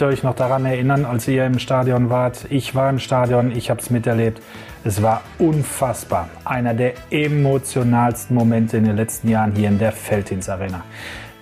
Könnt ihr euch noch daran erinnern, als ihr im Stadion wart? Ich war im Stadion, ich habe es miterlebt. Es war unfassbar. Einer der emotionalsten Momente in den letzten Jahren hier in der Feldins Arena.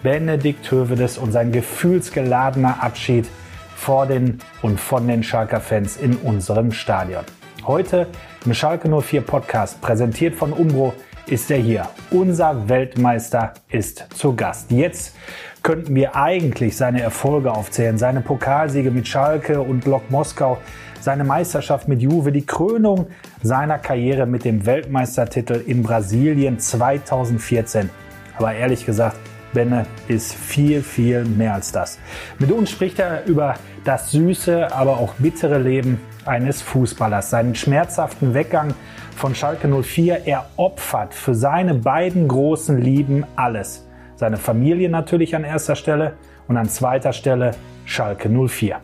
Benedikt Hövedes und sein gefühlsgeladener Abschied vor den und von den Schalker Fans in unserem Stadion. Heute im Schalke 04 Podcast, präsentiert von Umbro, ist er hier. Unser Weltmeister ist zu Gast. Jetzt könnten wir eigentlich seine Erfolge aufzählen, seine Pokalsiege mit Schalke und Lok Moskau, seine Meisterschaft mit Juve, die Krönung seiner Karriere mit dem Weltmeistertitel in Brasilien 2014. Aber ehrlich gesagt, Benne ist viel, viel mehr als das. Mit uns spricht er über das süße, aber auch bittere Leben eines Fußballers, seinen schmerzhaften Weggang von Schalke 04. Er opfert für seine beiden großen Lieben alles. Seine Familie natürlich an erster Stelle und an zweiter Stelle Schalke 04.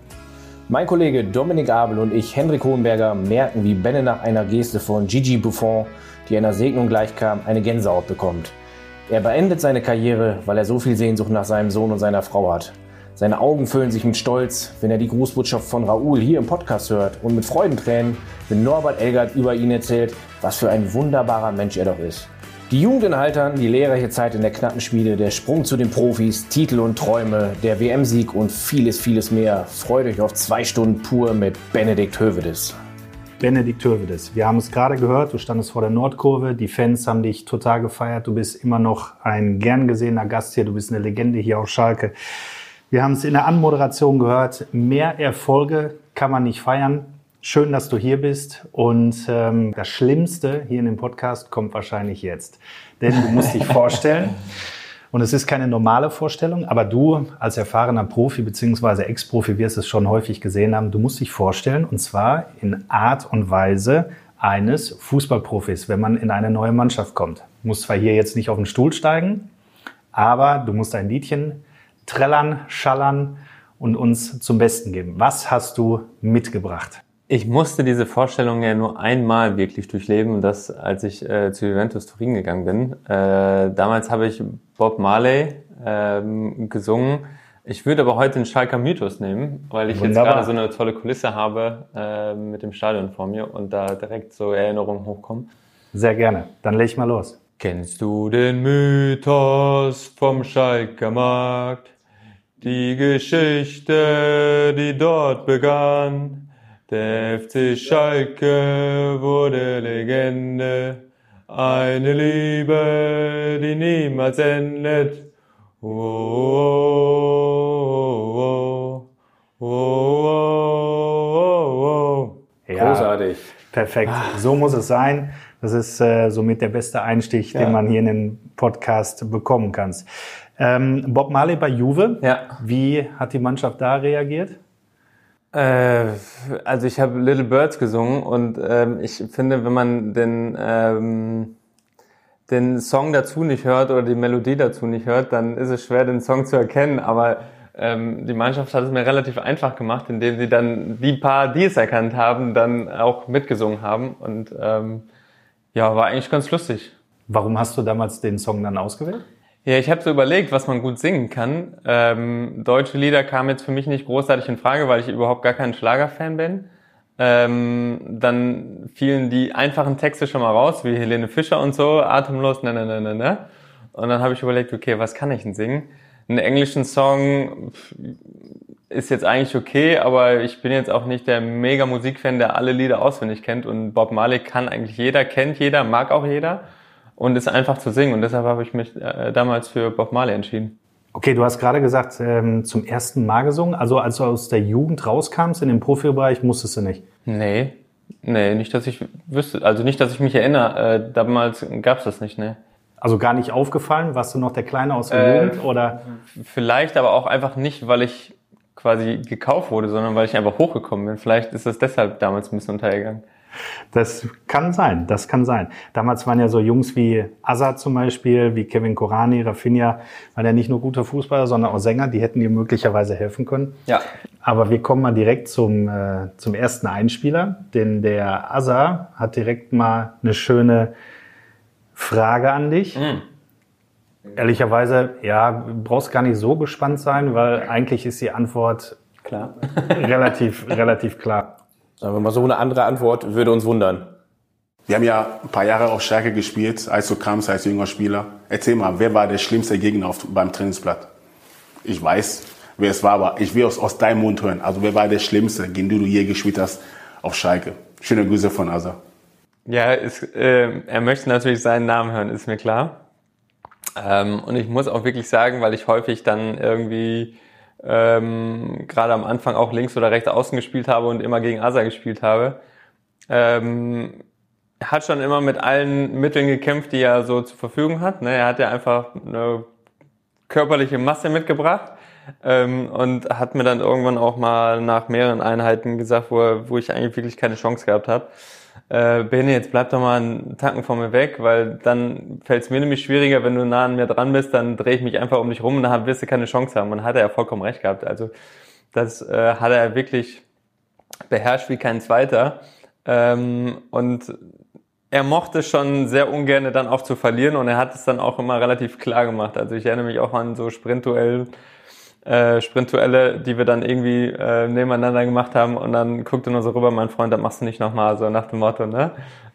Mein Kollege Dominik Abel und ich, Hendrik Hohenberger, merken, wie Benne nach einer Geste von Gigi Buffon, die einer Segnung gleichkam, eine Gänsehaut bekommt. Er beendet seine Karriere, weil er so viel Sehnsucht nach seinem Sohn und seiner Frau hat. Seine Augen füllen sich mit Stolz, wenn er die Grußbotschaft von Raoul hier im Podcast hört und mit Freudentränen, wenn Norbert Elgert über ihn erzählt, was für ein wunderbarer Mensch er doch ist. Die Jugend in Haltern, die lehrreiche Zeit in der knappen Schmiede, der Sprung zu den Profis, Titel und Träume, der WM-Sieg und vieles, vieles mehr. Freut euch auf zwei Stunden pur mit Benedikt Hövedes. Benedikt Hövedes. Wir haben es gerade gehört, du standest vor der Nordkurve, die Fans haben dich total gefeiert, du bist immer noch ein gern gesehener Gast hier, du bist eine Legende hier auf Schalke. Wir haben es in der Anmoderation gehört, mehr Erfolge kann man nicht feiern. Schön, dass du hier bist und ähm, das Schlimmste hier in dem Podcast kommt wahrscheinlich jetzt. Denn du musst dich vorstellen, und es ist keine normale Vorstellung, aber du als erfahrener Profi bzw. Ex-Profi wirst es schon häufig gesehen haben, du musst dich vorstellen, und zwar in Art und Weise eines Fußballprofis, wenn man in eine neue Mannschaft kommt. Du musst zwar hier jetzt nicht auf den Stuhl steigen, aber du musst ein Liedchen trällern, schallern und uns zum Besten geben. Was hast du mitgebracht? Ich musste diese Vorstellung ja nur einmal wirklich durchleben, das als ich äh, zu Juventus Turin gegangen bin. Äh, damals habe ich Bob Marley ähm, gesungen. Ich würde aber heute den Schalker Mythos nehmen, weil ich Wunderbar. jetzt gerade so eine tolle Kulisse habe äh, mit dem Stadion vor mir und da direkt so Erinnerungen hochkommen. Sehr gerne. Dann leg ich mal los. Kennst du den Mythos vom Schalker Markt? Die Geschichte, die dort begann? Der FC Schalke wurde Legende, eine Liebe, die niemals endet. Oh, oh, oh, oh, ja, Großartig. Perfekt. So muss es sein. Das ist äh, somit der beste Einstich, ja. den man hier in den Podcast bekommen kann. Ähm, Bob Marley bei Juve. Ja. Wie hat die Mannschaft da reagiert? Äh, also ich habe Little Birds gesungen und ähm, ich finde, wenn man den, ähm, den Song dazu nicht hört oder die Melodie dazu nicht hört, dann ist es schwer, den Song zu erkennen. Aber ähm, die Mannschaft hat es mir relativ einfach gemacht, indem sie dann die paar, die es erkannt haben, dann auch mitgesungen haben. Und ähm, ja, war eigentlich ganz lustig. Warum hast du damals den Song dann ausgewählt? Ja, ich habe so überlegt, was man gut singen kann. Ähm, deutsche Lieder kamen jetzt für mich nicht großartig in Frage, weil ich überhaupt gar kein Schlagerfan bin. Ähm, dann fielen die einfachen Texte schon mal raus, wie Helene Fischer und so, atemlos, ne, ne, ne, ne, ne. Und dann habe ich überlegt, okay, was kann ich denn singen? Einen englischen Song ist jetzt eigentlich okay, aber ich bin jetzt auch nicht der mega Musikfan, der alle Lieder auswendig kennt. Und Bob Marley kann eigentlich jeder, kennt jeder, mag auch jeder und ist einfach zu singen. Und deshalb habe ich mich äh, damals für Bob Marley entschieden. Okay, du hast gerade gesagt, ähm, zum ersten Mal gesungen. Also als du aus der Jugend rauskamst in den Profibereich, musstest du nicht? Nee, nee, nicht, dass ich wüsste. Also nicht, dass ich mich erinnere. Äh, damals gab's das nicht, ne. Also gar nicht aufgefallen? Warst du noch der Kleine aus der äh, Jugend? Oder? Vielleicht, aber auch einfach nicht, weil ich quasi gekauft wurde, sondern weil ich einfach hochgekommen bin. Vielleicht ist das deshalb damals ein bisschen untergegangen. Das kann sein, das kann sein. Damals waren ja so Jungs wie Azad zum Beispiel, wie Kevin Korani, Rafinha, waren ja nicht nur gute Fußballer, sondern auch Sänger, die hätten dir möglicherweise helfen können. Ja. Aber wir kommen mal direkt zum, äh, zum ersten Einspieler, denn der Azar hat direkt mal eine schöne Frage an dich. Mhm. Ehrlicherweise, ja, brauchst gar nicht so gespannt sein, weil eigentlich ist die Antwort Klar. relativ, relativ klar. Sagen wir mal so, eine andere Antwort würde uns wundern. Wir haben ja ein paar Jahre auf Stärke gespielt, als du kamst als junger Spieler. Erzähl mal, wer war der schlimmste Gegner auf, beim Trainingsblatt? Ich weiß, wer es war, aber ich will es aus deinem Mund hören. Also wer war der schlimmste, gegen den du je gespielt hast auf Schalke? Schöne Grüße von Asa. Ja, ist, äh, er möchte natürlich seinen Namen hören, ist mir klar. Ähm, und ich muss auch wirklich sagen, weil ich häufig dann irgendwie ähm, gerade am Anfang auch links oder rechts außen gespielt habe und immer gegen Asa gespielt habe, ähm, hat schon immer mit allen Mitteln gekämpft, die er so zur Verfügung hat. Ne? Er hat ja einfach eine körperliche Masse mitgebracht ähm, und hat mir dann irgendwann auch mal nach mehreren Einheiten gesagt, wo, er, wo ich eigentlich wirklich keine Chance gehabt habe. Äh, Bene, jetzt bleib doch mal einen Tacken von mir weg, weil dann fällt es mir nämlich schwieriger, wenn du nah an mir dran bist, dann drehe ich mich einfach um dich rum und dann wirst du keine Chance haben. Und hat er ja vollkommen recht gehabt. Also das äh, hat er wirklich beherrscht wie kein zweiter. Ähm, und er mochte schon sehr ungern dann auch zu verlieren und er hat es dann auch immer relativ klar gemacht. Also ich erinnere mich auch an so Sprintduell, äh, Sprintduelle, die wir dann irgendwie äh, nebeneinander gemacht haben und dann guckte nur so rüber, mein Freund, das machst du nicht nochmal, so nach dem Motto, ne?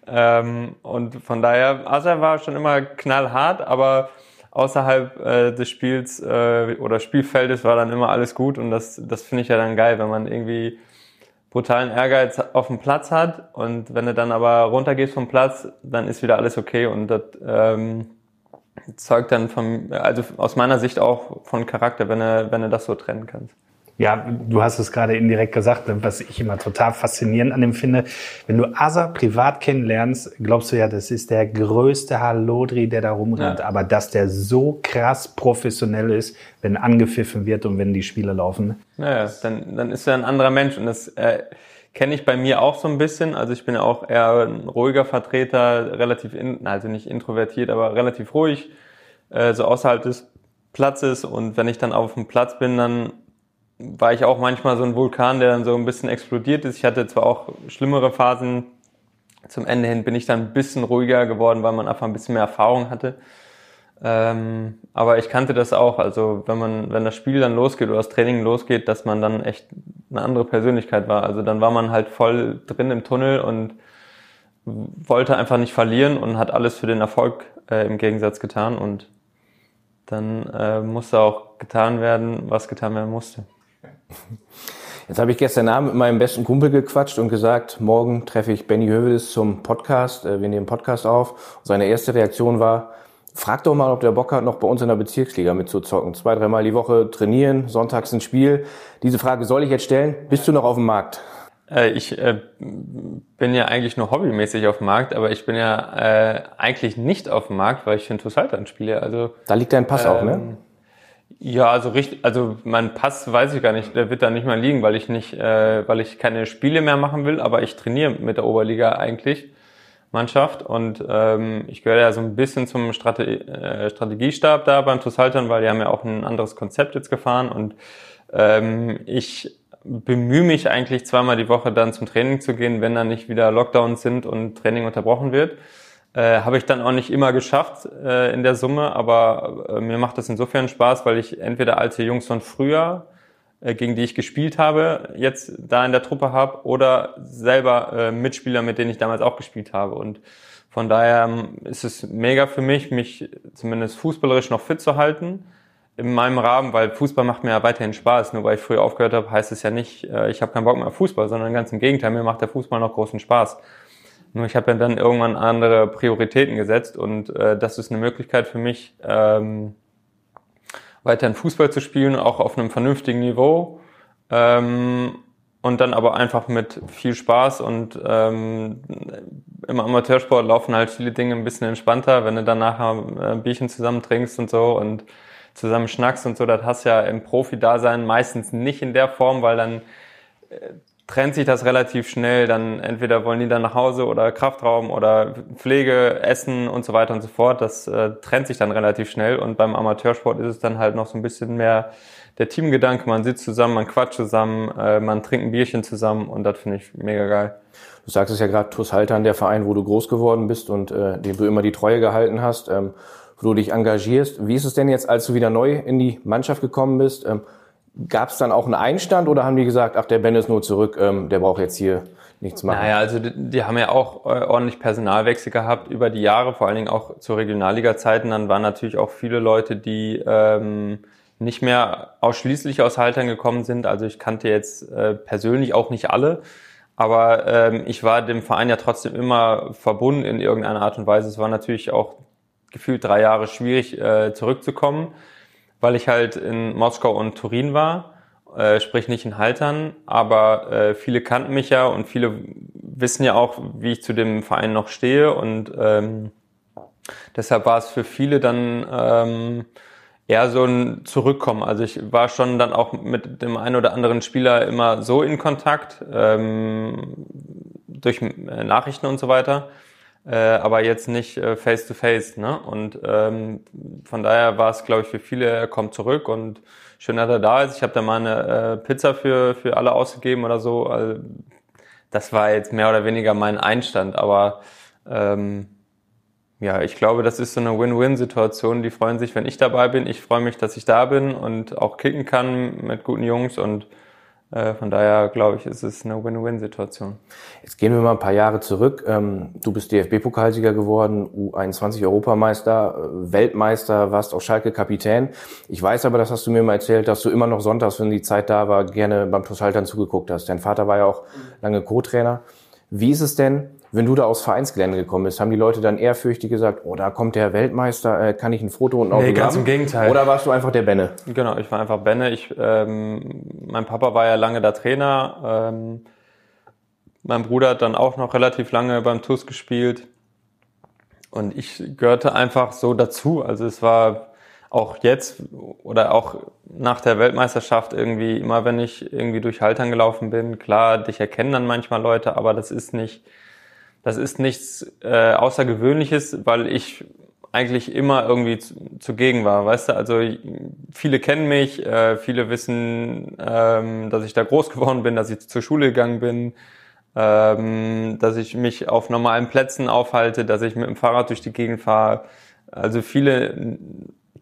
Ähm, und von daher, Asa war schon immer knallhart, aber außerhalb äh, des Spiels äh, oder Spielfeldes war dann immer alles gut und das, das finde ich ja dann geil, wenn man irgendwie brutalen Ehrgeiz auf dem Platz hat und wenn du dann aber runtergehst vom Platz, dann ist wieder alles okay und das ähm, zeugt dann vom, also aus meiner Sicht auch von Charakter, wenn er, wenn er das so trennen kannst. Ja, du hast es gerade indirekt gesagt, was ich immer total faszinierend an dem finde. Wenn du Asa privat kennenlernst, glaubst du ja, das ist der größte Hallodri, der da rumrennt. Ja. Aber dass der so krass professionell ist, wenn angepfiffen wird und wenn die Spiele laufen. Naja, dann, dann ist er ein anderer Mensch. Und das äh, kenne ich bei mir auch so ein bisschen. Also ich bin auch eher ein ruhiger Vertreter, relativ, in, also nicht introvertiert, aber relativ ruhig, äh, so außerhalb des Platzes. Und wenn ich dann auf dem Platz bin, dann war ich auch manchmal so ein Vulkan, der dann so ein bisschen explodiert ist. Ich hatte zwar auch schlimmere Phasen. Zum Ende hin bin ich dann ein bisschen ruhiger geworden, weil man einfach ein bisschen mehr Erfahrung hatte. Ähm, aber ich kannte das auch. Also wenn man, wenn das Spiel dann losgeht oder das Training losgeht, dass man dann echt eine andere Persönlichkeit war. Also dann war man halt voll drin im Tunnel und wollte einfach nicht verlieren und hat alles für den Erfolg äh, im Gegensatz getan und dann äh, musste auch getan werden, was getan werden musste. Jetzt habe ich gestern Abend mit meinem besten Kumpel gequatscht und gesagt, morgen treffe ich Benny Hövedes zum Podcast. Äh, wir nehmen Podcast auf. Und seine erste Reaktion war, frag doch mal, ob der Bock hat, noch bei uns in der Bezirksliga mitzuzocken. Zwei, dreimal die Woche trainieren, sonntags ein Spiel. Diese Frage soll ich jetzt stellen. Bist du noch auf dem Markt? Äh, ich äh, bin ja eigentlich nur hobbymäßig auf dem Markt, aber ich bin ja äh, eigentlich nicht auf dem Markt, weil ich für Tussaltan spiele. Also da liegt dein Pass ähm, auch, ne? Ähm, ja, also richtig, also mein Pass weiß ich gar nicht, der wird da nicht mal liegen, weil ich nicht, äh, weil ich keine Spiele mehr machen will, aber ich trainiere mit der Oberliga eigentlich Mannschaft. Und ähm, ich gehöre ja so ein bisschen zum Strate äh, Strategiestab da beim Tussaltern, weil die haben ja auch ein anderes Konzept jetzt gefahren. Und ähm, ich bemühe mich eigentlich zweimal die Woche dann zum Training zu gehen, wenn dann nicht wieder Lockdowns sind und Training unterbrochen wird. Äh, Habe ich dann auch nicht immer geschafft äh, in der Summe, aber äh, mir macht das insofern Spaß, weil ich entweder alte Jungs von früher, gegen die ich gespielt habe, jetzt da in der Truppe habe oder selber äh, Mitspieler, mit denen ich damals auch gespielt habe. Und von daher ähm, ist es mega für mich, mich zumindest fußballerisch noch fit zu halten in meinem Rahmen, weil Fußball macht mir ja weiterhin Spaß. Nur weil ich früher aufgehört habe, heißt es ja nicht, äh, ich habe keinen Bock mehr auf Fußball, sondern ganz im Gegenteil, mir macht der Fußball noch großen Spaß. Nur ich habe ja dann irgendwann andere Prioritäten gesetzt und äh, das ist eine Möglichkeit für mich, ähm, weiterhin Fußball zu spielen, auch auf einem vernünftigen Niveau. Ähm, und dann aber einfach mit viel Spaß und ähm, im Amateursport laufen halt viele Dinge ein bisschen entspannter, wenn du dann nachher äh, ein Bierchen zusammen trinkst und so und zusammen schnackst und so, das hast ja im Profi-Dasein meistens nicht in der Form, weil dann äh, trennt sich das relativ schnell. Dann entweder wollen die dann nach Hause oder Kraftraum oder Pflege, Essen und so weiter und so fort. Das äh, trennt sich dann relativ schnell. Und beim Amateursport ist es dann halt noch so ein bisschen mehr der Teamgedanke. Man sitzt zusammen, man quatscht zusammen, äh, man trinkt ein Bierchen zusammen und das finde ich mega geil. Du sagst es ja gerade, TuS Haltern, der Verein, wo du groß geworden bist und äh, dem du immer die Treue gehalten hast. Ähm, wo du dich engagierst. Wie ist es denn jetzt, als du wieder neu in die Mannschaft gekommen bist? Ähm, Gab es dann auch einen Einstand oder haben die gesagt, ach, der Ben ist nur zurück, ähm, der braucht jetzt hier nichts machen? Naja, also die, die haben ja auch äh, ordentlich Personalwechsel gehabt über die Jahre, vor allen Dingen auch zu Regionalliga-Zeiten. Dann waren natürlich auch viele Leute, die ähm, nicht mehr ausschließlich aus Haltern gekommen sind. Also ich kannte jetzt äh, persönlich auch nicht alle. Aber ähm, ich war dem Verein ja trotzdem immer verbunden in irgendeiner Art und Weise. Es war natürlich auch gefühlt drei Jahre schwierig äh, zurückzukommen weil ich halt in Moskau und Turin war, äh, sprich nicht in Haltern, aber äh, viele kannten mich ja und viele wissen ja auch, wie ich zu dem Verein noch stehe und ähm, deshalb war es für viele dann ähm, eher so ein Zurückkommen. Also ich war schon dann auch mit dem einen oder anderen Spieler immer so in Kontakt ähm, durch äh, Nachrichten und so weiter äh, aber jetzt nicht äh, face to face. Ne? Und ähm, von daher war es, glaube ich, für viele, er kommt zurück und schön, dass er da ist. Ich habe da mal eine äh, Pizza für, für alle ausgegeben oder so. Also, das war jetzt mehr oder weniger mein Einstand, aber ähm, ja, ich glaube, das ist so eine Win-Win-Situation. Die freuen sich, wenn ich dabei bin. Ich freue mich, dass ich da bin und auch kicken kann mit guten Jungs und von daher glaube ich, ist es eine Win-Win-Situation. Jetzt gehen wir mal ein paar Jahre zurück. Ähm, du bist DFB-Pokalsieger geworden, U21-Europameister, äh, Weltmeister, warst auch Schalke-Kapitän. Ich weiß aber, das hast du mir mal erzählt, dass du immer noch sonntags, wenn die Zeit da war, gerne beim Tosaltern zugeguckt hast. Dein Vater war ja auch lange Co-Trainer. Wie ist es denn, wenn du da aufs Vereinsgelände gekommen bist, haben die Leute dann ehrfürchtig gesagt, oh, da kommt der Weltmeister, äh, kann ich ein Foto und ein Autogramm? Nee, ganz im Gegenteil. Oder warst du einfach der Benne? Genau, ich war einfach Benne. Ich, ähm, mein Papa war ja lange der Trainer. Ähm, mein Bruder hat dann auch noch relativ lange beim TUS gespielt. Und ich gehörte einfach so dazu. Also es war auch jetzt oder auch nach der Weltmeisterschaft irgendwie, immer wenn ich irgendwie durch Haltern gelaufen bin, klar, dich erkennen dann manchmal Leute, aber das ist nicht, das ist nichts äh, Außergewöhnliches, weil ich eigentlich immer irgendwie zu, zugegen war, weißt du? Also viele kennen mich, äh, viele wissen, ähm, dass ich da groß geworden bin, dass ich zur Schule gegangen bin, ähm, dass ich mich auf normalen Plätzen aufhalte, dass ich mit dem Fahrrad durch die Gegend fahre. Also viele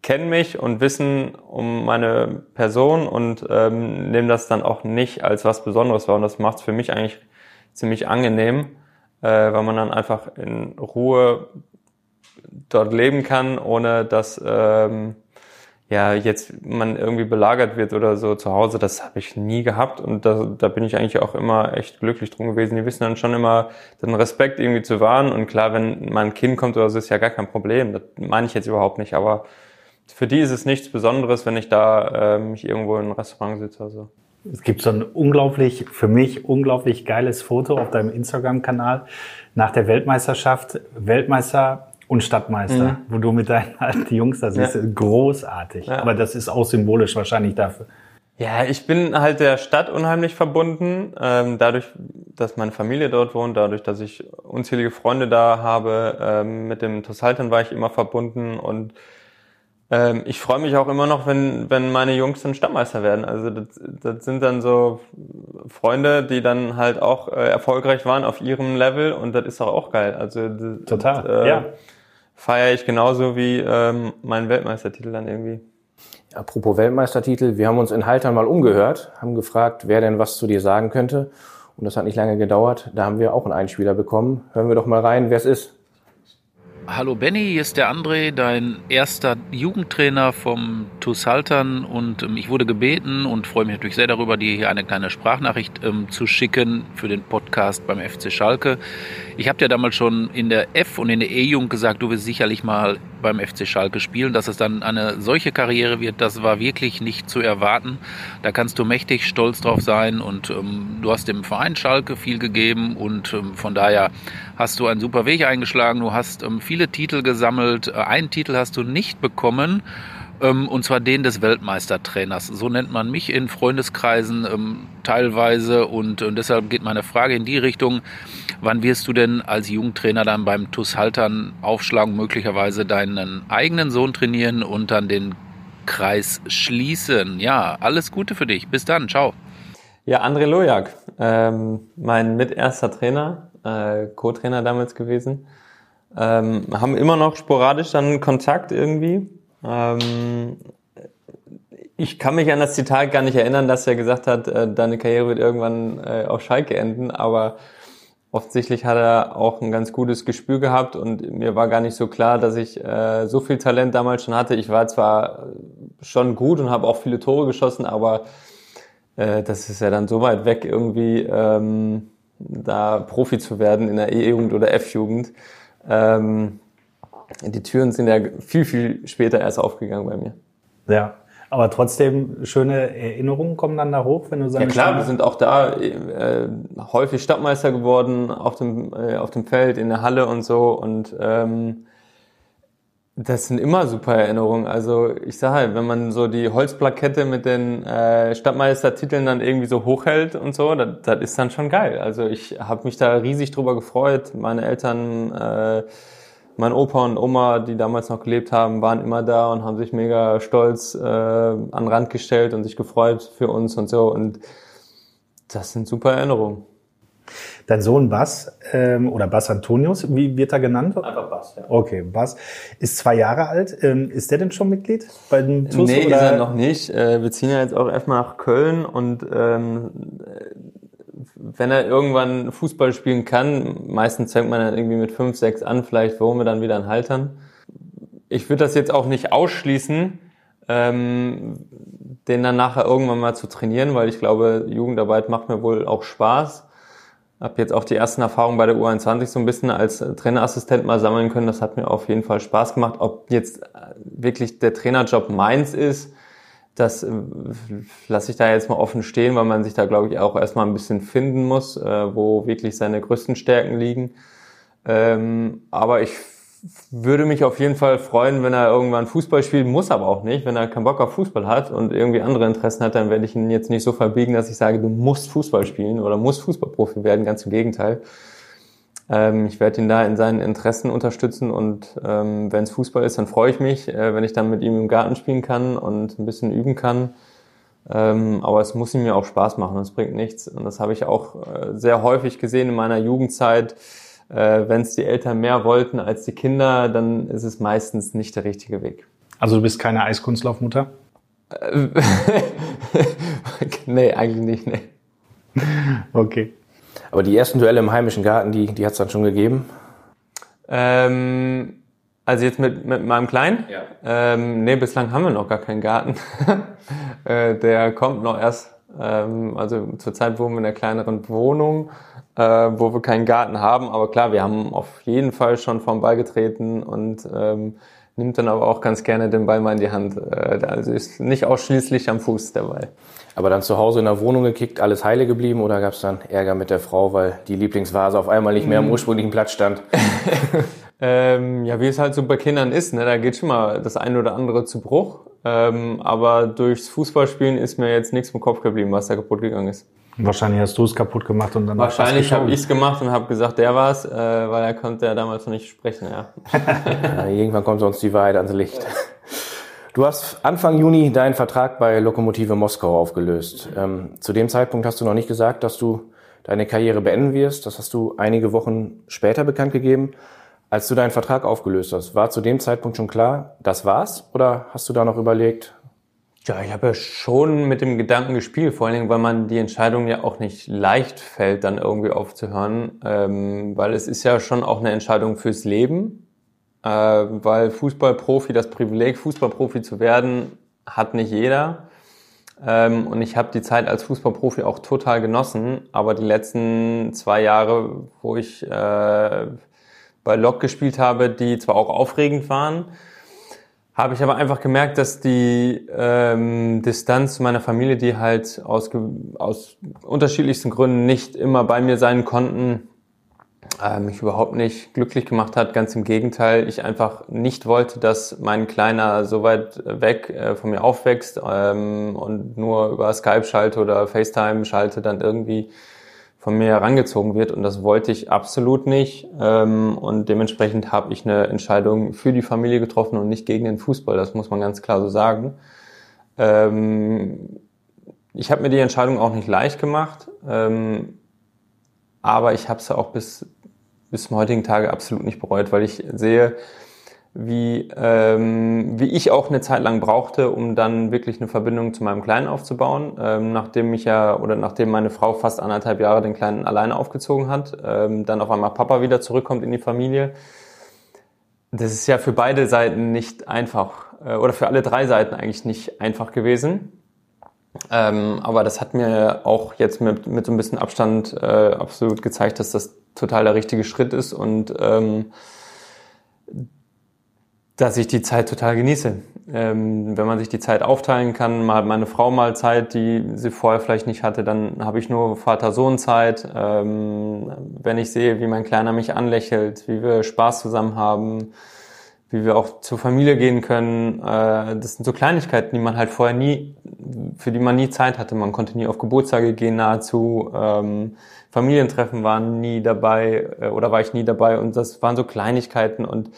kennen mich und wissen um meine Person und ähm, nehmen das dann auch nicht als was Besonderes wahr. Und das macht es für mich eigentlich ziemlich angenehm weil man dann einfach in Ruhe dort leben kann, ohne dass ähm, ja jetzt man irgendwie belagert wird oder so zu Hause. Das habe ich nie gehabt und da, da bin ich eigentlich auch immer echt glücklich drum gewesen. Die wissen dann schon immer, den Respekt irgendwie zu wahren und klar, wenn mein Kind kommt oder so, ist ja gar kein Problem. Das meine ich jetzt überhaupt nicht, aber für die ist es nichts Besonderes, wenn ich da äh, mich irgendwo in einem Restaurant sitze oder so. Es gibt so ein unglaublich, für mich unglaublich geiles Foto auf deinem Instagram-Kanal nach der Weltmeisterschaft, Weltmeister und Stadtmeister, mhm. wo du mit deinen alten Jungs da siehst. Ja. Großartig. Ja. Aber das ist auch symbolisch wahrscheinlich dafür. Ja, ich bin halt der Stadt unheimlich verbunden. Ähm, dadurch, dass meine Familie dort wohnt, dadurch, dass ich unzählige Freunde da habe. Ähm, mit dem Tossaltern war ich immer verbunden und ähm, ich freue mich auch immer noch, wenn, wenn meine Jungs dann Stammmeister werden. Also das, das sind dann so Freunde, die dann halt auch äh, erfolgreich waren auf ihrem Level und das ist doch auch geil. Also das, total, äh, ja. Feiere ich genauso wie ähm, meinen Weltmeistertitel dann irgendwie. Apropos Weltmeistertitel, wir haben uns in Haltern mal umgehört, haben gefragt, wer denn was zu dir sagen könnte. Und das hat nicht lange gedauert. Da haben wir auch einen Einspieler bekommen. Hören wir doch mal rein, wer es ist. Hallo Benny, hier ist der André, dein erster Jugendtrainer vom TuS Haltern und ähm, ich wurde gebeten und freue mich natürlich sehr darüber, dir hier eine kleine Sprachnachricht ähm, zu schicken für den Podcast beim FC Schalke. Ich habe dir damals schon in der F- und in der E-Jugend gesagt, du wirst sicherlich mal beim FC Schalke spielen. Dass es dann eine solche Karriere wird, das war wirklich nicht zu erwarten. Da kannst du mächtig stolz drauf sein und ähm, du hast dem Verein Schalke viel gegeben und ähm, von daher hast du einen super Weg eingeschlagen. Du hast ähm, viele Titel gesammelt. Äh, einen Titel hast du nicht bekommen und zwar den des Weltmeistertrainers. So nennt man mich in Freundeskreisen ähm, teilweise und, und deshalb geht meine Frage in die Richtung, wann wirst du denn als Jugendtrainer dann beim TUS Haltern aufschlagen, möglicherweise deinen eigenen Sohn trainieren und dann den Kreis schließen? Ja, alles Gute für dich. Bis dann. Ciao. Ja, André Lojak, ähm, mein miterster Trainer, äh, Co-Trainer damals gewesen. Ähm, haben immer noch sporadisch dann Kontakt irgendwie. Ähm, ich kann mich an das Zitat gar nicht erinnern, dass er gesagt hat, äh, deine Karriere wird irgendwann äh, auf Schalke enden, aber offensichtlich hat er auch ein ganz gutes Gespür gehabt und mir war gar nicht so klar, dass ich äh, so viel Talent damals schon hatte. Ich war zwar schon gut und habe auch viele Tore geschossen, aber äh, das ist ja dann so weit weg irgendwie ähm, da Profi zu werden in der E-Jugend oder F-Jugend. Ähm, die Türen sind ja viel, viel später erst aufgegangen bei mir. Ja, aber trotzdem schöne Erinnerungen kommen dann da hoch, wenn du sagst. Ja klar, wir sind auch da äh, häufig Stadtmeister geworden auf dem äh, auf dem Feld in der Halle und so und ähm, das sind immer super Erinnerungen. Also ich sage halt, wenn man so die Holzplakette mit den äh, Stadtmeistertiteln dann irgendwie so hochhält und so, das, das ist dann schon geil. Also ich habe mich da riesig drüber gefreut. Meine Eltern, äh, mein Opa und Oma, die damals noch gelebt haben, waren immer da und haben sich mega stolz äh, an den Rand gestellt und sich gefreut für uns und so. Und das sind super Erinnerungen. Dein Sohn Bass ähm, oder Bass Antonius, wie wird er genannt? Einfach Bass, ja. Okay, Bass. Ist zwei Jahre alt. Ähm, ist der denn schon Mitglied bei den TUS? Nee, oder? ist er noch nicht. Äh, wir ziehen ja jetzt auch erstmal nach Köln und ähm, wenn er irgendwann Fußball spielen kann, meistens fängt man dann irgendwie mit fünf, sechs an, vielleicht wollen wir dann wieder einen Haltern. Ich würde das jetzt auch nicht ausschließen, ähm, den dann nachher irgendwann mal zu trainieren, weil ich glaube, Jugendarbeit macht mir wohl auch Spaß. Hab jetzt auch die ersten Erfahrungen bei der U21 so ein bisschen als Trainerassistent mal sammeln können. Das hat mir auf jeden Fall Spaß gemacht. Ob jetzt wirklich der Trainerjob meins ist, das äh, lasse ich da jetzt mal offen stehen, weil man sich da, glaube ich, auch erstmal ein bisschen finden muss, äh, wo wirklich seine größten Stärken liegen. Ähm, aber ich würde mich auf jeden Fall freuen, wenn er irgendwann Fußball spielen muss aber auch nicht. Wenn er keinen Bock auf Fußball hat und irgendwie andere Interessen hat, dann werde ich ihn jetzt nicht so verbiegen, dass ich sage, du musst Fußball spielen oder musst Fußballprofi werden. Ganz im Gegenteil. Ähm, ich werde ihn da in seinen Interessen unterstützen und ähm, wenn es Fußball ist, dann freue ich mich, äh, wenn ich dann mit ihm im Garten spielen kann und ein bisschen üben kann. Ähm, aber es muss ihm mir auch Spaß machen, es bringt nichts. Und das habe ich auch äh, sehr häufig gesehen in meiner Jugendzeit äh, wenn es die Eltern mehr wollten als die Kinder, dann ist es meistens nicht der richtige Weg. Also du bist keine Eiskunstlaufmutter? nee, eigentlich nicht, nee. Okay. Aber die ersten Duelle im heimischen Garten, die, die hat es dann schon gegeben? Ähm, also jetzt mit, mit meinem Kleinen? Ja. Ähm, nee, bislang haben wir noch gar keinen Garten. äh, der kommt noch erst. Ähm, also zurzeit wohnen wir in einer kleineren Wohnung äh, wo wir keinen Garten haben. Aber klar, wir haben auf jeden Fall schon vom Ball getreten und ähm, nimmt dann aber auch ganz gerne den Ball mal in die Hand. Äh, also ist nicht ausschließlich am Fuß der Ball. Aber dann zu Hause in der Wohnung gekickt, alles heile geblieben oder gab es dann Ärger mit der Frau, weil die Lieblingsvase auf einmal nicht mehr am mm. ursprünglichen Platz stand? ähm, ja, wie es halt so bei Kindern ist, ne? da geht schon mal das eine oder andere zu Bruch. Ähm, aber durchs Fußballspielen ist mir jetzt nichts im Kopf geblieben, was da kaputt gegangen ist. Wahrscheinlich hast du es kaputt gemacht und dann. Wahrscheinlich habe ich es gemacht und habe gesagt, der war's, äh, weil er konnte ja damals noch nicht sprechen. Ja. ja, irgendwann kommt sonst die Wahrheit ans Licht. Du hast Anfang Juni deinen Vertrag bei Lokomotive Moskau aufgelöst. Ähm, zu dem Zeitpunkt hast du noch nicht gesagt, dass du deine Karriere beenden wirst. Das hast du einige Wochen später bekannt gegeben. Als du deinen Vertrag aufgelöst hast, war zu dem Zeitpunkt schon klar, das war's? Oder hast du da noch überlegt, ja, ich habe ja schon mit dem Gedanken gespielt, vor allen Dingen, weil man die Entscheidung ja auch nicht leicht fällt, dann irgendwie aufzuhören, ähm, weil es ist ja schon auch eine Entscheidung fürs Leben, äh, weil Fußballprofi, das Privileg, Fußballprofi zu werden, hat nicht jeder. Ähm, und ich habe die Zeit als Fußballprofi auch total genossen, aber die letzten zwei Jahre, wo ich äh, bei Lok gespielt habe, die zwar auch aufregend waren, habe ich aber einfach gemerkt, dass die ähm, Distanz zu meiner Familie, die halt aus, aus unterschiedlichsten Gründen nicht immer bei mir sein konnten, äh, mich überhaupt nicht glücklich gemacht hat. Ganz im Gegenteil, ich einfach nicht wollte, dass mein Kleiner so weit weg äh, von mir aufwächst ähm, und nur über Skype schalte oder FaceTime schalte, dann irgendwie von mir herangezogen wird und das wollte ich absolut nicht ähm, und dementsprechend habe ich eine Entscheidung für die Familie getroffen und nicht gegen den Fußball, das muss man ganz klar so sagen. Ähm, ich habe mir die Entscheidung auch nicht leicht gemacht, aber ich habe es auch bis bis zum heutigen Tage absolut nicht bereut, weil ich sehe, wie, ähm, wie ich auch eine Zeit lang brauchte, um dann wirklich eine Verbindung zu meinem Kleinen aufzubauen. Ähm, nachdem ich ja oder nachdem meine Frau fast anderthalb Jahre den Kleinen alleine aufgezogen hat, ähm, dann auf einmal Papa wieder zurückkommt in die Familie. Das ist ja für beide Seiten nicht einfach äh, oder für alle drei Seiten eigentlich nicht einfach gewesen. Ähm, aber das hat mir auch jetzt mit, mit so ein bisschen Abstand äh, absolut gezeigt, dass das total der richtige Schritt ist und ähm, dass ich die Zeit total genieße. Ähm, wenn man sich die Zeit aufteilen kann, mal meine Frau mal Zeit, die sie vorher vielleicht nicht hatte, dann habe ich nur Vater-Sohn-Zeit. Ähm, wenn ich sehe, wie mein Kleiner mich anlächelt, wie wir Spaß zusammen haben, wie wir auch zur Familie gehen können, äh, das sind so Kleinigkeiten, die man halt vorher nie, für die man nie Zeit hatte. Man konnte nie auf Geburtstage gehen, nahezu. Ähm, Familientreffen waren nie dabei äh, oder war ich nie dabei und das waren so Kleinigkeiten und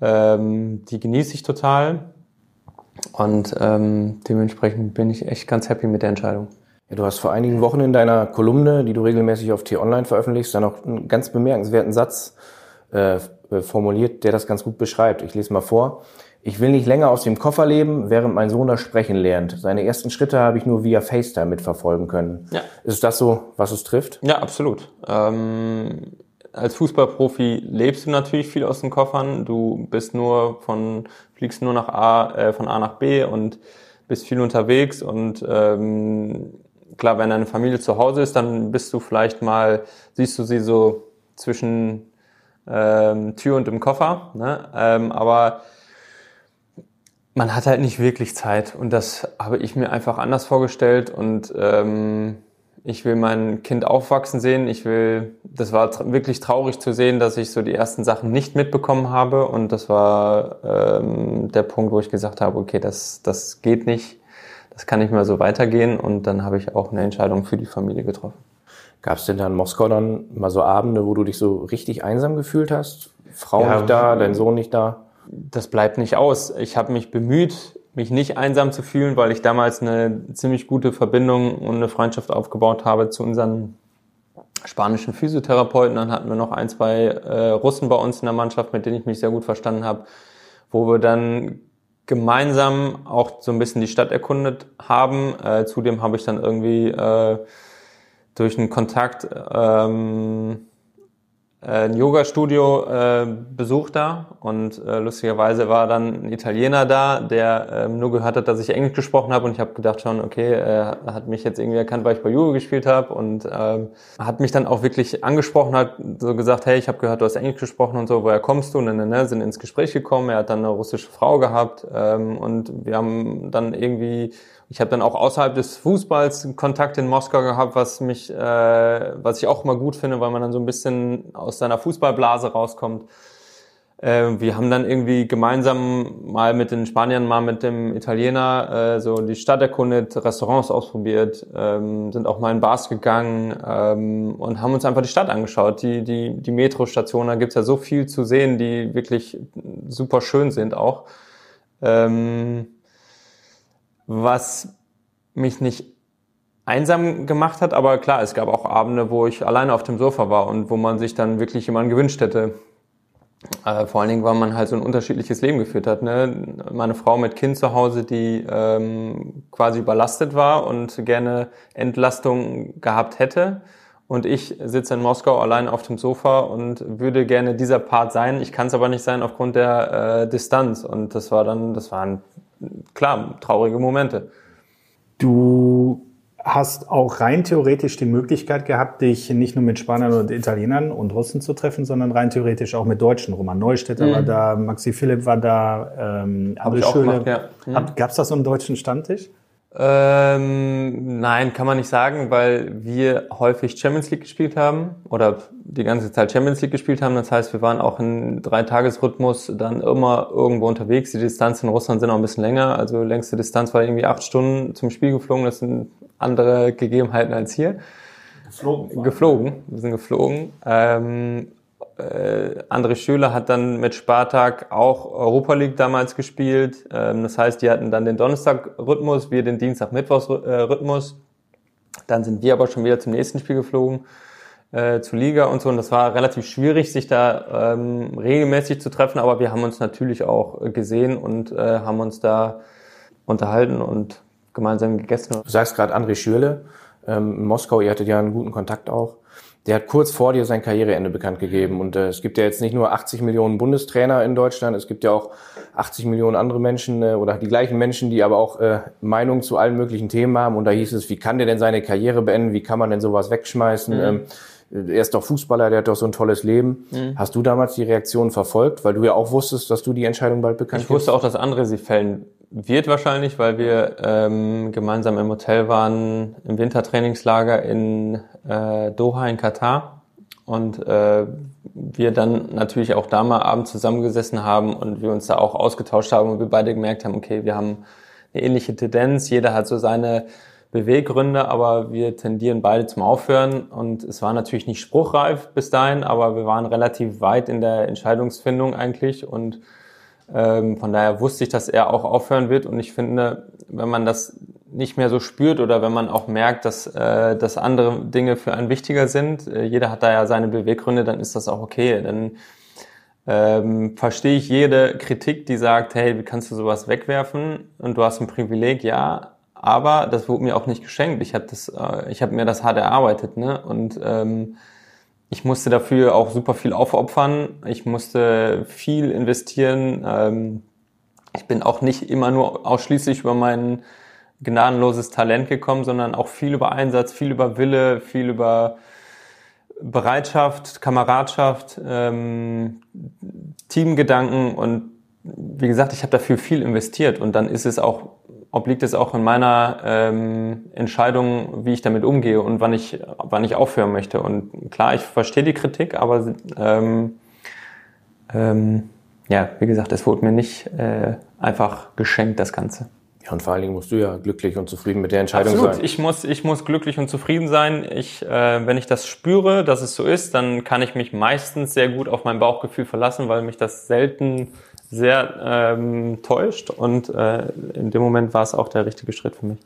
ähm, die genieße ich total. Und ähm, dementsprechend bin ich echt ganz happy mit der Entscheidung. Ja, du hast vor einigen Wochen in deiner Kolumne, die du regelmäßig auf T-Online veröffentlichst, dann auch einen ganz bemerkenswerten Satz äh, formuliert, der das ganz gut beschreibt. Ich lese mal vor. Ich will nicht länger aus dem Koffer leben, während mein Sohn das Sprechen lernt. Seine ersten Schritte habe ich nur via FaceTime mitverfolgen können. Ja. Ist das so, was es trifft? Ja, absolut. Ähm, als Fußballprofi lebst du natürlich viel aus den Koffern. Du bist nur von, fliegst nur nach A, äh, von A nach B und bist viel unterwegs und ähm, klar, wenn deine Familie zu Hause ist, dann bist du vielleicht mal, siehst du sie so zwischen ähm, Tür und im Koffer. Ne? Ähm, aber man hat halt nicht wirklich Zeit und das habe ich mir einfach anders vorgestellt und ähm, ich will mein Kind aufwachsen sehen. Ich will, das war wirklich traurig zu sehen, dass ich so die ersten Sachen nicht mitbekommen habe. Und das war ähm, der Punkt, wo ich gesagt habe, okay, das, das geht nicht. Das kann nicht mehr so weitergehen. Und dann habe ich auch eine Entscheidung für die Familie getroffen. Gab es denn da in Moskau dann mal so Abende, wo du dich so richtig einsam gefühlt hast? Frau ja, nicht da, dein Sohn nicht da? Das bleibt nicht aus. Ich habe mich bemüht, mich nicht einsam zu fühlen, weil ich damals eine ziemlich gute Verbindung und eine Freundschaft aufgebaut habe zu unseren spanischen Physiotherapeuten. Dann hatten wir noch ein, zwei äh, Russen bei uns in der Mannschaft, mit denen ich mich sehr gut verstanden habe, wo wir dann gemeinsam auch so ein bisschen die Stadt erkundet haben. Äh, zudem habe ich dann irgendwie äh, durch einen Kontakt ähm, äh, ein Yoga-Studio äh, besucht da. Und äh, lustigerweise war dann ein Italiener da, der ähm, nur gehört hat, dass ich Englisch gesprochen habe. Und ich habe gedacht schon, okay, er hat mich jetzt irgendwie erkannt, weil ich bei Yoga gespielt habe. Und ähm, hat mich dann auch wirklich angesprochen, hat so gesagt, hey, ich habe gehört, du hast Englisch gesprochen und so, woher kommst du? Und dann ne, sind ins Gespräch gekommen, er hat dann eine russische Frau gehabt ähm, und wir haben dann irgendwie ich habe dann auch außerhalb des Fußballs Kontakt in Moskau gehabt, was mich, äh, was ich auch immer gut finde, weil man dann so ein bisschen aus seiner Fußballblase rauskommt. Äh, wir haben dann irgendwie gemeinsam mal mit den Spaniern, mal mit dem Italiener äh, so die Stadt erkundet, Restaurants ausprobiert, ähm, sind auch mal in Bars gegangen ähm, und haben uns einfach die Stadt angeschaut. Die, die, die Metrostation, da gibt's ja so viel zu sehen, die wirklich super schön sind auch. Ähm, was mich nicht einsam gemacht hat, aber klar, es gab auch Abende, wo ich alleine auf dem Sofa war und wo man sich dann wirklich jemanden gewünscht hätte. Äh, vor allen Dingen, weil man halt so ein unterschiedliches Leben geführt hat. Ne? Meine Frau mit Kind zu Hause, die ähm, quasi überlastet war und gerne Entlastung gehabt hätte. Und ich sitze in Moskau allein auf dem Sofa und würde gerne dieser Part sein. Ich kann es aber nicht sein aufgrund der äh, Distanz. Und das war dann, das waren klar, traurige Momente. Du hast auch rein theoretisch die Möglichkeit gehabt, dich nicht nur mit Spaniern und Italienern und Russen zu treffen, sondern rein theoretisch auch mit Deutschen. Roman Neustädter mhm. war da, Maxi Philipp war da, ähm, Abel Schöne. Ja. Mhm. Gab es da so einen deutschen Stammtisch? Ähm, nein, kann man nicht sagen, weil wir häufig Champions League gespielt haben oder die ganze Zeit Champions League gespielt haben. Das heißt, wir waren auch in Dreitagesrhythmus dann immer irgendwo unterwegs. Die Distanz in Russland sind auch ein bisschen länger. Also längste Distanz war irgendwie acht Stunden zum Spiel geflogen. Das sind andere Gegebenheiten als hier. Geflogen. Geflogen. Wir sind geflogen. Ähm, äh, André Schüler hat dann mit Spartak auch Europa League damals gespielt. Ähm, das heißt, die hatten dann den Donnerstag-Rhythmus, wir den Dienstag-Mittwochs-Rhythmus. Dann sind wir aber schon wieder zum nächsten Spiel geflogen. äh, zu Liga und so. Und das war relativ schwierig, sich da ähm, regelmäßig zu treffen. Aber wir haben uns natürlich auch gesehen und äh, haben uns da unterhalten und gemeinsam gegessen. Du sagst gerade André Schürle, ähm, in Moskau, ihr hattet ja einen guten Kontakt auch. Der hat kurz vor dir sein Karriereende bekannt gegeben. Und äh, es gibt ja jetzt nicht nur 80 Millionen Bundestrainer in Deutschland, es gibt ja auch 80 Millionen andere Menschen äh, oder die gleichen Menschen, die aber auch äh, Meinungen zu allen möglichen Themen haben. Und da hieß es, wie kann der denn seine Karriere beenden? Wie kann man denn sowas wegschmeißen? Mhm. Ähm, er ist doch Fußballer, der hat doch so ein tolles Leben. Mhm. Hast du damals die Reaktion verfolgt, weil du ja auch wusstest, dass du die Entscheidung bald bekannt Ich wusste auch, dass andere sie fällen wird wahrscheinlich, weil wir ähm, gemeinsam im Hotel waren im Wintertrainingslager in äh, Doha in Katar. Und äh, wir dann natürlich auch da mal abends zusammengesessen haben und wir uns da auch ausgetauscht haben und wir beide gemerkt haben, okay, wir haben eine ähnliche Tendenz, jeder hat so seine Beweggründe, aber wir tendieren beide zum Aufhören. Und es war natürlich nicht spruchreif bis dahin, aber wir waren relativ weit in der Entscheidungsfindung eigentlich. Und ähm, von daher wusste ich, dass er auch aufhören wird und ich finde, wenn man das nicht mehr so spürt oder wenn man auch merkt, dass, äh, dass andere Dinge für einen wichtiger sind, äh, jeder hat da ja seine Beweggründe, dann ist das auch okay. Dann ähm, verstehe ich jede Kritik, die sagt, hey, wie kannst du sowas wegwerfen und du hast ein Privileg, ja, aber das wurde mir auch nicht geschenkt. Ich habe das, äh, ich habe mir das hart erarbeitet, ne? Und ähm, ich musste dafür auch super viel aufopfern. Ich musste viel investieren. Ähm, ich bin auch nicht immer nur ausschließlich über mein gnadenloses Talent gekommen, sondern auch viel über Einsatz, viel über Wille, viel über Bereitschaft, Kameradschaft, ähm, Teamgedanken und wie gesagt, ich habe dafür viel investiert und dann ist es auch obliegt es auch in meiner ähm, Entscheidung, wie ich damit umgehe und wann ich, wann ich aufhören möchte. Und klar, ich verstehe die Kritik, aber ähm, ähm, ja, wie gesagt, es wurde mir nicht äh, einfach geschenkt, das Ganze. Ja, und vor allen Dingen musst du ja glücklich und zufrieden mit der Entscheidung Absolut. sein. Ich muss, ich muss glücklich und zufrieden sein. Ich, äh, wenn ich das spüre, dass es so ist, dann kann ich mich meistens sehr gut auf mein Bauchgefühl verlassen, weil mich das selten sehr ähm, täuscht und äh, in dem Moment war es auch der richtige Schritt für mich.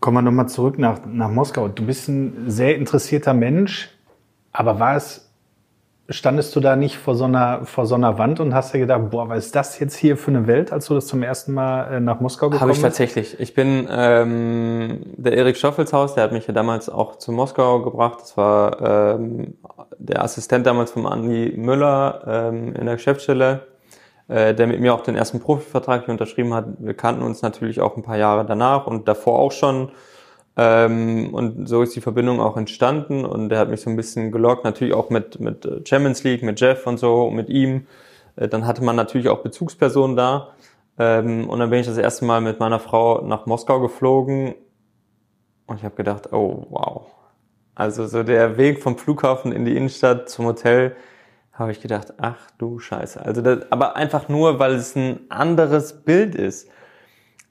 Kommen wir nochmal zurück nach, nach Moskau. Du bist ein sehr interessierter Mensch, aber war es, standest du da nicht vor so einer, vor so einer Wand und hast dir gedacht, boah, was ist das jetzt hier für eine Welt, als du das zum ersten Mal äh, nach Moskau gekommen Habe ich tatsächlich. Ich bin ähm, der Erik Stoffelshaus, der hat mich ja damals auch zu Moskau gebracht. Das war ähm, der Assistent damals von Andi Müller ähm, in der Geschäftsstelle, äh, der mit mir auch den ersten Profivertrag hier unterschrieben hat. Wir kannten uns natürlich auch ein paar Jahre danach und davor auch schon. Ähm, und so ist die Verbindung auch entstanden und der hat mich so ein bisschen gelockt, natürlich auch mit, mit Champions League, mit Jeff und so, mit ihm. Äh, dann hatte man natürlich auch Bezugspersonen da. Ähm, und dann bin ich das erste Mal mit meiner Frau nach Moskau geflogen und ich habe gedacht, oh wow, also so der Weg vom Flughafen in die Innenstadt zum Hotel, habe ich gedacht, ach du Scheiße. Also das, aber einfach nur, weil es ein anderes Bild ist,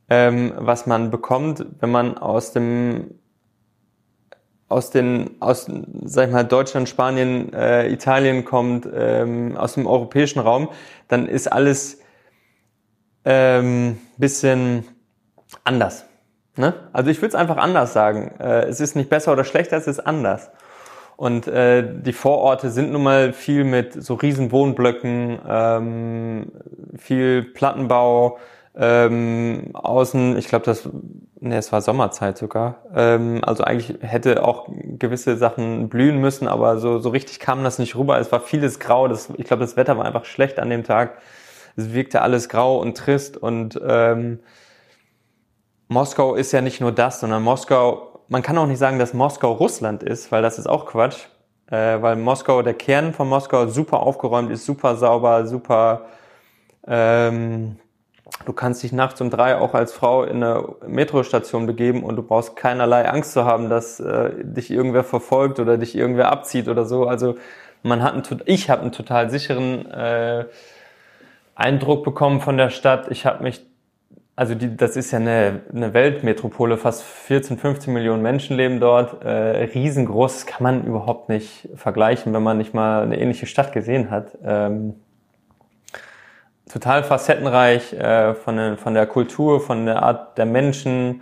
ähm, was man bekommt, wenn man aus dem aus den aus sag ich mal Deutschland, Spanien, äh, Italien kommt, ähm, aus dem europäischen Raum, dann ist alles ähm, bisschen anders. Ne? Also ich würde es einfach anders sagen. Äh, es ist nicht besser oder schlechter, es ist anders. Und äh, die Vororte sind nun mal viel mit so riesen Wohnblöcken, ähm, viel Plattenbau, ähm, außen, ich glaube, das, ne, es war Sommerzeit sogar. Ähm, also eigentlich hätte auch gewisse Sachen blühen müssen, aber so, so richtig kam das nicht rüber. Es war vieles grau. Das, ich glaube, das Wetter war einfach schlecht an dem Tag. Es wirkte alles grau und trist und ähm, Moskau ist ja nicht nur das, sondern Moskau, man kann auch nicht sagen, dass Moskau Russland ist, weil das ist auch Quatsch. Äh, weil Moskau, der Kern von Moskau super aufgeräumt ist, super sauber, super. Ähm, du kannst dich nachts um drei auch als Frau in eine Metrostation begeben und du brauchst keinerlei Angst zu haben, dass äh, dich irgendwer verfolgt oder dich irgendwer abzieht oder so. Also man hat einen, ich habe einen total sicheren äh, Eindruck bekommen von der Stadt. Ich habe mich also die, das ist ja eine, eine Weltmetropole, fast 14, 15 Millionen Menschen leben dort, äh, riesengroß, das kann man überhaupt nicht vergleichen, wenn man nicht mal eine ähnliche Stadt gesehen hat. Ähm, total facettenreich äh, von, der, von der Kultur, von der Art der Menschen,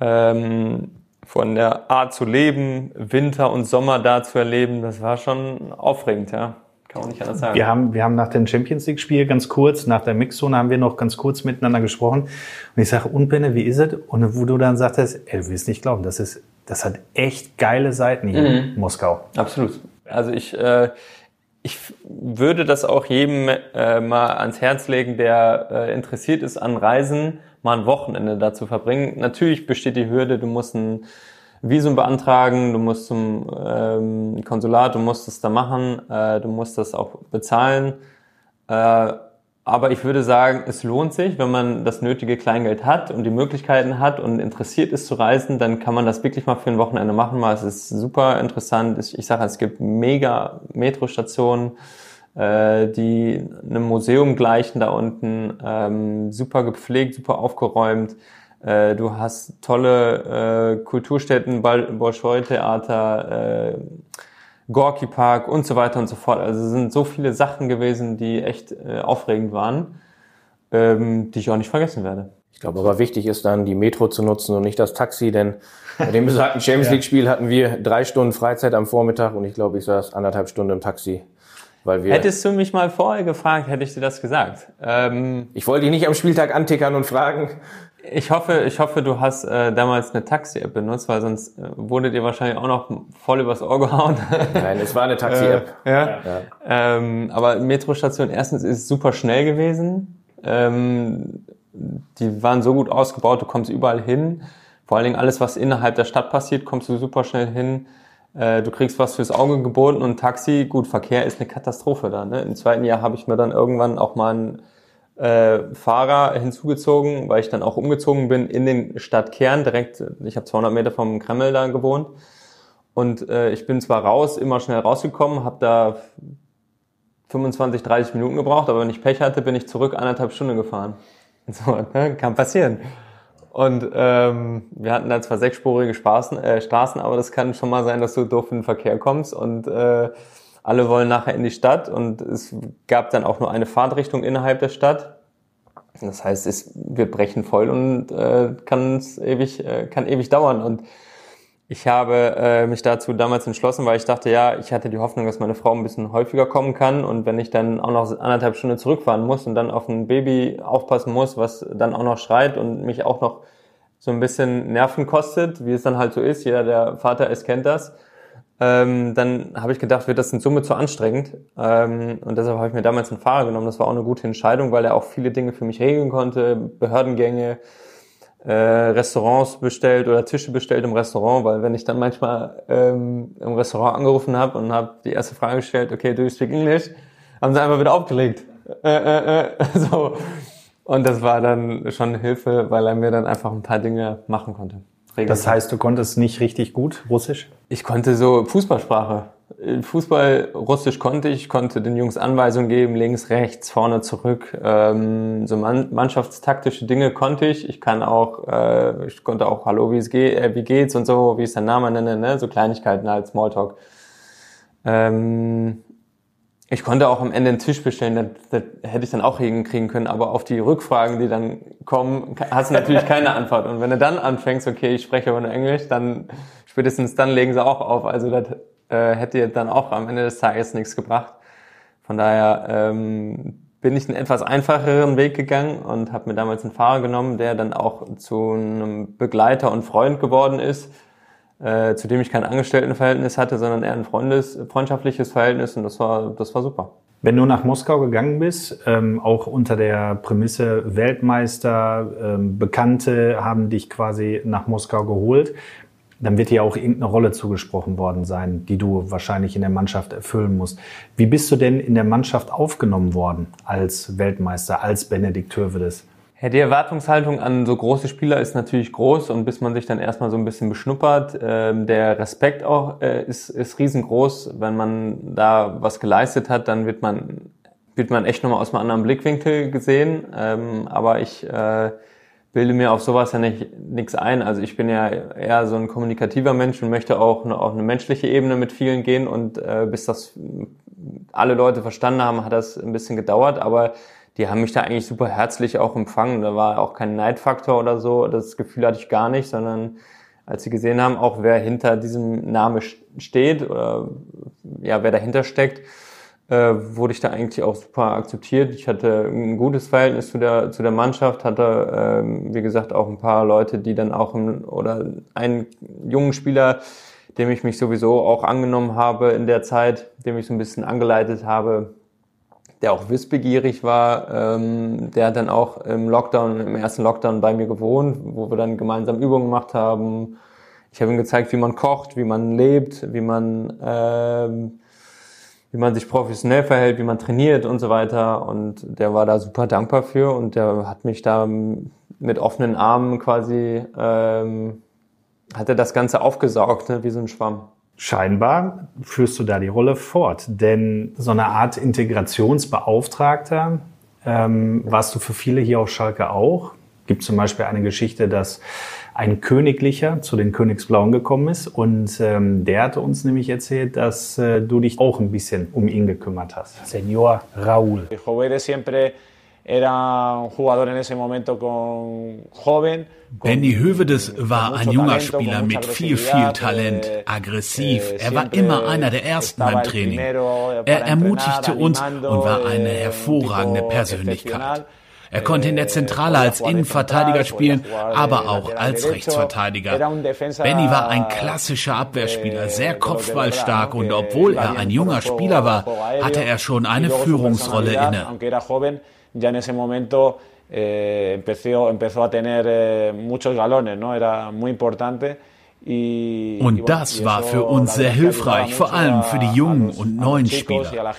ähm, von der Art zu leben, Winter und Sommer da zu erleben, das war schon aufregend, ja. Kann man nicht anders sagen. Wir haben, wir haben nach dem Champions League-Spiel ganz kurz, nach der Mixzone haben wir noch ganz kurz miteinander gesprochen. Und ich sage, und Benne, wie ist es? Und wo du dann sagtest, ey, du willst nicht glauben, das ist, das hat echt geile Seiten hier in Moskau. Absolut. Also ich, äh, ich würde das auch jedem äh, mal ans Herz legen, der äh, interessiert ist an Reisen, mal ein Wochenende da zu verbringen. Natürlich besteht die Hürde, du musst ein Visum beantragen, du musst zum ähm, Konsulat, du musst es da machen, äh, du musst das auch bezahlen. Äh, aber ich würde sagen, es lohnt sich, wenn man das nötige Kleingeld hat und die Möglichkeiten hat und interessiert ist zu reisen, dann kann man das wirklich mal für ein Wochenende machen. Mal, es ist super interessant. Ich, ich sage, es gibt mega Metrostationen, äh, die einem Museum gleichen da unten, ähm, super gepflegt, super aufgeräumt. Äh, du hast tolle äh, Kulturstätten, Bolschoi-Theater, äh, Gorki Park und so weiter und so fort. Also es sind so viele Sachen gewesen, die echt äh, aufregend waren, ähm, die ich auch nicht vergessen werde. Ich glaube aber wichtig ist dann, die Metro zu nutzen und nicht das Taxi, denn bei dem besagten Champions League Spiel hatten wir drei Stunden Freizeit am Vormittag und ich glaube, ich saß anderthalb Stunden im Taxi. Weil wir Hättest du mich mal vorher gefragt, hätte ich dir das gesagt. Ähm, ich wollte dich nicht am Spieltag antickern und fragen. Ich hoffe, ich hoffe, du hast äh, damals eine Taxi-App benutzt, weil sonst äh, wurde dir wahrscheinlich auch noch voll übers Ohr gehauen. Nein, es war eine Taxi-App. Äh, ja. ja. Ähm, aber Metrostation erstens ist super schnell gewesen. Ähm, die waren so gut ausgebaut, du kommst überall hin. Vor allen Dingen alles, was innerhalb der Stadt passiert, kommst du super schnell hin. Äh, du kriegst was fürs Auge geboten und Taxi, gut, Verkehr ist eine Katastrophe da. Ne? Im zweiten Jahr habe ich mir dann irgendwann auch mal einen äh, Fahrer hinzugezogen, weil ich dann auch umgezogen bin in den Stadtkern direkt. Ich habe 200 Meter vom Kreml da gewohnt und äh, ich bin zwar raus, immer schnell rausgekommen, habe da 25, 30 Minuten gebraucht, aber wenn ich Pech hatte, bin ich zurück eineinhalb Stunden gefahren. So, ne? kann passieren. Und ähm, wir hatten da zwar sechsspurige Straßen, äh, Straßen, aber das kann schon mal sein, dass du doof in den Verkehr kommst und äh, alle wollen nachher in die Stadt und es gab dann auch nur eine Fahrtrichtung innerhalb der Stadt. Das heißt, es, wir brechen voll und äh, kann ewig, äh, kann ewig dauern. Und ich habe äh, mich dazu damals entschlossen, weil ich dachte, ja, ich hatte die Hoffnung, dass meine Frau ein bisschen häufiger kommen kann und wenn ich dann auch noch anderthalb Stunden zurückfahren muss und dann auf ein Baby aufpassen muss, was dann auch noch schreit und mich auch noch so ein bisschen Nerven kostet, wie es dann halt so ist, jeder, der Vater ist, kennt das, ähm, dann habe ich gedacht, wird das in Summe zu anstrengend. Ähm, und deshalb habe ich mir damals einen Fahrer genommen. Das war auch eine gute Entscheidung, weil er auch viele Dinge für mich regeln konnte, Behördengänge, äh, Restaurants bestellt oder Tische bestellt im Restaurant, weil wenn ich dann manchmal ähm, im Restaurant angerufen habe und habe die erste Frage gestellt, okay, do you speak English, haben sie einfach wieder aufgelegt. Äh, äh, äh, so. Und das war dann schon eine Hilfe, weil er mir dann einfach ein paar Dinge machen konnte. Das heißt, du konntest nicht richtig gut Russisch? Ich konnte so Fußballsprache. Fußball Russisch konnte ich, konnte den Jungs Anweisungen geben, links, rechts, vorne, zurück. Ähm, so mannschaftstaktische Dinge konnte ich. Ich kann auch, äh, ich konnte auch Hallo, wie es geht, äh, wie geht's und so, wie ist dein Name, nenne, ne, so Kleinigkeiten als Smalltalk. Ähm, ich konnte auch am Ende einen Tisch bestellen, das, das hätte ich dann auch hinkriegen können, aber auf die Rückfragen, die dann kommen, hast du natürlich keine Antwort. Und wenn du dann anfängst, okay, ich spreche aber nur Englisch, dann spätestens dann legen sie auch auf. Also das äh, hätte dir dann auch am Ende des Tages nichts gebracht. Von daher ähm, bin ich einen etwas einfacheren Weg gegangen und habe mir damals einen Fahrer genommen, der dann auch zu einem Begleiter und Freund geworden ist äh, zu dem ich kein Angestelltenverhältnis hatte, sondern eher ein Freundes, freundschaftliches Verhältnis und das war, das war super. Wenn du nach Moskau gegangen bist, ähm, auch unter der Prämisse Weltmeister, ähm, Bekannte haben dich quasi nach Moskau geholt, dann wird dir auch irgendeine Rolle zugesprochen worden sein, die du wahrscheinlich in der Mannschaft erfüllen musst. Wie bist du denn in der Mannschaft aufgenommen worden als Weltmeister, als Benedikt Hövedes? Ja, die Erwartungshaltung an so große Spieler ist natürlich groß und bis man sich dann erstmal so ein bisschen beschnuppert, äh, der Respekt auch äh, ist, ist riesengroß. Wenn man da was geleistet hat, dann wird man, wird man echt nochmal aus einem anderen Blickwinkel gesehen. Ähm, aber ich äh, bilde mir auf sowas ja nicht nichts ein. Also ich bin ja eher so ein kommunikativer Mensch und möchte auch eine, auf eine menschliche Ebene mit vielen gehen und äh, bis das alle Leute verstanden haben, hat das ein bisschen gedauert, aber die haben mich da eigentlich super herzlich auch empfangen. Da war auch kein Neidfaktor oder so. Das Gefühl hatte ich gar nicht, sondern als sie gesehen haben, auch wer hinter diesem Name steht oder ja, wer dahinter steckt, äh, wurde ich da eigentlich auch super akzeptiert. Ich hatte ein gutes Verhältnis zu der, zu der Mannschaft, hatte, ähm, wie gesagt, auch ein paar Leute, die dann auch, im, oder einen jungen Spieler, dem ich mich sowieso auch angenommen habe in der Zeit, dem ich so ein bisschen angeleitet habe, der auch wissbegierig war, ähm, der hat dann auch im Lockdown, im ersten Lockdown bei mir gewohnt, wo wir dann gemeinsam Übungen gemacht haben. Ich habe ihm gezeigt, wie man kocht, wie man lebt, wie man ähm, wie man sich professionell verhält, wie man trainiert und so weiter. Und der war da super dankbar für und der hat mich da mit offenen Armen quasi, ähm, hat er das Ganze aufgesaugt, ne, wie so ein Schwamm. Scheinbar führst du da die Rolle fort, denn so eine Art Integrationsbeauftragter ähm, warst du für viele hier auf Schalke auch. Gibt zum Beispiel eine Geschichte, dass ein Königlicher zu den Königsblauen gekommen ist. Und ähm, der hatte uns nämlich erzählt, dass äh, du dich auch ein bisschen um ihn gekümmert hast. Señor Raúl. Benny Hövedes war ein junger Spieler mit viel, viel Talent, aggressiv. Eh, er war immer einer der Ersten beim Training. Er ermutigte uns und war eine eh, hervorragende Persönlichkeit. Er konnte in der Zentrale als Innenverteidiger spielen, aber auch als Rechtsverteidiger. Benny war ein klassischer Abwehrspieler, sehr kopfballstark und obwohl er ein junger Spieler war, hatte er schon eine Führungsrolle inne. Eh, empezó, empezó a tener eh, muchos galones, ¿no? Era muy importante. Und das war für uns sehr hilfreich, vor allem für die jungen und neuen Spieler.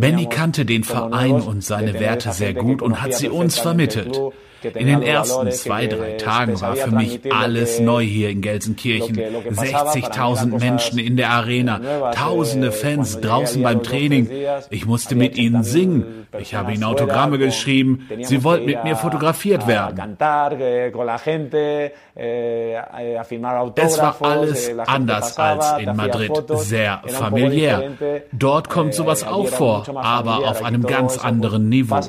Benny kannte den Verein und seine Werte sehr gut und hat sie uns vermittelt. In den ersten zwei, drei Tagen war für mich alles neu hier in Gelsenkirchen. 60.000 Menschen in der Arena, tausende Fans draußen beim Training. Ich musste mit ihnen singen. Ich habe ihnen Autogramme geschrieben. Sie wollten mit mir fotografiert werden. Es war alles anders als in Madrid, sehr familiär. Dort kommt sowas auch vor, aber auf einem ganz anderen Niveau.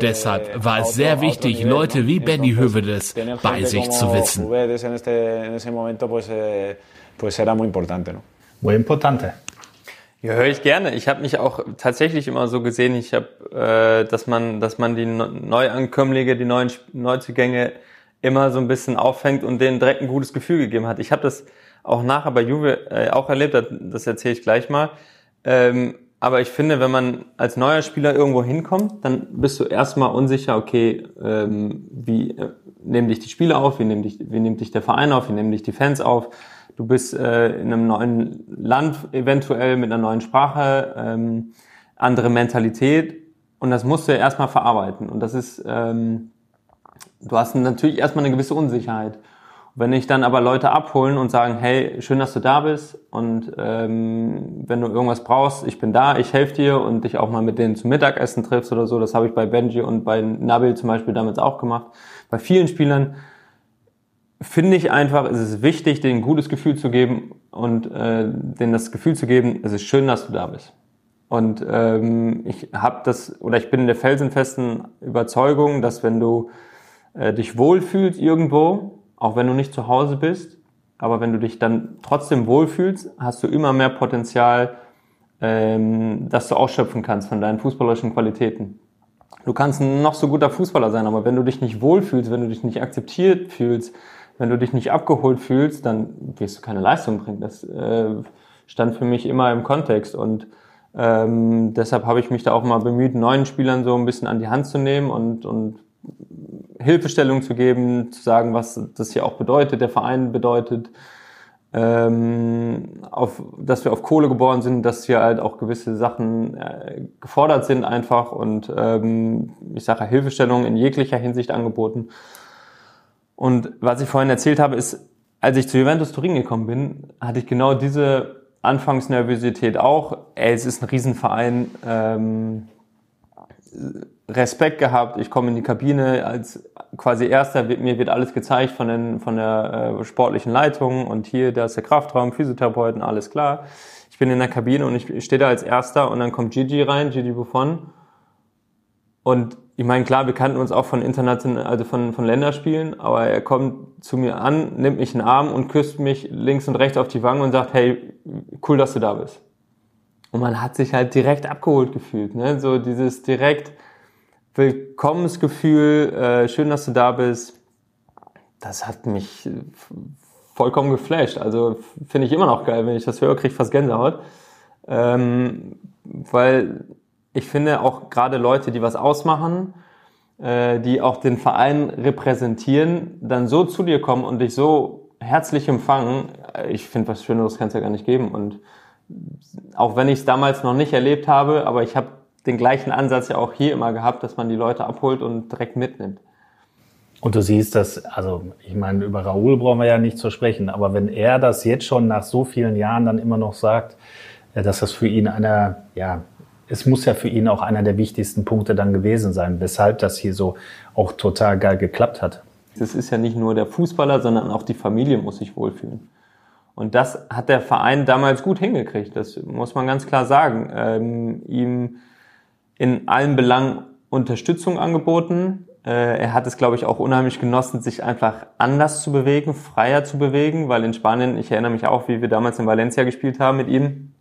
Deshalb war es sehr wichtig, Leute Leute wie Benny Hövedes bei sich zu wissen. Muy importante. Ja, höre ich gerne. Ich habe mich auch tatsächlich immer so gesehen, ich habe, äh, dass man, dass man die Neuankömmlinge, die neuen Neuzugänge immer so ein bisschen auffängt und denen direkt ein gutes Gefühl gegeben hat. Ich habe das auch nachher bei Juve äh, auch erlebt, das erzähle ich gleich mal. Ähm, aber ich finde, wenn man als neuer Spieler irgendwo hinkommt, dann bist du erstmal unsicher, okay, ähm, wie äh, nehmen dich die Spieler auf, wie, nehmen dich, wie nimmt dich der Verein auf, wie nehmen dich die Fans auf. Du bist äh, in einem neuen Land eventuell mit einer neuen Sprache, ähm, andere Mentalität und das musst du ja erstmal verarbeiten. Und das ist, ähm, du hast natürlich erstmal eine gewisse Unsicherheit. Wenn ich dann aber Leute abholen und sagen, hey, schön, dass du da bist und ähm, wenn du irgendwas brauchst, ich bin da, ich helfe dir und dich auch mal mit denen zum Mittagessen triffst oder so, das habe ich bei Benji und bei Nabil zum Beispiel damals auch gemacht. Bei vielen Spielern finde ich einfach, es ist wichtig, denen ein gutes Gefühl zu geben und äh, denen das Gefühl zu geben, es ist schön, dass du da bist. Und ähm, ich habe das, oder ich bin in der felsenfesten Überzeugung, dass wenn du äh, dich wohlfühlst irgendwo, auch wenn du nicht zu Hause bist. Aber wenn du dich dann trotzdem wohlfühlst, hast du immer mehr Potenzial, ähm, dass du ausschöpfen kannst von deinen fußballerischen Qualitäten. Du kannst ein noch so guter Fußballer sein, aber wenn du dich nicht wohlfühlst, wenn du dich nicht akzeptiert fühlst, wenn du dich nicht abgeholt fühlst, dann wirst du keine Leistung bringen. Das äh, stand für mich immer im Kontext und ähm, deshalb habe ich mich da auch mal bemüht, neuen Spielern so ein bisschen an die Hand zu nehmen und, und Hilfestellung zu geben, zu sagen, was das hier auch bedeutet, der Verein bedeutet, ähm, auf, dass wir auf Kohle geboren sind, dass hier halt auch gewisse Sachen äh, gefordert sind einfach und ähm, ich sage Hilfestellung in jeglicher Hinsicht angeboten. Und was ich vorhin erzählt habe, ist, als ich zu Juventus Turin gekommen bin, hatte ich genau diese Anfangsnervosität auch. Ey, es ist ein Riesenverein. Ähm, Respekt gehabt. Ich komme in die Kabine als quasi Erster. Mir wird alles gezeigt von, den, von der äh, sportlichen Leitung und hier, da ist der Kraftraum, Physiotherapeuten, alles klar. Ich bin in der Kabine und ich stehe da als Erster und dann kommt Gigi rein, Gigi Buffon. Und ich meine, klar, wir kannten uns auch von internationalen, also von, von Länderspielen, aber er kommt zu mir an, nimmt mich in den Arm und küsst mich links und rechts auf die Wangen und sagt, hey, cool, dass du da bist. Und man hat sich halt direkt abgeholt gefühlt, ne? So dieses direkt Willkommensgefühl, äh, schön, dass du da bist. Das hat mich vollkommen geflasht. Also finde ich immer noch geil, wenn ich das höre, kriege ich fast Gänsehaut. Ähm, weil ich finde auch gerade Leute, die was ausmachen, äh, die auch den Verein repräsentieren, dann so zu dir kommen und dich so herzlich empfangen, äh, ich finde, was Schöneres kann es ja gar nicht geben. Und auch wenn ich es damals noch nicht erlebt habe, aber ich habe den gleichen Ansatz ja auch hier immer gehabt, dass man die Leute abholt und direkt mitnimmt. Und du siehst das, also ich meine, über Raoul brauchen wir ja nicht zu sprechen, aber wenn er das jetzt schon nach so vielen Jahren dann immer noch sagt, äh, dass das für ihn einer, ja, es muss ja für ihn auch einer der wichtigsten Punkte dann gewesen sein, weshalb das hier so auch total geil geklappt hat. Das ist ja nicht nur der Fußballer, sondern auch die Familie muss sich wohlfühlen. Und das hat der Verein damals gut hingekriegt, das muss man ganz klar sagen. Ähm, ihm in allen Belangen Unterstützung angeboten. Äh, er hat es, glaube ich, auch unheimlich genossen, sich einfach anders zu bewegen, freier zu bewegen, weil in Spanien, ich erinnere mich auch, wie wir damals in Valencia gespielt haben mit ihm,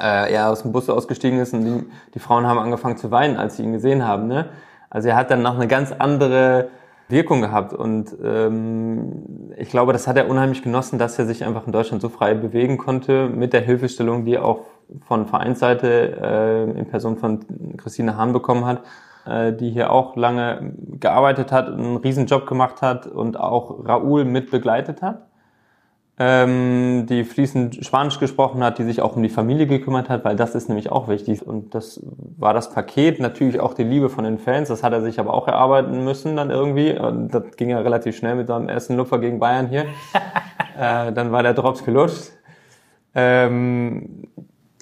äh, er aus dem Bus ausgestiegen ist und die, die Frauen haben angefangen zu weinen, als sie ihn gesehen haben. Ne? Also er hat dann noch eine ganz andere Wirkung gehabt. Und ähm, ich glaube, das hat er unheimlich genossen, dass er sich einfach in Deutschland so frei bewegen konnte mit der Hilfestellung, die er auch von Vereinsseite äh, in Person von Christine Hahn bekommen hat, äh, die hier auch lange gearbeitet hat, einen Riesenjob gemacht hat und auch Raoul mit begleitet hat ähm, die fließend Spanisch gesprochen hat, die sich auch um die Familie gekümmert hat, weil das ist nämlich auch wichtig. Und das war das Paket, natürlich auch die Liebe von den Fans, das hat er sich aber auch erarbeiten müssen dann irgendwie. Und das ging ja relativ schnell mit seinem ersten Lupfer gegen Bayern hier. äh, dann war der Drops gelutscht. Ähm,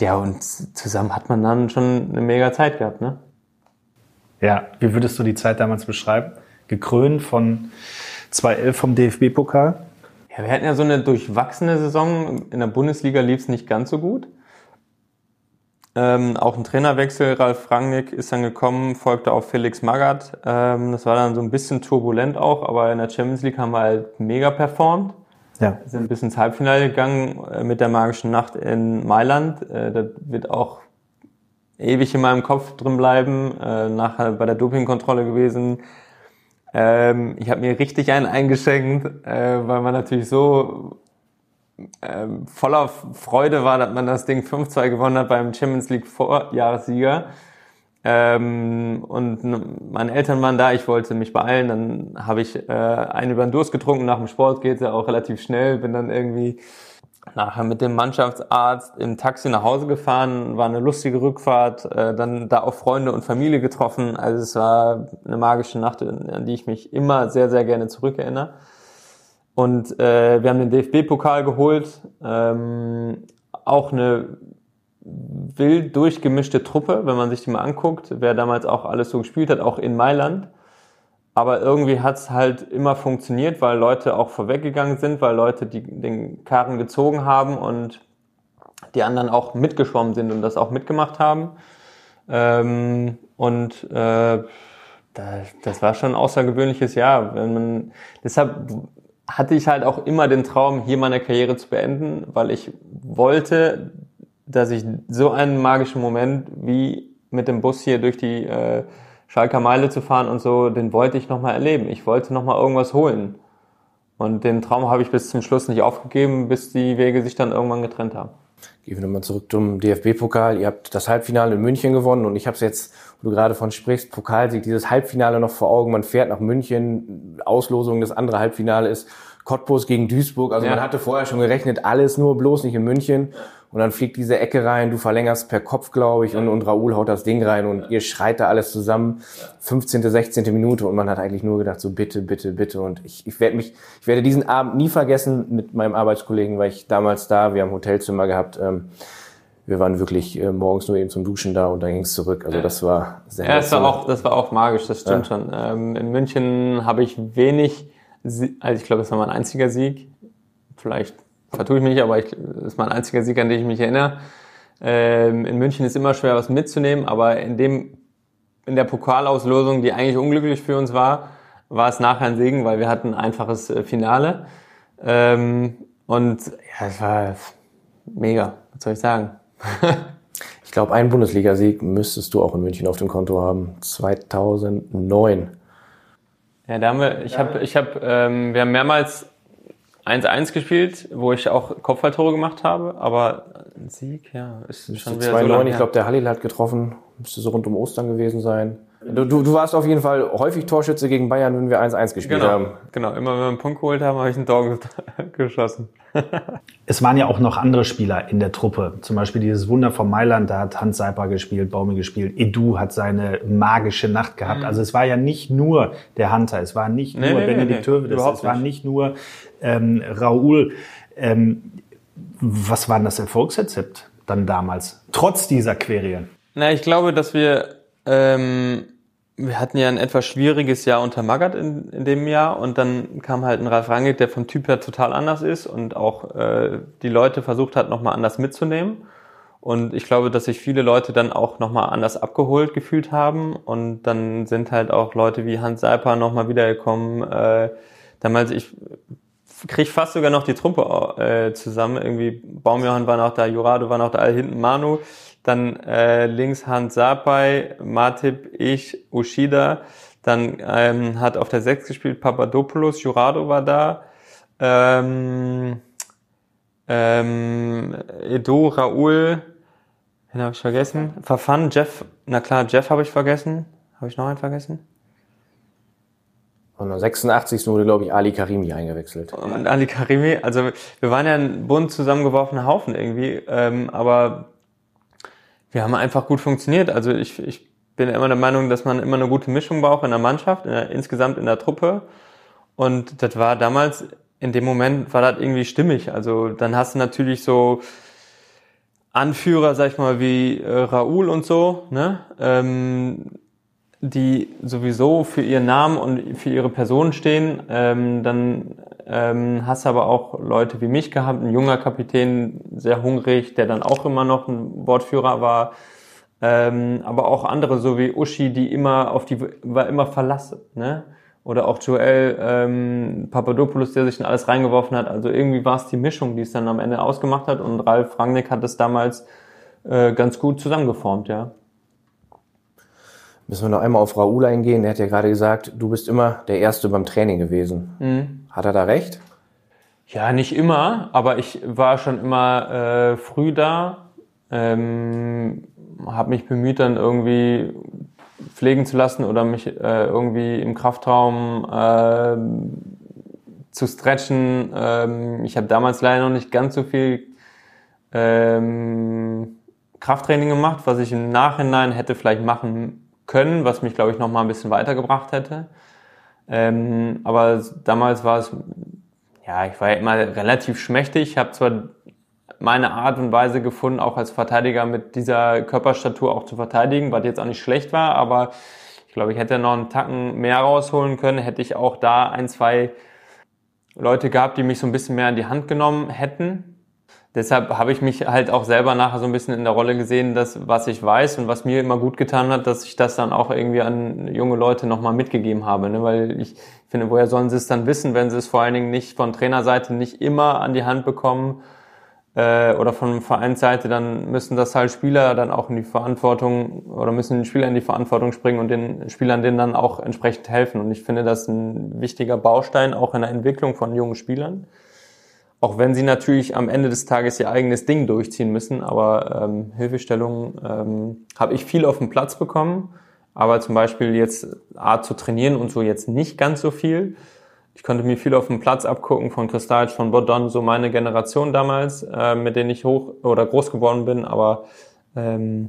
ja, und zusammen hat man dann schon eine mega Zeit gehabt, ne? Ja, wie würdest du die Zeit damals beschreiben? Gekrönt von 2-11 vom DFB-Pokal? Ja, wir hatten ja so eine durchwachsene Saison. In der Bundesliga lief es nicht ganz so gut. Ähm, auch ein Trainerwechsel, Ralf Rangnick ist dann gekommen, folgte auf Felix Magath. Ähm, das war dann so ein bisschen turbulent auch, aber in der Champions League haben wir halt mega performt. Ja. Sind bis ins Halbfinale gegangen äh, mit der magischen Nacht in Mailand. Äh, das wird auch ewig in meinem Kopf drin bleiben. Äh, nachher bei der Dopingkontrolle gewesen ähm, ich habe mir richtig einen eingeschenkt, äh, weil man natürlich so äh, voller Freude war, dass man das Ding 5-2 gewonnen hat beim Champions League Vorjahressieger. Ähm, und meine Eltern waren da, ich wollte mich beeilen, dann habe ich äh, einen über den Durst getrunken, nach dem Sport geht ja auch relativ schnell, bin dann irgendwie nachher mit dem Mannschaftsarzt im Taxi nach Hause gefahren, war eine lustige Rückfahrt, äh, dann da auch Freunde und Familie getroffen. Also es war eine magische Nacht, an die ich mich immer sehr, sehr gerne zurückerinnere. Und äh, wir haben den DFB-Pokal geholt, ähm, auch eine wild durchgemischte Truppe, wenn man sich die mal anguckt, wer damals auch alles so gespielt hat, auch in Mailand. Aber irgendwie hat es halt immer funktioniert, weil Leute auch vorweggegangen sind, weil Leute die, den Karren gezogen haben und die anderen auch mitgeschwommen sind und das auch mitgemacht haben. Ähm, und äh, das, war schon ein außergewöhnliches Jahr. Man, deshalb hatte ich halt auch immer den Traum, hier meine Karriere zu beenden, weil ich wollte, dass ich so einen magischen Moment wie mit dem Bus hier durch die äh, Schalker Meile zu fahren und so, den wollte ich nochmal erleben. Ich wollte nochmal irgendwas holen. Und den Traum habe ich bis zum Schluss nicht aufgegeben, bis die Wege sich dann irgendwann getrennt haben. Gehen wir nochmal zurück zum DFB-Pokal. Ihr habt das Halbfinale in München gewonnen und ich habe es jetzt, wo du gerade von sprichst, Pokalsieg, dieses Halbfinale noch vor Augen. Man fährt nach München, Auslosung, das andere Halbfinale ist Cottbus gegen Duisburg. Also ja. man hatte vorher schon gerechnet, alles nur bloß nicht in München. Und dann fliegt diese Ecke rein, du verlängerst per Kopf, glaube ich, und, und Raoul haut das Ding rein und ihr schreit da alles zusammen. 15., 16. Minute und man hat eigentlich nur gedacht, so bitte, bitte, bitte. Und ich, ich werde mich, ich werde diesen Abend nie vergessen mit meinem Arbeitskollegen, weil ich damals da, wir haben Hotelzimmer gehabt, ähm, wir waren wirklich äh, morgens nur eben zum Duschen da und dann ging es zurück. Also das war sehr Ja, das war auch, das war auch magisch, das stimmt ja. schon. Ähm, in München habe ich wenig, also ich glaube, das war mein einziger Sieg. Vielleicht vertue ich mich, aber ich, das ist mein einziger Sieg, an den ich mich erinnere. Ähm, in München ist immer schwer, was mitzunehmen, aber in dem in der Pokalauslosung, die eigentlich unglücklich für uns war, war es nachher ein Segen, weil wir hatten ein einfaches äh, Finale. Ähm, und ja, es war mega, was soll ich sagen? ich glaube, einen Bundesligasieg müsstest du auch in München auf dem Konto haben. 2009. Ja, da haben wir, ich habe, ich habe, ähm, wir haben mehrmals 1-1 gespielt, wo ich auch Kopfballtore gemacht habe, aber ein Sieg, ja, ist schon wieder 2 so Ich glaube, der Halil hat getroffen, müsste so rund um Ostern gewesen sein. Du, du, du warst auf jeden Fall häufig Torschütze gegen Bayern, wenn wir 1-1 gespielt genau, haben. Genau, immer wenn wir einen Punkt geholt haben, habe ich ein Tor geschossen. es waren ja auch noch andere Spieler in der Truppe. Zum Beispiel dieses Wunder von Mailand, da hat Hans Seiper gespielt, Baume gespielt. Edu hat seine magische Nacht gehabt. Mhm. Also es war ja nicht nur der Hunter, es war nicht nur nee, Benedikt nee, Tövedes, es war nicht nur ähm, Raoul. Ähm, was war denn das Erfolgsrezept dann damals, trotz dieser Querien? Na, ich glaube, dass wir ähm, wir hatten ja ein etwas schwieriges Jahr unter Magath in, in dem Jahr und dann kam halt ein Ralf Rangnick, der vom Typ her total anders ist und auch äh, die Leute versucht hat, nochmal anders mitzunehmen. Und ich glaube, dass sich viele Leute dann auch nochmal anders abgeholt gefühlt haben. Und dann sind halt auch Leute wie Hans Seiper nochmal wiedergekommen. Äh, damals, ich krieg fast sogar noch die Truppe äh, zusammen. Irgendwie Baumjohann war noch da, Jurado war noch da, hinten Manu. Dann äh, links Hans Sapai, Matip, ich, Ushida. Dann ähm, hat auf der 6 gespielt Papadopoulos, Jurado war da. Ähm, ähm, Edo, Raoul, den habe ich vergessen. Verfan, Jeff, na klar, Jeff habe ich vergessen. Habe ich noch einen vergessen? Und am 86. wurde, glaube ich, Ali Karimi eingewechselt. Und Ali Karimi, also wir waren ja ein bunt zusammengeworfener Haufen irgendwie, ähm, aber wir haben einfach gut funktioniert. Also ich, ich bin immer der Meinung, dass man immer eine gute Mischung braucht in der Mannschaft, in der, insgesamt in der Truppe. Und das war damals, in dem Moment war das irgendwie stimmig. Also dann hast du natürlich so Anführer, sag ich mal, wie äh, Raoul und so, ne? Ähm, die sowieso für ihren Namen und für ihre Person stehen. Ähm, dann ähm, hast aber auch Leute wie mich gehabt, ein junger Kapitän, sehr hungrig, der dann auch immer noch ein Wortführer war. Ähm, aber auch andere, so wie Uschi, die immer auf die, war immer verlassen, ne? Oder auch Joel ähm, Papadopoulos, der sich in alles reingeworfen hat. Also irgendwie war es die Mischung, die es dann am Ende ausgemacht hat. Und Ralf Rangnick hat es damals äh, ganz gut zusammengeformt, ja. Müssen wir noch einmal auf Raoul eingehen. Er hat ja gerade gesagt, du bist immer der Erste beim Training gewesen. Mhm. Hat er da recht? Ja, nicht immer, aber ich war schon immer äh, früh da, ähm, habe mich bemüht, dann irgendwie pflegen zu lassen oder mich äh, irgendwie im Kraftraum äh, zu stretchen. Ähm, ich habe damals leider noch nicht ganz so viel ähm, Krafttraining gemacht, was ich im Nachhinein hätte vielleicht machen können, was mich, glaube ich, noch mal ein bisschen weitergebracht hätte. Ähm, aber damals war es, ja, ich war ja immer relativ schmächtig. Ich habe zwar meine Art und Weise gefunden, auch als Verteidiger mit dieser Körperstatur auch zu verteidigen, was jetzt auch nicht schlecht war, aber ich glaube, ich hätte noch einen Tacken mehr rausholen können, hätte ich auch da ein, zwei Leute gehabt, die mich so ein bisschen mehr in die Hand genommen hätten deshalb habe ich mich halt auch selber nachher so ein bisschen in der Rolle gesehen, dass was ich weiß und was mir immer gut getan hat, dass ich das dann auch irgendwie an junge Leute nochmal mitgegeben habe. Ne? Weil ich finde, woher sollen sie es dann wissen, wenn sie es vor allen Dingen nicht von Trainerseite nicht immer an die Hand bekommen äh, oder von Vereinsseite, dann müssen das halt Spieler dann auch in die Verantwortung oder müssen die Spieler in die Verantwortung springen und den Spielern denen dann auch entsprechend helfen. Und ich finde das ein wichtiger Baustein auch in der Entwicklung von jungen Spielern. Auch wenn sie natürlich am Ende des Tages ihr eigenes Ding durchziehen müssen, aber ähm, Hilfestellungen ähm, habe ich viel auf den Platz bekommen, aber zum Beispiel jetzt Art zu trainieren und so jetzt nicht ganz so viel. Ich konnte mir viel auf dem Platz abgucken von Kristalic, von Bodon, so meine Generation damals, äh, mit denen ich hoch oder groß geworden bin, aber ähm,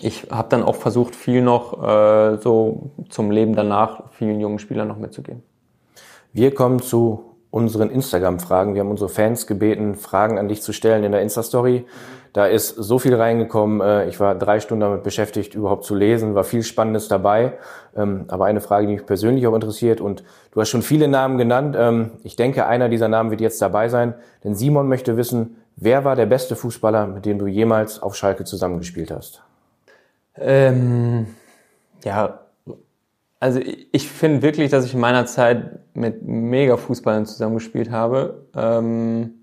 ich habe dann auch versucht, viel noch äh, so zum Leben danach vielen jungen Spielern noch mitzugeben. Wir kommen zu unseren Instagram-Fragen. Wir haben unsere Fans gebeten, Fragen an dich zu stellen in der Insta-Story. Da ist so viel reingekommen. Äh, ich war drei Stunden damit beschäftigt, überhaupt zu lesen, war viel Spannendes dabei. Ähm, aber eine Frage, die mich persönlich auch interessiert und du hast schon viele Namen genannt. Ähm, ich denke, einer dieser Namen wird jetzt dabei sein, denn Simon möchte wissen, wer war der beste Fußballer, mit dem du jemals auf Schalke zusammengespielt hast? Ähm, Ja, also ich finde wirklich, dass ich in meiner Zeit mit mega Fußballern zusammengespielt habe. Ähm,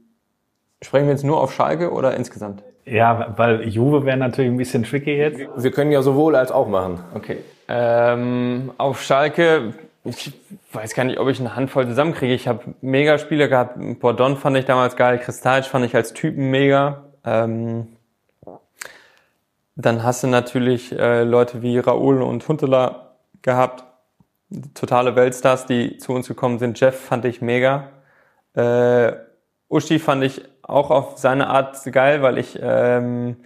sprechen wir jetzt nur auf Schalke oder insgesamt? Ja, weil Juve wäre natürlich ein bisschen tricky jetzt. Wir können ja sowohl als auch machen. Okay. Ähm, auf Schalke, ich weiß gar nicht, ob ich eine Handvoll zusammenkriege. Ich habe mega Spiele gehabt. Bordon fand ich damals geil, Kristalic fand ich als Typen mega. Ähm, dann hast du natürlich äh, Leute wie Raoul und Huntela gehabt. Totale Weltstars, die zu uns gekommen sind. Jeff fand ich mega. Äh, Uschi fand ich auch auf seine Art geil, weil ich ähm,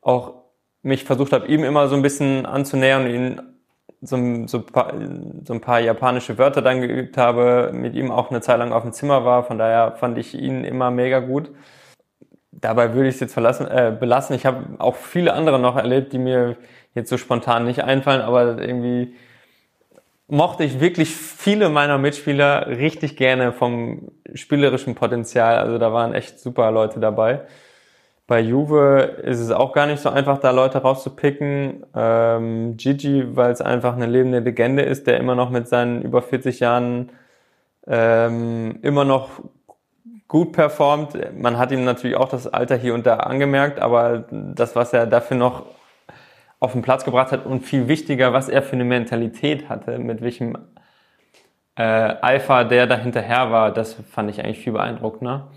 auch mich versucht habe, ihm immer so ein bisschen anzunähern und ihn so, so, so ein paar japanische Wörter dann geübt habe, mit ihm auch eine Zeit lang auf dem Zimmer war. Von daher fand ich ihn immer mega gut. Dabei würde ich es jetzt verlassen, äh, belassen. Ich habe auch viele andere noch erlebt, die mir jetzt so spontan nicht einfallen, aber irgendwie mochte ich wirklich viele meiner Mitspieler richtig gerne vom spielerischen Potenzial. Also da waren echt super Leute dabei. Bei Juve ist es auch gar nicht so einfach, da Leute rauszupicken. Ähm, Gigi, weil es einfach eine lebende Legende ist, der immer noch mit seinen über 40 Jahren ähm, immer noch gut performt. Man hat ihm natürlich auch das Alter hier und da angemerkt, aber das, was er dafür noch auf den Platz gebracht hat und viel wichtiger, was er für eine Mentalität hatte, mit welchem äh, Alpha der dahinterher war, das fand ich eigentlich viel beeindruckender.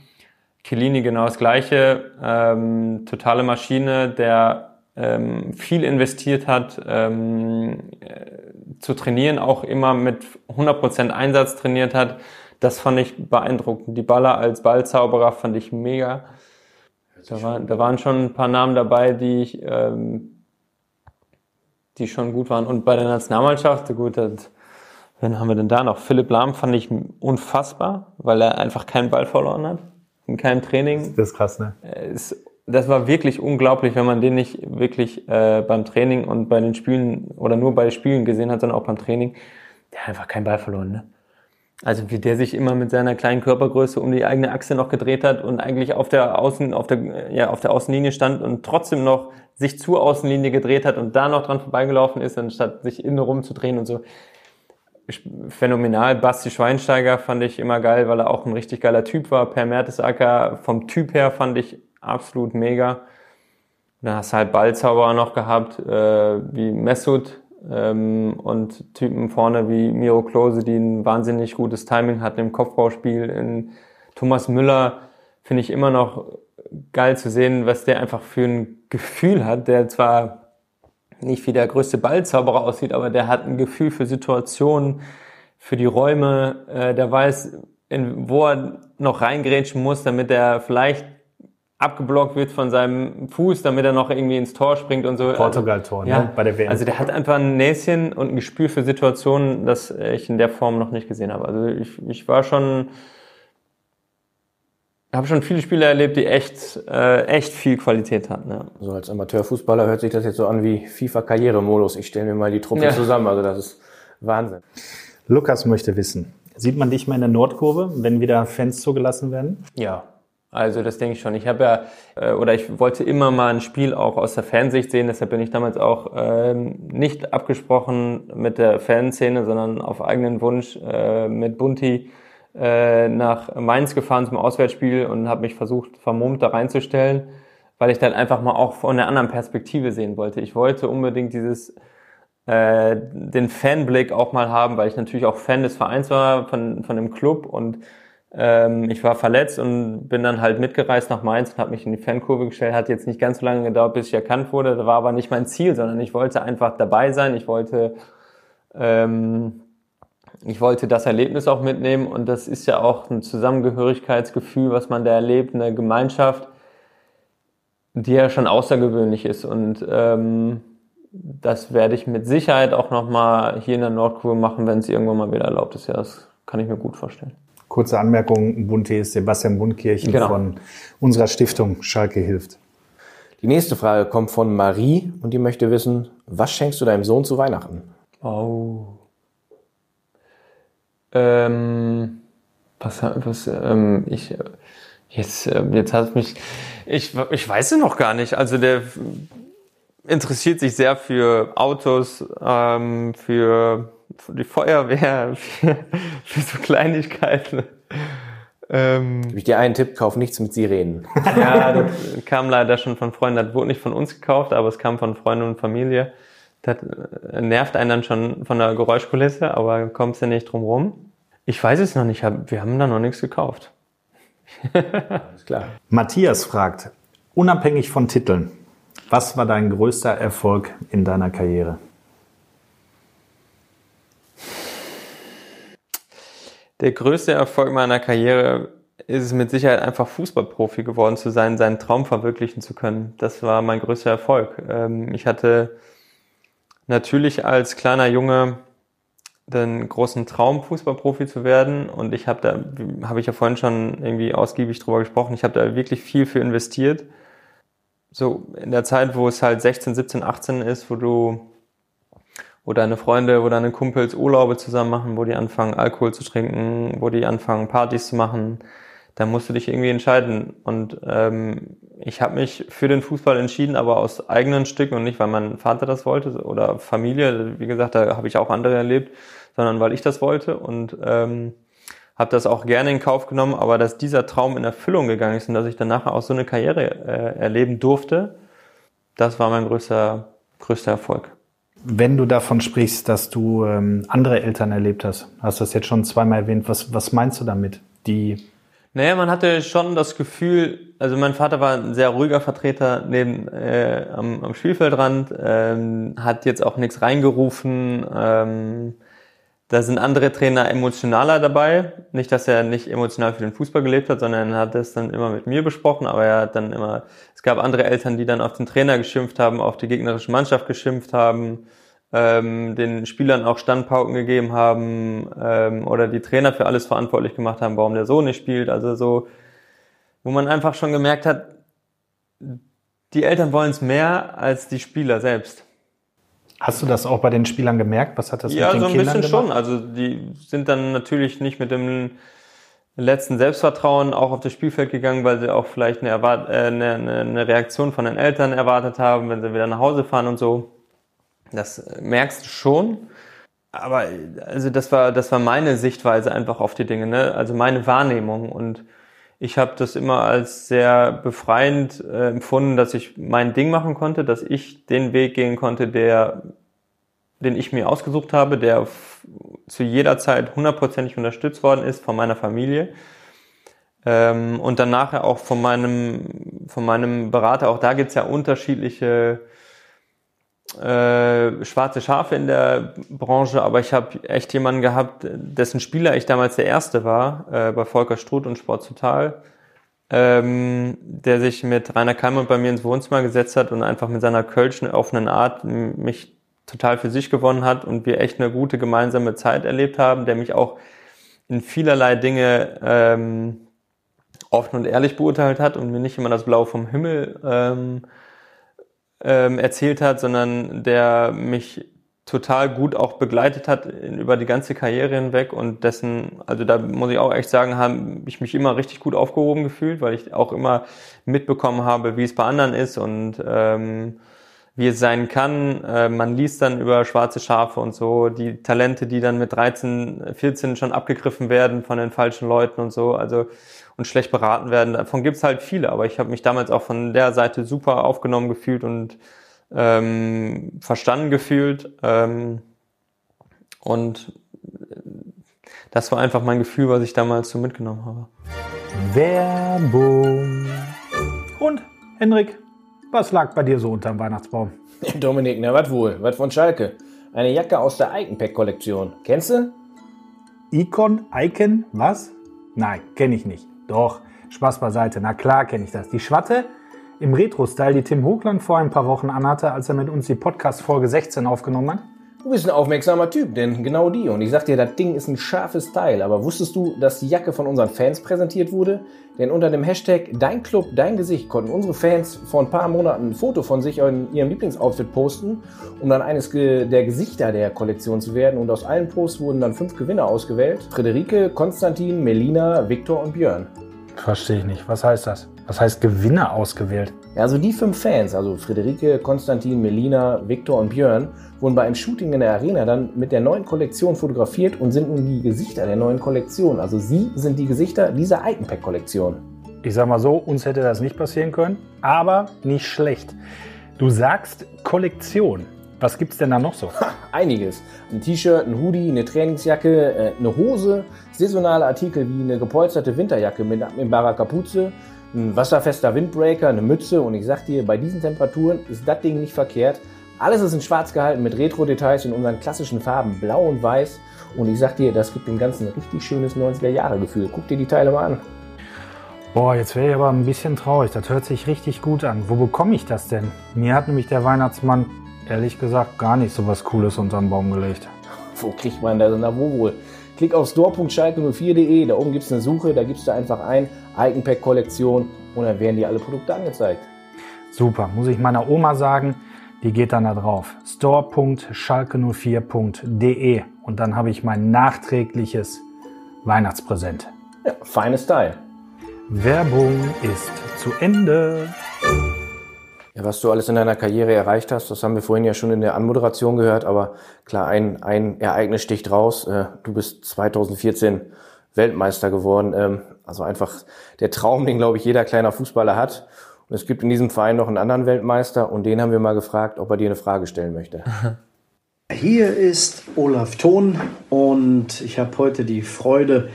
Kellini genau das gleiche, ähm, totale Maschine, der ähm, viel investiert hat, ähm, äh, zu trainieren, auch immer mit 100% Einsatz trainiert hat. Das fand ich beeindruckend. Die Baller als Ballzauberer fand ich mega. Da, war, da waren schon ein paar Namen dabei, die ich ähm, die schon gut waren. Und bei der Nationalmannschaft, gut, das, wen haben wir denn da noch? Philipp Lahm fand ich unfassbar, weil er einfach keinen Ball verloren hat. In keinem Training. Das ist krass, ne? das war wirklich unglaublich, wenn man den nicht wirklich äh, beim Training und bei den Spielen oder nur bei den Spielen gesehen hat, sondern auch beim Training. Der hat einfach keinen Ball verloren, ne? Also wie der sich immer mit seiner kleinen Körpergröße um die eigene Achse noch gedreht hat und eigentlich auf der Außen, auf der, ja, auf der Außenlinie stand und trotzdem noch sich zur Außenlinie gedreht hat und da noch dran vorbeigelaufen ist, anstatt sich innen rumzudrehen und so. Phänomenal. Basti Schweinsteiger fand ich immer geil, weil er auch ein richtig geiler Typ war. Per Mertesacker vom Typ her fand ich absolut mega. Dann hast du halt Ballzauberer noch gehabt, äh, wie Mesut, ähm, und Typen vorne wie Miro Klose, die ein wahnsinnig gutes Timing hatten im Kopfbauspiel. In Thomas Müller finde ich immer noch geil zu sehen, was der einfach für ein Gefühl hat, der zwar nicht wie der größte Ballzauberer aussieht, aber der hat ein Gefühl für Situationen, für die Räume, äh, der weiß, in, wo er noch reingrätschen muss, damit er vielleicht abgeblockt wird von seinem Fuß, damit er noch irgendwie ins Tor springt und so. Portugal-Tor, ja, ne? bei der WM. Also der hat einfach ein Näschen und ein Gespür für Situationen, das ich in der Form noch nicht gesehen habe. Also ich, ich war schon, habe schon viele Spiele erlebt, die echt, äh, echt viel Qualität hatten. Ja. So als Amateurfußballer hört sich das jetzt so an wie FIFA-Karrieremodus. Ich stelle mir mal die Truppe ja. zusammen. Also das ist Wahnsinn. Lukas möchte wissen, sieht man dich mal in der Nordkurve, wenn wieder Fans zugelassen werden? Ja, also das denke ich schon. Ich habe ja, äh, oder ich wollte immer mal ein Spiel auch aus der Fansicht sehen, deshalb bin ich damals auch ähm, nicht abgesprochen mit der Fanszene, sondern auf eigenen Wunsch äh, mit Bunti äh, nach Mainz gefahren zum Auswärtsspiel und habe mich versucht, vermummt da reinzustellen, weil ich dann einfach mal auch von einer anderen Perspektive sehen wollte. Ich wollte unbedingt dieses äh, den Fanblick auch mal haben, weil ich natürlich auch Fan des Vereins war, von, von dem Club und ähm, ich war verletzt und bin dann halt mitgereist nach Mainz und habe mich in die Fankurve gestellt. Hat jetzt nicht ganz so lange gedauert, bis ich erkannt wurde. Das war aber nicht mein Ziel, sondern ich wollte einfach dabei sein. Ich wollte, ähm, ich wollte das Erlebnis auch mitnehmen und das ist ja auch ein Zusammengehörigkeitsgefühl, was man da erlebt, eine Gemeinschaft, die ja schon außergewöhnlich ist und ähm, das werde ich mit Sicherheit auch nochmal hier in der Nordkurve machen, wenn es irgendwann mal wieder erlaubt ist. Ja, das kann ich mir gut vorstellen. Kurze Anmerkung, Bunte ist Sebastian Bundkirchen genau. von unserer Stiftung Schalke hilft. Die nächste Frage kommt von Marie und die möchte wissen, was schenkst du deinem Sohn zu Weihnachten? Oh. Ähm, was, was, ähm, ich, jetzt, äh, jetzt hat mich, ich, ich weiß es noch gar nicht. Also der, interessiert sich sehr für Autos, ähm, für, für die Feuerwehr, für, für so Kleinigkeiten. Ähm, Gebe ich dir einen Tipp, kauf nichts mit Sirenen. ja, das kam leider schon von Freunden. Das wurde nicht von uns gekauft, aber es kam von Freunden und Familie. Das äh, nervt einen dann schon von der Geräuschkulisse, aber kommst du nicht drum rum. Ich weiß es noch nicht. Wir haben da noch nichts gekauft. Alles klar. Matthias fragt, unabhängig von Titeln, was war dein größter Erfolg in deiner Karriere? Der größte Erfolg meiner Karriere ist es mit Sicherheit einfach Fußballprofi geworden zu sein, seinen Traum verwirklichen zu können. Das war mein größter Erfolg. Ähm, ich hatte natürlich als kleiner Junge den großen Traum, Fußballprofi zu werden. Und ich habe da, habe ich ja vorhin schon irgendwie ausgiebig drüber gesprochen, ich habe da wirklich viel für investiert. So in der Zeit, wo es halt 16, 17, 18 ist, wo du, wo deine Freunde, wo deine Kumpels Urlaube zusammen machen, wo die anfangen, Alkohol zu trinken, wo die anfangen, Partys zu machen, da musst du dich irgendwie entscheiden. Und ähm, ich habe mich für den Fußball entschieden, aber aus eigenen Stücken und nicht, weil mein Vater das wollte oder Familie. Wie gesagt, da habe ich auch andere erlebt, sondern weil ich das wollte und ähm, habe das auch gerne in Kauf genommen. Aber dass dieser Traum in Erfüllung gegangen ist und dass ich danach auch so eine Karriere äh, erleben durfte, das war mein größter, größter Erfolg. Wenn du davon sprichst, dass du ähm, andere Eltern erlebt hast, hast du das jetzt schon zweimal erwähnt, was, was meinst du damit? Die naja, man hatte schon das Gefühl, also mein Vater war ein sehr ruhiger Vertreter neben äh, am, am Spielfeldrand, ähm, hat jetzt auch nichts reingerufen. Ähm, da sind andere Trainer emotionaler dabei. Nicht, dass er nicht emotional für den Fußball gelebt hat, sondern er hat das dann immer mit mir besprochen, aber er hat dann immer, es gab andere Eltern, die dann auf den Trainer geschimpft haben, auf die gegnerische Mannschaft geschimpft haben ähm, den Spielern auch Standpauken gegeben haben ähm, oder die Trainer für alles verantwortlich gemacht haben, warum der so nicht spielt. Also so, wo man einfach schon gemerkt hat, die Eltern wollen es mehr als die Spieler selbst. Hast du das auch bei den Spielern gemerkt? Was hat das ja, mit den so ein Kindern bisschen gemacht? schon. Also die sind dann natürlich nicht mit dem letzten Selbstvertrauen auch auf das Spielfeld gegangen, weil sie auch vielleicht eine, Erwart äh, eine, eine Reaktion von den Eltern erwartet haben, wenn sie wieder nach Hause fahren und so. Das merkst du schon. Aber also das war das war meine Sichtweise einfach auf die Dinge, ne? Also meine Wahrnehmung und ich habe das immer als sehr befreiend äh, empfunden, dass ich mein Ding machen konnte, dass ich den Weg gehen konnte, der den ich mir ausgesucht habe, der zu jeder Zeit hundertprozentig unterstützt worden ist von meiner Familie ähm, und dann nachher auch von meinem von meinem Berater. Auch da gibt's ja unterschiedliche äh, schwarze Schafe in der Branche, aber ich habe echt jemanden gehabt, dessen Spieler ich damals der Erste war, äh, bei Volker Struth und Sport Total, ähm, der sich mit Rainer Kalmund bei mir ins Wohnzimmer gesetzt hat und einfach mit seiner kölschen offenen Art mich total für sich gewonnen hat und wir echt eine gute gemeinsame Zeit erlebt haben, der mich auch in vielerlei Dinge ähm, offen und ehrlich beurteilt hat und mir nicht immer das Blau vom Himmel ähm, ähm, erzählt hat, sondern der mich total gut auch begleitet hat über die ganze Karriere hinweg und dessen, also da muss ich auch echt sagen, habe ich mich immer richtig gut aufgehoben gefühlt, weil ich auch immer mitbekommen habe, wie es bei anderen ist und ähm, wie es sein kann. Äh, man liest dann über schwarze Schafe und so, die Talente, die dann mit 13, 14 schon abgegriffen werden von den falschen Leuten und so. Also und schlecht beraten werden. Davon gibt's halt viele, aber ich habe mich damals auch von der Seite super aufgenommen gefühlt und ähm, verstanden gefühlt. Ähm, und das war einfach mein Gefühl, was ich damals so mitgenommen habe. Werbung. Und, Henrik, was lag bei dir so unterm Weihnachtsbaum? Dominik, na was wohl? Was von Schalke? Eine Jacke aus der Iconpack-Kollektion. Kennst du? Icon? Icon? Was? Nein, kenne ich nicht. Doch, Spaß beiseite. Na klar kenne ich das. Die Schwatte im Retro-Style, die Tim Hochland vor ein paar Wochen anhatte, als er mit uns die Podcast-Folge 16 aufgenommen hat. Du bist ein aufmerksamer Typ, denn genau die. Und ich sag dir, das Ding ist ein scharfes Teil. Aber wusstest du, dass die Jacke von unseren Fans präsentiert wurde? Denn unter dem Hashtag Dein Club, Dein Gesicht konnten unsere Fans vor ein paar Monaten ein Foto von sich in ihrem Lieblingsoutfit posten, um dann eines der Gesichter der Kollektion zu werden. Und aus allen Posts wurden dann fünf Gewinner ausgewählt. Friederike, Konstantin, Melina, Viktor und Björn. Verstehe ich nicht. Was heißt das? Was heißt Gewinner ausgewählt? Ja, also die fünf Fans, also Friederike, Konstantin, Melina, Viktor und Björn, wurden bei einem Shooting in der Arena dann mit der neuen Kollektion fotografiert und sind nun die Gesichter der neuen Kollektion. Also sie sind die Gesichter dieser Iconpack-Kollektion. Ich sag mal so, uns hätte das nicht passieren können, aber nicht schlecht. Du sagst Kollektion. Was gibt's denn da noch so? Ha, einiges. Ein T-Shirt, ein Hoodie, eine Trainingsjacke, äh, eine Hose, saisonale Artikel wie eine gepolsterte Winterjacke mit abnehmbarer Kapuze, ein wasserfester Windbreaker, eine Mütze und ich sag dir, bei diesen Temperaturen ist das Ding nicht verkehrt. Alles ist in schwarz gehalten mit Retro-Details in unseren klassischen Farben blau und weiß und ich sag dir, das gibt dem Ganzen ein richtig schönes 90er-Jahre-Gefühl. Guck dir die Teile mal an. Boah, jetzt wäre ich aber ein bisschen traurig. Das hört sich richtig gut an. Wo bekomme ich das denn? Mir hat nämlich der Weihnachtsmann ehrlich gesagt gar nicht so was Cooles unter den Baum gelegt. Wo kriegt man das? Na, wo wohl? Klick auf store.schalke04.de, da oben gibt es eine Suche, da gibst du einfach ein, Iconpack-Kollektion und dann werden dir alle Produkte angezeigt. Super, muss ich meiner Oma sagen, die geht dann da drauf. store.schalke04.de und dann habe ich mein nachträgliches Weihnachtspräsent. Ja, feines Style. Werbung ist zu Ende. Ja, was du alles in deiner Karriere erreicht hast, das haben wir vorhin ja schon in der Anmoderation gehört, aber klar, ein, ein Ereignis sticht raus. Äh, du bist 2014 Weltmeister geworden. Ähm, also einfach der Traum, den, glaube ich, jeder kleiner Fußballer hat. Und es gibt in diesem Verein noch einen anderen Weltmeister und den haben wir mal gefragt, ob er dir eine Frage stellen möchte. Hier ist Olaf Thon und ich habe heute die Freude,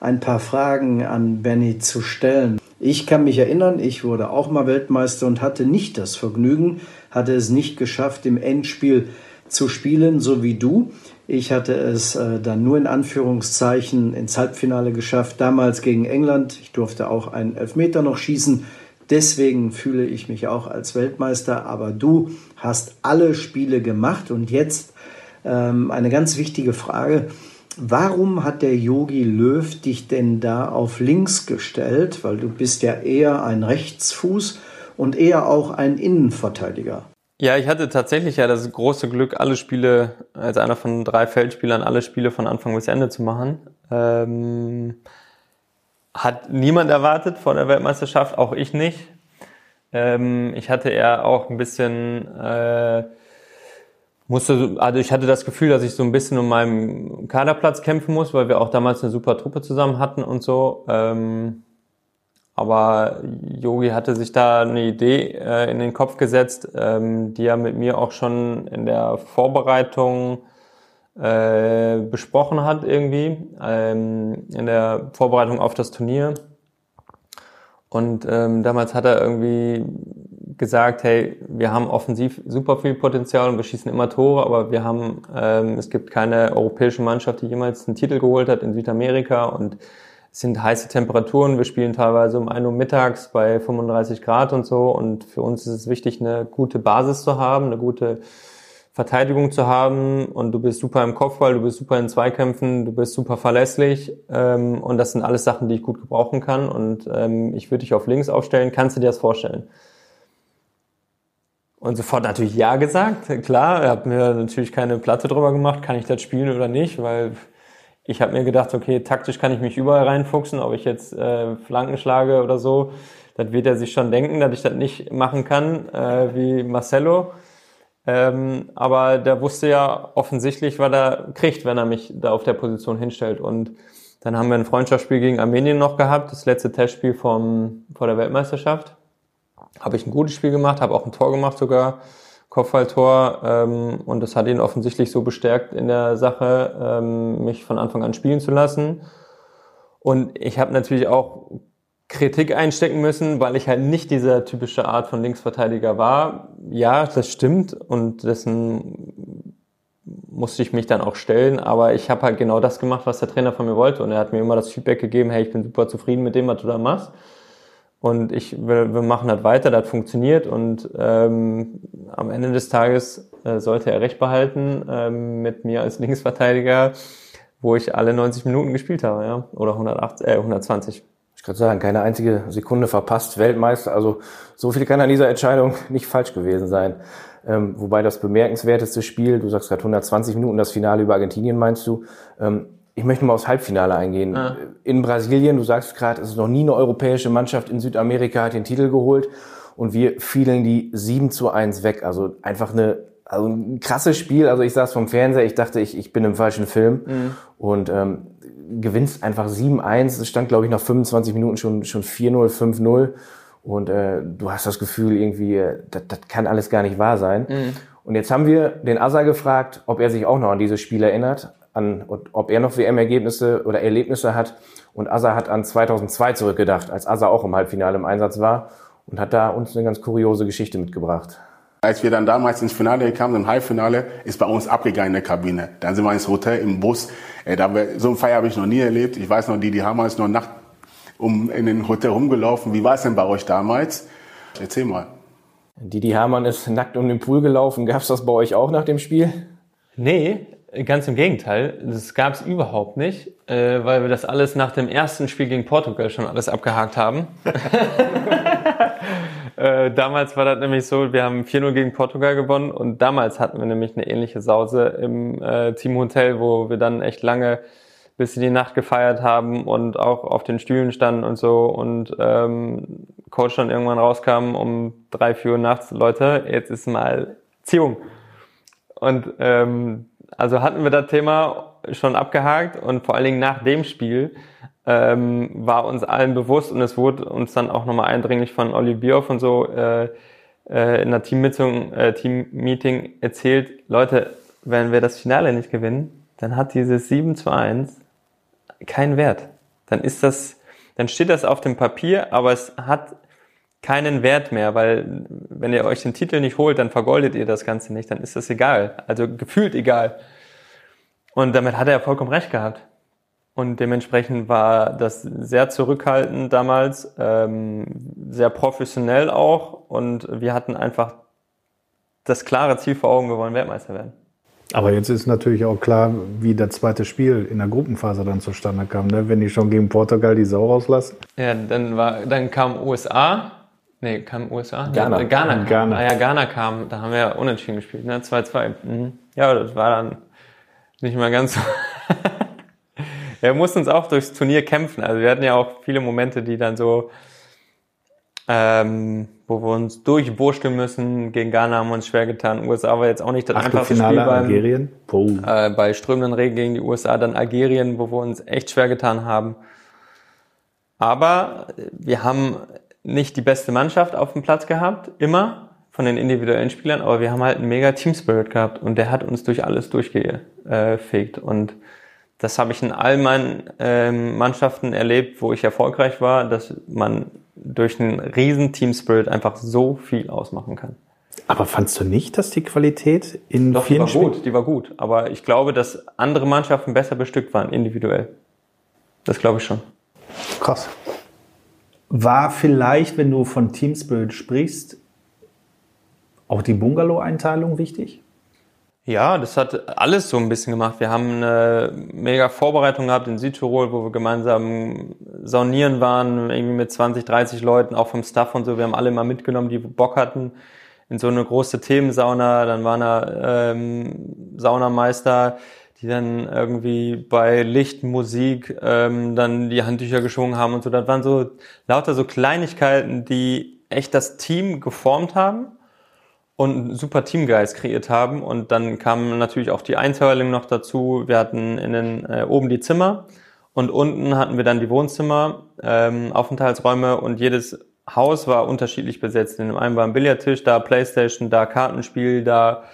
ein paar Fragen an Benny zu stellen. Ich kann mich erinnern, ich wurde auch mal Weltmeister und hatte nicht das Vergnügen, hatte es nicht geschafft, im Endspiel zu spielen, so wie du. Ich hatte es äh, dann nur in Anführungszeichen ins Halbfinale geschafft, damals gegen England. Ich durfte auch einen Elfmeter noch schießen. Deswegen fühle ich mich auch als Weltmeister. Aber du hast alle Spiele gemacht und jetzt ähm, eine ganz wichtige Frage. Warum hat der Yogi Löw dich denn da auf links gestellt? Weil du bist ja eher ein Rechtsfuß und eher auch ein Innenverteidiger. Ja, ich hatte tatsächlich ja das große Glück, alle Spiele, als einer von drei Feldspielern, alle Spiele von Anfang bis Ende zu machen. Ähm, hat niemand erwartet vor der Weltmeisterschaft, auch ich nicht. Ähm, ich hatte eher auch ein bisschen äh, musste, also ich hatte das Gefühl, dass ich so ein bisschen um meinen Kaderplatz kämpfen muss, weil wir auch damals eine super Truppe zusammen hatten und so. Ähm, aber Yogi hatte sich da eine Idee äh, in den Kopf gesetzt, ähm, die er mit mir auch schon in der Vorbereitung äh, besprochen hat irgendwie, ähm, in der Vorbereitung auf das Turnier. Und ähm, damals hat er irgendwie gesagt, hey, wir haben offensiv super viel Potenzial und wir schießen immer Tore, aber wir haben, ähm, es gibt keine europäische Mannschaft, die jemals einen Titel geholt hat in Südamerika und es sind heiße Temperaturen. Wir spielen teilweise um 1 Uhr mittags bei 35 Grad und so und für uns ist es wichtig, eine gute Basis zu haben, eine gute Verteidigung zu haben und du bist super im Kopfball, du bist super in Zweikämpfen, du bist super verlässlich ähm, und das sind alles Sachen, die ich gut gebrauchen kann und ähm, ich würde dich auf links aufstellen. Kannst du dir das vorstellen? Und sofort natürlich Ja gesagt. Klar, er hat mir natürlich keine Platte drüber gemacht, kann ich das spielen oder nicht, weil ich habe mir gedacht, okay, taktisch kann ich mich überall reinfuchsen, ob ich jetzt äh, Flanken schlage oder so. Das wird er sich schon denken, dass ich das nicht machen kann, äh, wie Marcelo. Ähm, aber der wusste ja offensichtlich, was er kriegt, wenn er mich da auf der Position hinstellt. Und dann haben wir ein Freundschaftsspiel gegen Armenien noch gehabt, das letzte Testspiel vom, vor der Weltmeisterschaft habe ich ein gutes Spiel gemacht, habe auch ein Tor gemacht sogar, Kopfballtor. Ähm, und das hat ihn offensichtlich so bestärkt in der Sache, ähm, mich von Anfang an spielen zu lassen. Und ich habe natürlich auch Kritik einstecken müssen, weil ich halt nicht diese typische Art von Linksverteidiger war. Ja, das stimmt und dessen musste ich mich dann auch stellen, aber ich habe halt genau das gemacht, was der Trainer von mir wollte und er hat mir immer das Feedback gegeben, hey, ich bin super zufrieden mit dem, was du da machst und ich, wir, wir machen das weiter, das funktioniert und ähm, am Ende des Tages äh, sollte er recht behalten ähm, mit mir als Linksverteidiger, wo ich alle 90 Minuten gespielt habe, ja, oder 180, äh, 120. Ich kann sagen, keine einzige Sekunde verpasst, Weltmeister. Also so viel kann an dieser Entscheidung nicht falsch gewesen sein. Ähm, wobei das bemerkenswerteste Spiel, du sagst gerade 120 Minuten, das Finale über Argentinien meinst du, ähm, ich möchte mal aufs Halbfinale eingehen. Ja. In Brasilien, du sagst gerade, es ist noch nie eine europäische Mannschaft in Südamerika hat den Titel geholt und wir fielen die 7 zu 1 weg. Also einfach eine, also ein krasses Spiel. Also ich saß vom Fernseher, ich dachte, ich, ich bin im falschen Film mhm. und ähm, gewinnst einfach 7-1. Es stand, glaube ich, nach 25 Minuten schon, schon 4-0, 5-0. Und äh, du hast das Gefühl, irgendwie, äh, das, das kann alles gar nicht wahr sein. Mhm. Und jetzt haben wir den Asa gefragt, ob er sich auch noch an dieses Spiel erinnert, an, ob er noch WM-Ergebnisse oder Erlebnisse hat. Und Asa hat an 2002 zurückgedacht, als Asa auch im Halbfinale im Einsatz war und hat da uns eine ganz kuriose Geschichte mitgebracht. Als wir dann damals ins Finale kamen, im Halbfinale, ist bei uns abgegangen in der Kabine. Dann sind wir ins Hotel im Bus. Äh, da wir, so ein Feier habe ich noch nie erlebt. Ich weiß noch, die, die haben uns noch nachts um in den Hotel rumgelaufen. Wie war es denn bei euch damals? Erzähl mal. Didi Hamann ist nackt um den Pool gelaufen. Gab es das bei euch auch nach dem Spiel? Nee, ganz im Gegenteil. Das gab es überhaupt nicht, äh, weil wir das alles nach dem ersten Spiel gegen Portugal schon alles abgehakt haben. äh, damals war das nämlich so, wir haben 4-0 gegen Portugal gewonnen und damals hatten wir nämlich eine ähnliche Sause im äh, Teamhotel, wo wir dann echt lange bis in die Nacht gefeiert haben und auch auf den Stühlen standen und so und ähm, Coach dann irgendwann rauskam um drei, vier Uhr nachts, Leute, jetzt ist mal Ziehung. Und ähm, also hatten wir das Thema schon abgehakt und vor allen Dingen nach dem Spiel ähm, war uns allen bewusst und es wurde uns dann auch nochmal eindringlich von Olli Bioff und so äh, äh, in einer Teammeeting, äh, Teammeeting erzählt, Leute, wenn wir das Finale nicht gewinnen, dann hat dieses 7 zu 1 keinen Wert. Dann ist das, dann steht das auf dem Papier, aber es hat keinen Wert mehr, weil wenn ihr euch den Titel nicht holt, dann vergoldet ihr das Ganze nicht, dann ist das egal. Also gefühlt egal. Und damit hat er vollkommen recht gehabt. Und dementsprechend war das sehr zurückhaltend damals, ähm, sehr professionell auch. Und wir hatten einfach das klare Ziel vor Augen, wir wollen Weltmeister werden. Aber jetzt ist natürlich auch klar, wie das zweite Spiel in der Gruppenphase dann zustande kam, ne? wenn die schon gegen Portugal die Sau rauslassen. Ja, dann, war, dann kam USA. Nee, kam USA? Ghana. Ja, Ghana kam. Ghana. Ah, ja, Ghana kam. Da haben wir ja unentschieden gespielt, ne? 2-2. Mhm. Ja, das war dann nicht mal ganz so. er musste uns auch durchs Turnier kämpfen. Also wir hatten ja auch viele Momente, die dann so ähm, wo wir uns durchwursteln müssen. Gegen Ghana haben wir uns schwer getan. USA war jetzt auch nicht das einfachste Spiel beim, Algerien. Äh, bei strömenden Regen gegen die USA, dann Algerien, wo wir uns echt schwer getan haben. Aber wir haben nicht die beste Mannschaft auf dem Platz gehabt, immer von den individuellen Spielern, aber wir haben halt einen mega Team Spirit gehabt und der hat uns durch alles durchgefegt. Und das habe ich in all meinen ähm, Mannschaften erlebt, wo ich erfolgreich war, dass man durch einen riesen Team Spirit einfach so viel ausmachen kann. Aber fandst du nicht, dass die Qualität in Doch, vielen die war gut, die war gut. Aber ich glaube, dass andere Mannschaften besser bestückt waren, individuell. Das glaube ich schon. Krass. War vielleicht, wenn du von Team Spirit sprichst, auch die Bungalow-Einteilung wichtig? Ja, das hat alles so ein bisschen gemacht. Wir haben eine mega Vorbereitung gehabt in Südtirol, wo wir gemeinsam saunieren waren, irgendwie mit 20, 30 Leuten, auch vom Staff und so. Wir haben alle mal mitgenommen, die Bock hatten, in so eine große Themensauna. Dann waren da ähm, Saunameister, die dann irgendwie bei Licht, Musik ähm, dann die Handtücher geschwungen haben und so. Das waren so lauter so Kleinigkeiten, die echt das Team geformt haben und einen super Teamgeist kreiert haben. Und dann kam natürlich auch die Einteilung noch dazu. Wir hatten in den, äh, oben die Zimmer und unten hatten wir dann die Wohnzimmer, ähm, Aufenthaltsräume und jedes Haus war unterschiedlich besetzt. In dem einen war ein Billardtisch, da Playstation, da Kartenspiel, da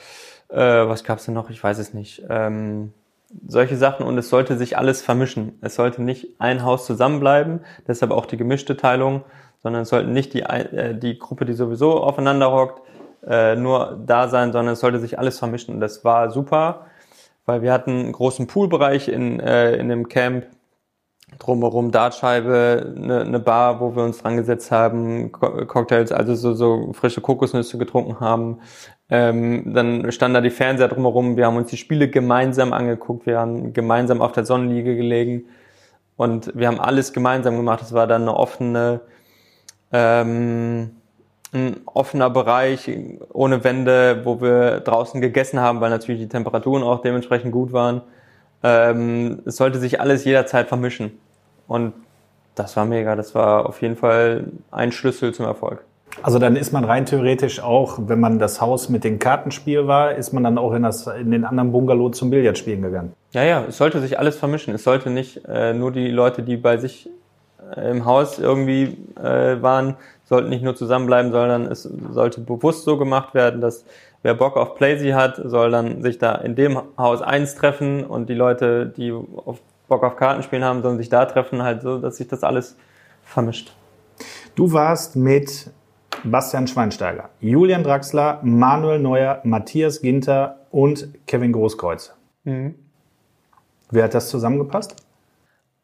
äh, was gab's denn noch? Ich weiß es nicht. Ähm, solche Sachen und es sollte sich alles vermischen. Es sollte nicht ein Haus zusammenbleiben, deshalb auch die gemischte Teilung, sondern es sollten nicht die, äh, die Gruppe, die sowieso aufeinander hockt, äh, nur da sein, sondern es sollte sich alles vermischen. Und das war super, weil wir hatten einen großen Poolbereich in, äh, in dem Camp, drumherum Dartscheibe, eine, eine Bar, wo wir uns dran gesetzt haben, Co Cocktails, also so, so frische Kokosnüsse getrunken haben. Ähm, dann stand da die Fernseher drumherum, wir haben uns die Spiele gemeinsam angeguckt, wir haben gemeinsam auf der Sonnenliege gelegen und wir haben alles gemeinsam gemacht. Es war dann eine offene ähm, ein offener Bereich ohne Wände, wo wir draußen gegessen haben, weil natürlich die Temperaturen auch dementsprechend gut waren. ähm, es sollte sich alles jederzeit vermischen. Und das war mega. Das war auf jeden Fall ein Schlüssel zum Erfolg. Also dann ist man rein theoretisch auch, wenn man das Haus mit dem Kartenspiel war, ist man dann auch in, das, in den anderen Bungalow zum Billardspielen gegangen. Ja, ja, es sollte sich alles vermischen. Es sollte nicht äh, nur die Leute, die bei sich äh, im Haus irgendwie äh, waren, sollten nicht nur zusammenbleiben, sondern es sollte bewusst so gemacht werden, dass wer Bock auf Playsy hat, soll dann sich da in dem Haus eins treffen und die Leute, die auf Bock auf Kartenspielen haben, sollen sich da treffen, halt so, dass sich das alles vermischt. Du warst mit Bastian Schweinsteiger, Julian Draxler, Manuel Neuer, Matthias Ginter und Kevin Großkreuz. Mhm. Wer hat das zusammengepasst?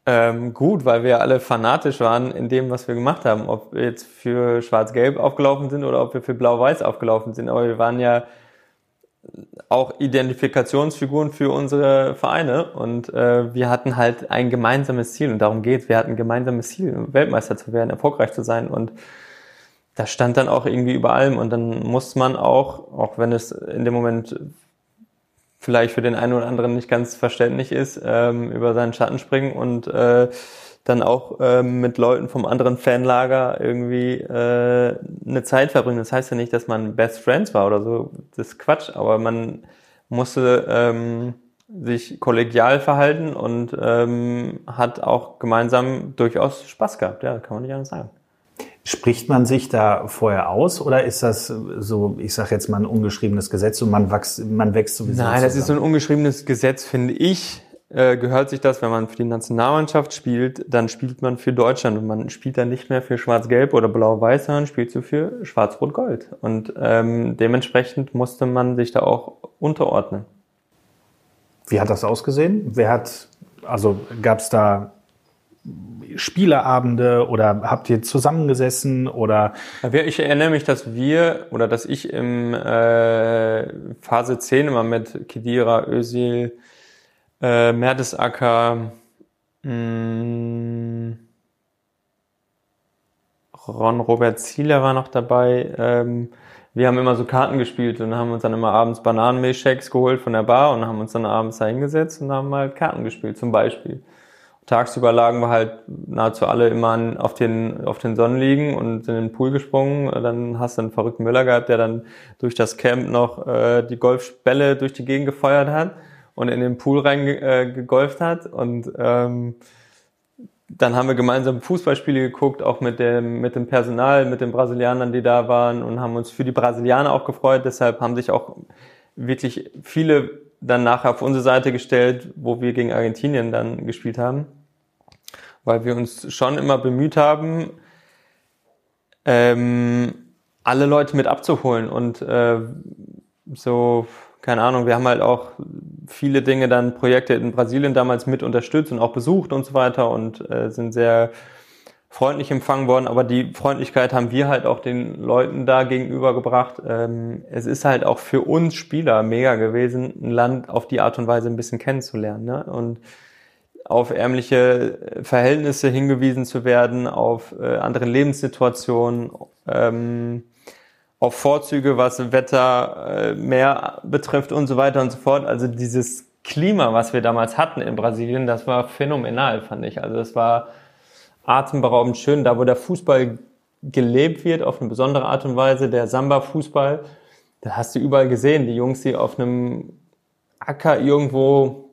Ähm, gut, weil wir alle fanatisch waren in dem, was wir gemacht haben. Ob wir jetzt für Schwarz-Gelb aufgelaufen sind oder ob wir für Blau-Weiß aufgelaufen sind. Aber wir waren ja auch Identifikationsfiguren für unsere Vereine und äh, wir hatten halt ein gemeinsames Ziel und darum geht's. Wir hatten ein gemeinsames Ziel, Weltmeister zu werden, erfolgreich zu sein und das stand dann auch irgendwie über allem und dann muss man auch, auch wenn es in dem Moment vielleicht für den einen oder anderen nicht ganz verständlich ist, ähm, über seinen Schatten springen und äh, dann auch äh, mit Leuten vom anderen Fanlager irgendwie äh, eine Zeit verbringen. Das heißt ja nicht, dass man Best Friends war oder so, das ist Quatsch, aber man musste ähm, sich kollegial verhalten und ähm, hat auch gemeinsam durchaus Spaß gehabt, ja, kann man nicht anders sagen. Spricht man sich da vorher aus oder ist das so, ich sage jetzt mal ein ungeschriebenes Gesetz und man wächst, man wächst sowieso? Nein, zusammen? das ist so ein ungeschriebenes Gesetz, finde ich äh, gehört sich das, wenn man für die Nationalmannschaft spielt, dann spielt man für Deutschland und man spielt dann nicht mehr für Schwarz-Gelb oder Blau-Weiß, sondern spielt so für Schwarz-Rot-Gold. Und ähm, dementsprechend musste man sich da auch unterordnen. Wie hat das ausgesehen? Wer hat, also gab es da Spieleabende oder habt ihr zusammengesessen oder? Ich erinnere mich, dass wir oder dass ich im äh, Phase 10 immer mit Kedira, Özil, äh, Mertesacker, mh, mm, Ron Robert Zieler war noch dabei. Ähm, wir haben immer so Karten gespielt und haben uns dann immer abends Bananenmilchshakes geholt von der Bar und haben uns dann abends da hingesetzt und haben halt Karten gespielt, zum Beispiel. Tagsüber lagen wir halt nahezu alle immer an, auf, den, auf den Sonnenliegen und sind in den Pool gesprungen. Dann hast du einen verrückten Müller gehabt, der dann durch das Camp noch äh, die Golfbälle durch die Gegend gefeuert hat und in den Pool reingegolft äh, hat. Und ähm, dann haben wir gemeinsam Fußballspiele geguckt, auch mit dem, mit dem Personal, mit den Brasilianern, die da waren und haben uns für die Brasilianer auch gefreut. Deshalb haben sich auch wirklich viele dann nachher auf unsere Seite gestellt, wo wir gegen Argentinien dann gespielt haben. Weil wir uns schon immer bemüht haben, ähm, alle Leute mit abzuholen und äh, so keine Ahnung, wir haben halt auch viele Dinge dann Projekte in Brasilien damals mit unterstützt und auch besucht und so weiter und äh, sind sehr freundlich empfangen worden, aber die Freundlichkeit haben wir halt auch den Leuten da gegenübergebracht. Ähm, es ist halt auch für uns Spieler mega gewesen, ein Land auf die Art und Weise ein bisschen kennenzulernen ne? und auf ärmliche Verhältnisse hingewiesen zu werden, auf äh, anderen Lebenssituationen. Ähm, auf Vorzüge, was Wetter, äh, Meer betrifft und so weiter und so fort. Also dieses Klima, was wir damals hatten in Brasilien, das war phänomenal, fand ich. Also es war atemberaubend schön, da wo der Fußball gelebt wird auf eine besondere Art und Weise, der Samba-Fußball, da hast du überall gesehen, die Jungs, die auf einem Acker irgendwo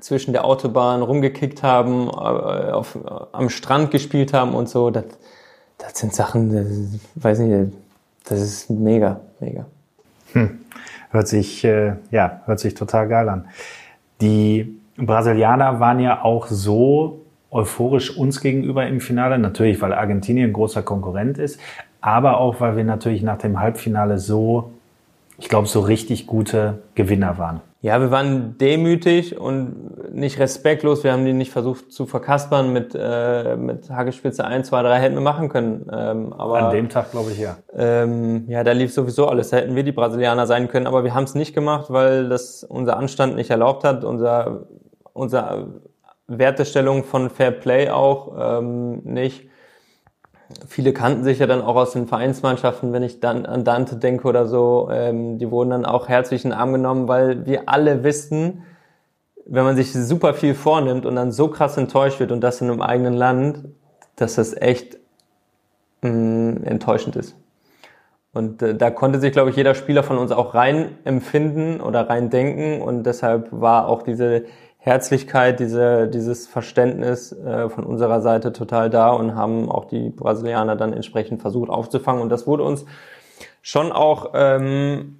zwischen der Autobahn rumgekickt haben, äh, auf, am Strand gespielt haben und so, das, das sind Sachen, das, weiß nicht, das ist mega, mega. Hm. Hört sich, äh, ja, hört sich total geil an. Die Brasilianer waren ja auch so euphorisch uns gegenüber im Finale. Natürlich, weil Argentinien großer Konkurrent ist, aber auch, weil wir natürlich nach dem Halbfinale so, ich glaube, so richtig gute Gewinner waren. Ja, wir waren demütig und nicht respektlos. Wir haben die nicht versucht zu verkaspern mit, äh, mit Hackespitze 1, 2, 3 hätten wir machen können. Ähm, aber, An dem Tag glaube ich ja. Ähm, ja, da lief sowieso alles. Da hätten wir die Brasilianer sein können, aber wir haben es nicht gemacht, weil das unser Anstand nicht erlaubt hat, unser, unser Wertestellung von Fair Play auch ähm, nicht viele kannten sich ja dann auch aus den Vereinsmannschaften, wenn ich dann an Dante denke oder so, ähm, die wurden dann auch herzlich in den Arm genommen, weil wir alle wissen, wenn man sich super viel vornimmt und dann so krass enttäuscht wird und das in einem eigenen Land, dass das echt mh, mm, enttäuschend ist. Und äh, da konnte sich, glaube ich, jeder Spieler von uns auch rein empfinden oder rein denken. Und deshalb war auch diese Herzlichkeit, diese, dieses Verständnis äh, von unserer Seite total da und haben auch die Brasilianer dann entsprechend versucht aufzufangen. Und das wurde uns schon auch ähm,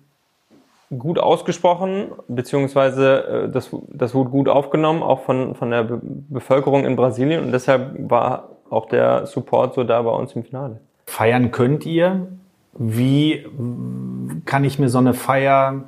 gut ausgesprochen, beziehungsweise äh, das, das wurde gut aufgenommen, auch von, von der Be Bevölkerung in Brasilien. Und deshalb war auch der Support so da bei uns im Finale. Feiern könnt ihr? Wie kann ich mir so eine Feier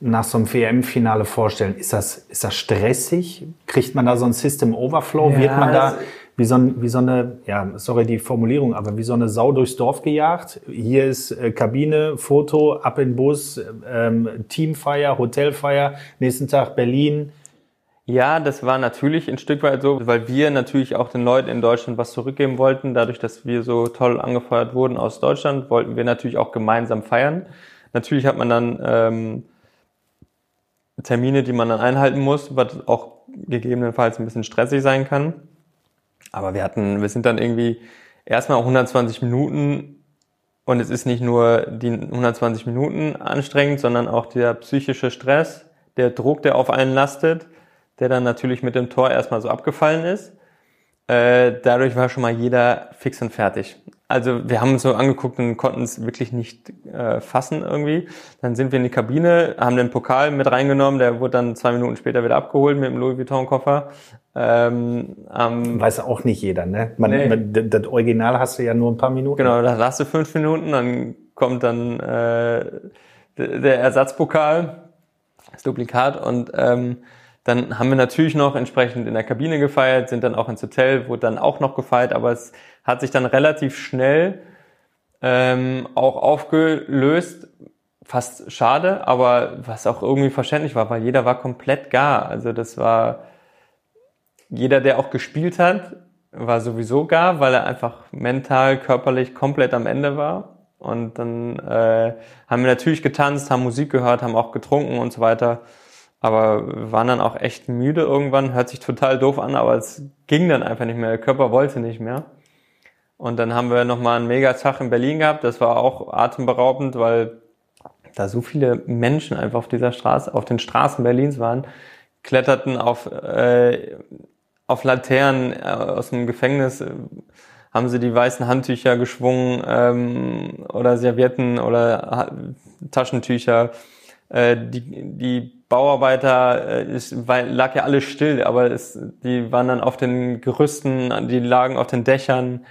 nach so einem WM-Finale vorstellen? Ist das, ist das stressig? Kriegt man da so ein System Overflow? Ja, Wird man da wie so, ein, wie so eine, ja, sorry die Formulierung, aber wie so eine Sau durchs Dorf gejagt? Hier ist äh, Kabine, Foto, ab in Bus, ähm, Teamfeier, Hotelfeier, nächsten Tag Berlin. Ja, das war natürlich ein Stück weit so, weil wir natürlich auch den Leuten in Deutschland was zurückgeben wollten. Dadurch, dass wir so toll angefeuert wurden aus Deutschland, wollten wir natürlich auch gemeinsam feiern. Natürlich hat man dann ähm, Termine, die man dann einhalten muss, was auch gegebenenfalls ein bisschen stressig sein kann. Aber wir hatten, wir sind dann irgendwie erstmal 120 Minuten und es ist nicht nur die 120 Minuten anstrengend, sondern auch der psychische Stress, der Druck, der auf einen lastet der dann natürlich mit dem Tor erstmal so abgefallen ist. Äh, dadurch war schon mal jeder fix und fertig. Also wir haben uns so angeguckt und konnten es wirklich nicht äh, fassen irgendwie. Dann sind wir in die Kabine, haben den Pokal mit reingenommen, der wurde dann zwei Minuten später wieder abgeholt mit dem Louis Vuitton-Koffer. Ähm, ähm, Weiß auch nicht jeder, ne? Man, nee. man, das Original hast du ja nur ein paar Minuten. Genau, da hast du fünf Minuten, dann kommt dann äh, der Ersatzpokal, das Duplikat und ähm, dann haben wir natürlich noch entsprechend in der Kabine gefeiert, sind dann auch ins Hotel, wurde dann auch noch gefeiert, aber es hat sich dann relativ schnell ähm, auch aufgelöst. Fast schade, aber was auch irgendwie verständlich war, weil jeder war komplett gar. Also das war jeder, der auch gespielt hat, war sowieso gar, weil er einfach mental, körperlich komplett am Ende war. Und dann äh, haben wir natürlich getanzt, haben Musik gehört, haben auch getrunken und so weiter aber waren dann auch echt müde irgendwann, hört sich total doof an, aber es ging dann einfach nicht mehr, der Körper wollte nicht mehr. Und dann haben wir nochmal einen Megatag in Berlin gehabt, das war auch atemberaubend, weil da so viele Menschen einfach auf dieser Straße, auf den Straßen Berlins waren, kletterten auf, äh, auf Laternen äh, aus dem Gefängnis, äh, haben sie die weißen Handtücher geschwungen ähm, oder Servietten oder ha Taschentücher. Äh, die, die Bauarbeiter, äh, es war, lag ja alles still, aber es, die waren dann auf den Gerüsten, die lagen auf den Dächern.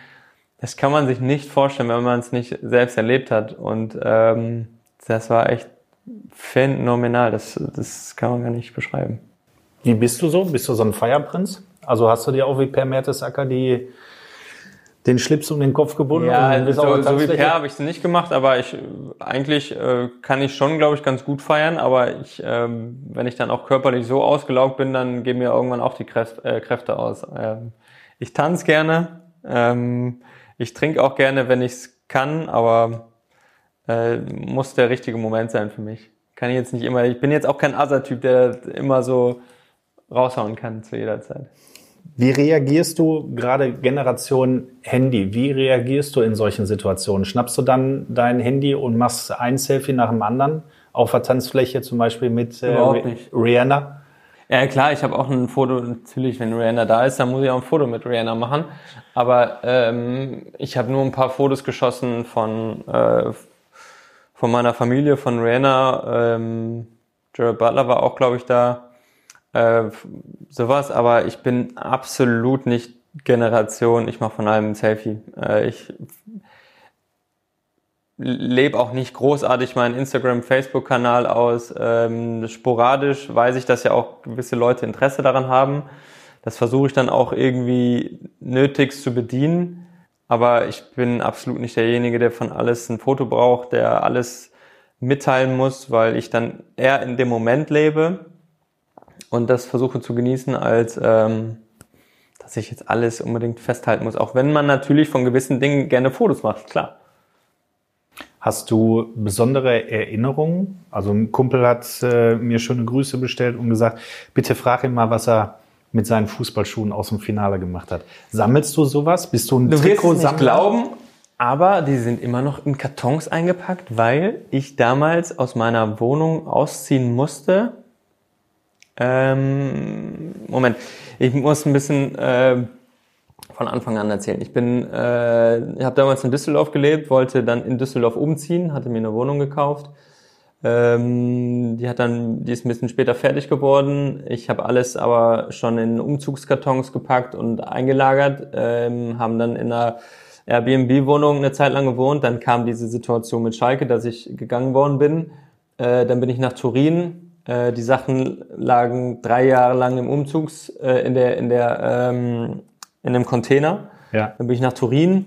Das kann man sich nicht vorstellen, wenn man es nicht selbst erlebt hat. Und ähm, das war echt phänomenal. Das, das kann man gar nicht beschreiben. Wie bist du so? Bist du so ein Feierprinz? Also hast du dir auch wie Per Mertesacker die den Schlips um den Kopf gebunden? Ja, so, so wie Per habe ich es nicht gemacht, aber ich eigentlich äh, kann ich schon, glaube ich, ganz gut feiern. Aber ich, ähm, wenn ich dann auch körperlich so ausgelaugt bin, dann gehen mir irgendwann auch die Kräft, äh, Kräfte aus. Ähm, ich tanze gerne, ähm, ich trinke auch gerne, wenn ich es kann, aber äh, muss der richtige Moment sein für mich. Kann ich jetzt nicht immer. Ich bin jetzt auch kein Asa-Typ, der immer so raushauen kann zu jeder Zeit. Wie reagierst du gerade Generation Handy? Wie reagierst du in solchen Situationen? Schnappst du dann dein Handy und machst ein Selfie nach dem anderen auf der Tanzfläche zum Beispiel mit äh, Rihanna? Ja klar, ich habe auch ein Foto, natürlich, wenn Rihanna da ist, dann muss ich auch ein Foto mit Rihanna machen. Aber ähm, ich habe nur ein paar Fotos geschossen von, äh, von meiner Familie, von Rihanna. Ähm, Jared Butler war auch, glaube ich, da äh, sowas, aber ich bin absolut nicht Generation, ich mache von allem ein Selfie. Äh, ich lebe auch nicht großartig meinen Instagram, Facebook-Kanal aus. Ähm, sporadisch weiß ich, dass ja auch gewisse Leute Interesse daran haben. Das versuche ich dann auch irgendwie nötigst zu bedienen. Aber ich bin absolut nicht derjenige, der von alles ein Foto braucht, der alles mitteilen muss, weil ich dann eher in dem Moment lebe und das versuche zu genießen, als ähm, dass ich jetzt alles unbedingt festhalten muss. Auch wenn man natürlich von gewissen Dingen gerne Fotos macht, klar. Hast du besondere Erinnerungen? Also ein Kumpel hat äh, mir schöne Grüße bestellt und gesagt, bitte frag ihn mal, was er mit seinen Fußballschuhen aus dem Finale gemacht hat. Sammelst du sowas? Bist du ein Du Trikotsammler? glauben, aber die sind immer noch in Kartons eingepackt, weil ich damals aus meiner Wohnung ausziehen musste. Ähm, Moment, ich muss ein bisschen äh, von Anfang an erzählen. Ich bin, äh, ich habe damals in Düsseldorf gelebt, wollte dann in Düsseldorf umziehen, hatte mir eine Wohnung gekauft. Ähm, die hat dann, die ist ein bisschen später fertig geworden. Ich habe alles aber schon in Umzugskartons gepackt und eingelagert, ähm, haben dann in einer Airbnb-Wohnung eine Zeit lang gewohnt. Dann kam diese Situation mit Schalke, dass ich gegangen worden bin. Äh, dann bin ich nach Turin. Äh, die Sachen lagen drei Jahre lang im Umzugs, äh, in der, in der, ähm, in einem Container. Ja. Dann bin ich nach Turin.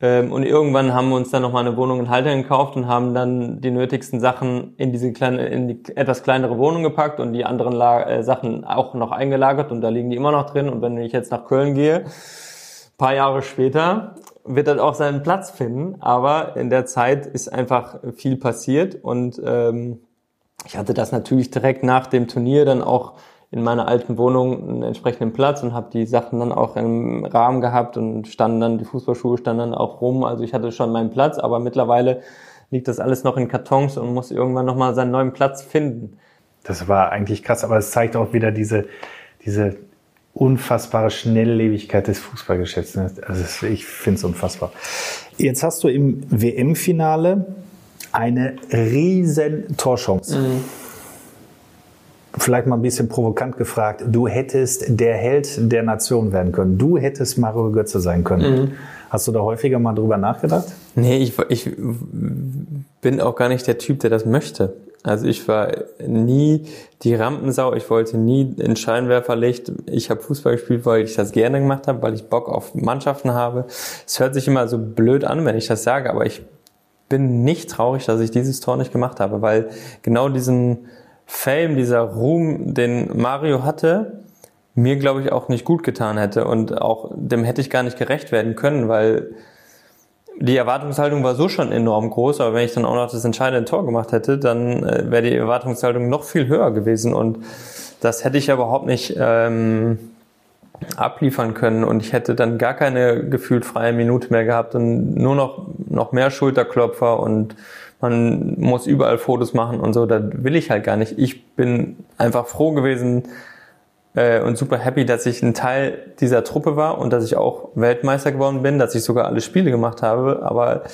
Ähm, und irgendwann haben wir uns dann nochmal eine Wohnung in Haltern gekauft und haben dann die nötigsten Sachen in diese kleine, in die etwas kleinere Wohnung gepackt und die anderen La äh, Sachen auch noch eingelagert und da liegen die immer noch drin. Und wenn ich jetzt nach Köln gehe, paar Jahre später, wird das auch seinen Platz finden. Aber in der Zeit ist einfach viel passiert und ähm, ich hatte das natürlich direkt nach dem Turnier dann auch in meiner alten Wohnung einen entsprechenden Platz und habe die Sachen dann auch im Rahmen gehabt und standen dann, die Fußballschuhe standen dann auch rum. Also ich hatte schon meinen Platz, aber mittlerweile liegt das alles noch in Kartons und muss irgendwann nochmal seinen neuen Platz finden. Das war eigentlich krass, aber es zeigt auch wieder diese, diese unfassbare Schnelllebigkeit des Fußballgeschäfts. ne? Also ich finde es unfassbar. Jetzt hast du im WM-Finale eine riesen Torchance. Vielleicht mal ein bisschen provokant gefragt. Du hättest der Held der Nation werden können. Du hättest Mario Götze sein können. Hast du da häufiger mal drüber nachgedacht? Nee, ich, ich bin auch gar nicht der Typ, der das möchte. Also ich war nie die Rampensau, ich wollte nie in Scheinwerferlicht. Ich habe Fußball gespielt, weil ich das gerne gemacht habe, weil ich Bock auf Mannschaften habe. Es hört sich immer so blöd an, wenn ich das sage, aber ich bin nicht traurig, dass ich dieses Tor nicht gemacht habe, weil genau diesen Fame, dieser Ruhm, den Mario hatte, mir glaube ich auch nicht gut getan hätte und auch dem hätte ich gar nicht gerecht werden können, weil die Erwartungshaltung war so schon enorm groß, aber wenn ich dann auch noch das entscheidende Tor gemacht hätte, dann äh, wäre die Erwartungshaltung noch viel höher gewesen und das hätte ich ja überhaupt nicht ähm, abliefern können und ich hätte dann gar keine gefühlt freie Minute mehr gehabt und nur noch noch mehr Schulterklopfer und man muss überall Fotos machen und so, das will ich halt gar nicht. Ich bin einfach froh gewesen, äh, und super happy, dass ich ein Teil dieser Truppe war und dass ich auch Weltmeister geworden bin, dass ich sogar alle Spiele gemacht habe, aber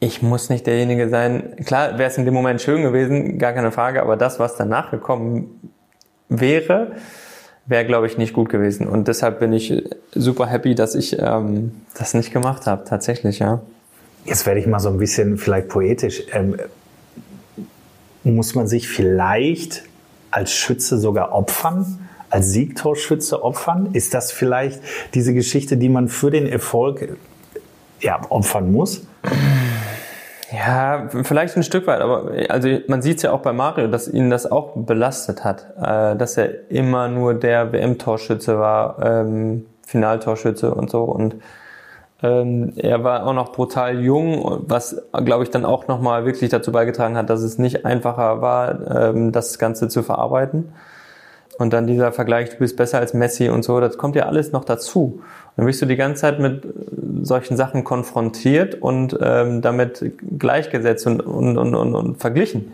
ich muss nicht derjenige sein. Klar wäre es in dem Moment schön gewesen, gar keine Frage, aber das, was danach gekommen wäre, wäre, glaube ich, nicht gut gewesen. Und deshalb bin ich super happy, dass ich ähm, das nicht gemacht habe, tatsächlich, ja. Jetzt werde ich mal so ein bisschen vielleicht poetisch. Ähm, muss man sich vielleicht als Schütze sogar opfern? Als Siegtorschütze opfern? Ist das vielleicht diese Geschichte, die man für den Erfolg ja, opfern muss? Ja, vielleicht ein Stück weit, aber also man sieht es ja auch bei Mario, dass ihn das auch belastet hat, äh, dass er immer nur der WM-Torschütze war, ähm, Finaltorschütze und so und ähm, er war auch noch brutal jung, was glaube ich dann auch nochmal wirklich dazu beigetragen hat, dass es nicht einfacher war, ähm, das Ganze zu verarbeiten. Und dann dieser Vergleich, du bist besser als Messi und so, das kommt ja alles noch dazu. Dann wirst du die ganze Zeit mit solchen Sachen konfrontiert und ähm, damit gleichgesetzt und, und, und, und, und verglichen.